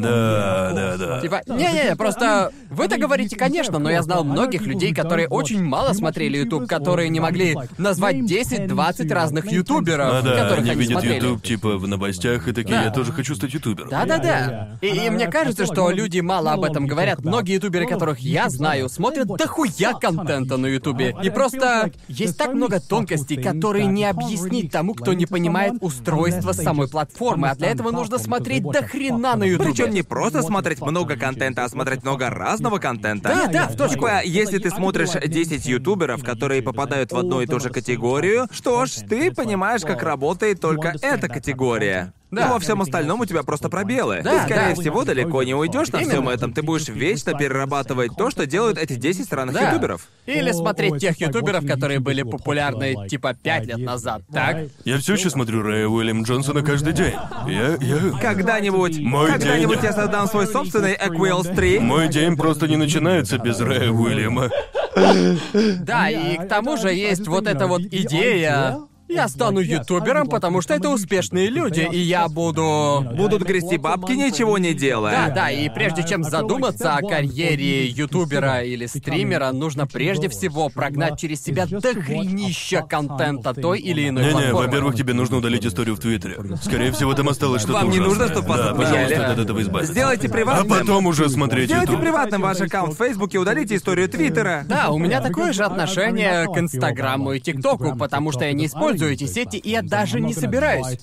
Да, да, да. Типа, не-не-не, просто вы-то говорите, конечно, но я знал многих людей, которые очень мало смотрели YouTube, которые не могли назвать 10-20 разных ютуберов, А да, которых они они видят смотрели. YouTube типа в новостях и такие, Да. я тоже хочу стать ютубером. Да-да-да. И, и мне кажется, что люди мало об этом говорят. Многие ютуберы, которых я знаю, смотрят дохуя контента на ютубе. И просто есть так много тонкостей, которые не объяснить тому, кто не понимает устройство самой платформы. А для этого нужно смотреть до хрена на ютубе. Причем не просто смотреть много контента, а смотреть много разного контента. Да, да, в точку. Типа, если ты смотришь 10 ютуберов, которые попадают в одну и ту же категорию, что ж, ты понимаешь, как работает только эта категория. Да. Но во всем остальном у тебя просто пробелы. Да, ты, скорее да. всего, далеко не уйдешь на всем этом. Ты будешь вечно перерабатывать то, что делают эти 10 странных Да. ютуберов. Или смотреть тех ютуберов, которые были популярны типа 5 лет назад, так? Я все еще смотрю Рэя Уильям Джонсона каждый день. Я, я... Когда-нибудь, Мой когда-нибудь день. я создам свой собственный Equals 3. Мой день просто не начинается без Рэя Уильяма. Да, и к тому же есть вот эта вот идея. Я стану ютубером, потому что это успешные люди, и я буду... Будут грести бабки, ничего не делая. Да, да, и прежде чем задуматься о карьере ютубера или стримера, нужно прежде всего прогнать через себя дохренища контента той или иной Не-не, платформы. во-первых, тебе нужно удалить историю в Твиттере. Скорее всего, там осталось что-то Вам не ужасное. нужно, чтобы вас Да, отмечали? пожалуйста, от этого избавиться. Сделайте А приватным. потом уже смотреть Сделайте YouTube. приватным ваш аккаунт в Фейсбуке, удалите историю Твиттера. Да, у меня такое же отношение к Инстаграму и ТикТоку, потому что я не использую эти сети, и я даже не собираюсь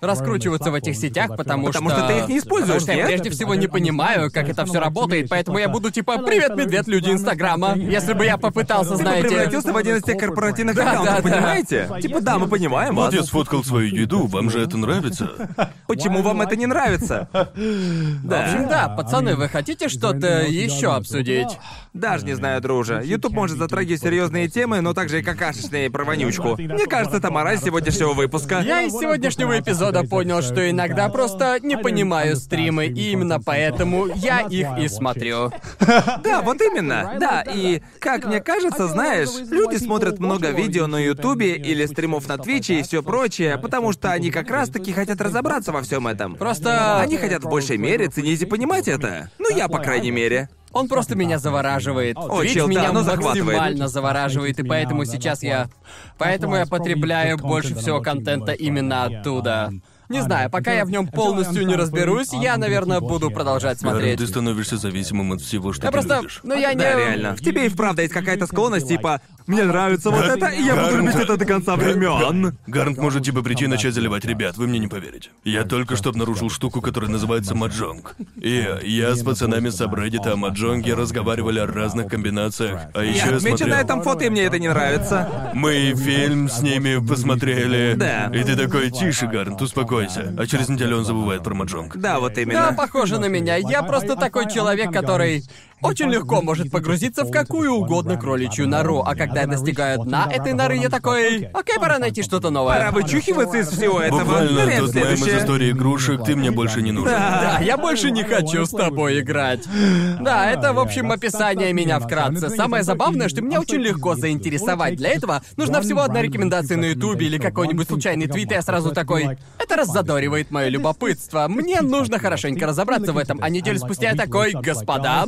раскручиваться в этих сетях, потому, Потому что ты их не используешь, Потому что я прежде всего не понимаю, как это все работает, поэтому я буду типа «Привет, медведь, люди Инстаграма». Если бы я попытался, Ты бы знаете... превратился в один из тех корпоративных Да, аккаунтов, да, да. понимаете? Типа, да, мы понимаем Вот я сфоткал свою еду, вам же это нравится? Почему вам это не нравится? В общем, Да. да, пацаны, вы хотите что-то еще обсудить? Даже не знаю, друже. Ютуб может затрагивать серьезные темы, но также и какашечные про вонючку. Мне кажется, это мораль сегодняшнего выпуска. Я из сегодняшнего эпизода понял, что иногда просто не понимаю стримы, и именно поэтому я их и смотрю. Да, вот именно. Да, и как мне кажется, знаешь, люди смотрят много видео на Ютубе или стримов на Твиче и все прочее, потому что они как раз-таки хотят разобраться во всем этом. Просто... Они хотят в большей мере ценить и понимать это. Ну, я, по крайней мере. Он просто меня завораживает. О, Твич чел, да, меня оно захватывает. максимально завораживает, и поэтому сейчас я... Поэтому я потребляю больше всего контента именно оттуда. Не знаю, пока я в нем полностью не разберусь, я, наверное, буду продолжать смотреть. ты становишься зависимым от всего, что Я ты просто... любишь. Ну я не... Да, реально. В тебе и вправду есть какая-то склонность, типа, мне нравится вот это, и я буду любить это до конца времен. Гарнт может типа прийти и начать заливать ребят, вы мне не поверите. Я только что обнаружил штуку, которая называется маджонг. И я с пацанами с Абреддита о маджонге разговаривали о разных комбинациях. А еще Я отмечу смотрел... на этом фото, и мне это не нравится. Мы фильм с ними посмотрели. Да. И ты такой, тише, Гарнт, успокойся. А через неделю он забывает про маджонг. Да, вот Да, именно. похоже на меня. Я просто такой человек, который... очень легко может погрузиться в какую угодно кроличью нору, а когда я достигаю дна этой норы, я такой, окей, пора найти что-то новое. Пора вычухиваться из всего этого. Буквально Вариант тот мем из истории игрушек, ты мне больше не нужен. Да, я больше не хочу с тобой играть. Да, это, в общем, описание меня вкратце. Самое забавное, что меня очень легко заинтересовать. Для этого нужна всего одна рекомендация на Ютубе или какой-нибудь случайный твит, и я сразу такой... Это раззадоривает мое любопытство. Мне нужно хорошенько разобраться в этом. А неделю спустя я такой, господа,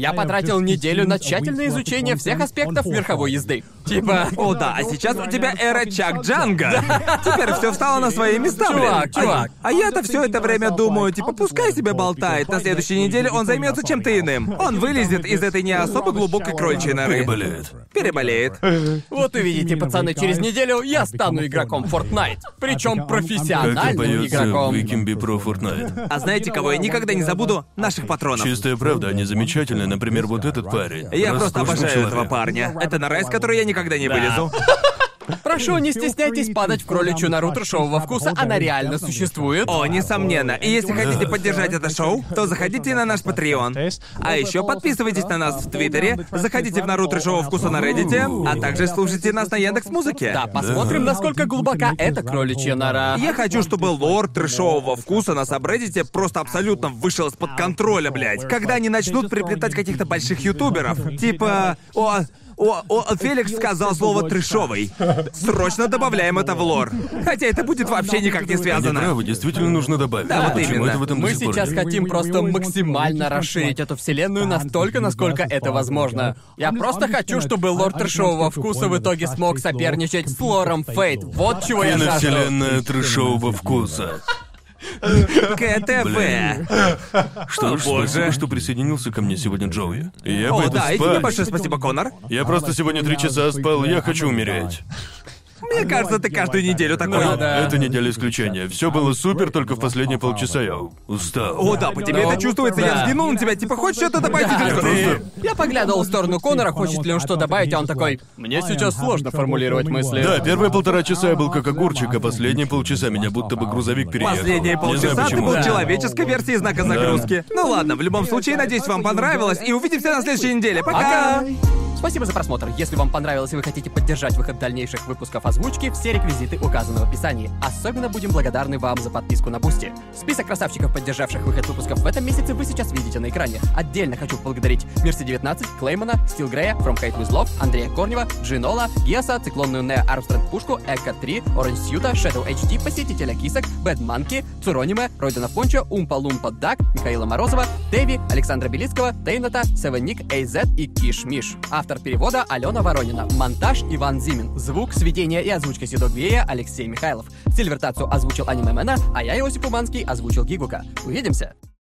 я потратил неделю на тщательное изучение всех аспектов верховой езды. Типа... О, да, а сейчас у тебя эра Чак Джанга. Теперь все встало на свои места, Чувак, блин. чувак. А, а я-то все это время думаю, типа, пускай себе болтает. На следующей неделе он займется чем-то иным. Он вылезет из этой не особо глубокой крольчей норы. Переболеет. Переболеет. Вот увидите, пацаны, через неделю я стану игроком Fortnite. Причем Как и профессиональным игроком. Викимби про Fortnite. А знаете, кого я никогда не забуду? Наших патронов. Чистая правда, они замечательные. Например, вот этот парень. Я просто обожаю человек. этого парня. Это нора, из которой я никогда не вылезу. Прошу, не стесняйтесь падать в кроличью нору трешового вкуса, она реально существует. О, несомненно. И если хотите поддержать это шоу, то заходите на наш Patreon. А еще подписывайтесь на нас в Твиттере, заходите в Наруто шоу вкуса на Reddit, а также слушайте нас на Яндекс Музыке. Да, посмотрим, насколько глубока эта кроличья нора. Я хочу, чтобы лор трэшового вкуса на сабреддите просто абсолютно вышел из-под контроля, блядь. Когда они начнут приплетать каких-то больших ютуберов. Типа... О, о, о, Феликс сказал слово трэшовый. Срочно добавляем это в лор. Хотя это будет вообще никак не связано. правы, действительно нужно добавить. Да, вот Почему именно. это в этом Мы до сих пор сейчас нет? хотим просто максимально расширить эту вселенную настолько, насколько это возможно. Я просто хочу, чтобы лорд трешового вкуса в итоге смог соперничать с лором Фейт. Вот чего я жажду. Киновселенная трэшового вкуса. КТВ. Что ж, спасибо, что присоединился ко мне сегодня, Джоуи. Я О, пойду да, и тебе спать. большое спасибо, Конор. Я просто сегодня три часа спал, я хочу умереть. Мне кажется, ты каждую неделю такой. Да, да. Это неделя исключения. Все было супер, только в последние полчаса я устал. О, да, по тебе Ну, это чувствуется. Я да. взглянул на тебя, типа, хочешь что-то добавить Да, ты- Я поглядывал в сторону Конора, хочет ли он что добавить, а он такой, мне сейчас сложно формулировать мысли. Да, первые полтора часа я был как огурчик, а последние полчаса меня будто бы грузовик переехал. Последние Не знаю полчаса ты был Да. человеческой версией знака загрузки. Ну ладно, в любом случае, надеюсь, вам понравилось, и увидимся на следующей неделе. Пока! Пока! Спасибо за просмотр. Если вам понравилось и вы хотите поддержать выход дальнейших выпусков озвучки, все реквизиты указаны в описании. Особенно будем благодарны вам за подписку на Бусти. Список красавчиков, поддержавших выход выпусков в этом месяце, вы сейчас видите на экране. Отдельно хочу поблагодарить Мирси19, Клеймана, Стил Грея, From Hate With Love, Андрея Корнева, Джинола, Гиаса, Циклонную Нео Армстронг Пушку, Эко 3, Оранж Сьюта, Shadow HD, Посетителя Кисок, Бэд Манки, Цурониме, Ройдена Пончо, Умпа Лумпа Дак, Михаила Морозова, Дэви, Александра Белицкого, Тейната, Севен Ник, Эйзет и Киш Миш. Автор перевода Алена Воронина. Монтаж Иван Зимин. Звук, сведение и озвучка Седок Алексей Михайлов. Сильвертацию озвучил Аниме Мэна, а я, Иосип Уманский, озвучил Гигука. Увидимся!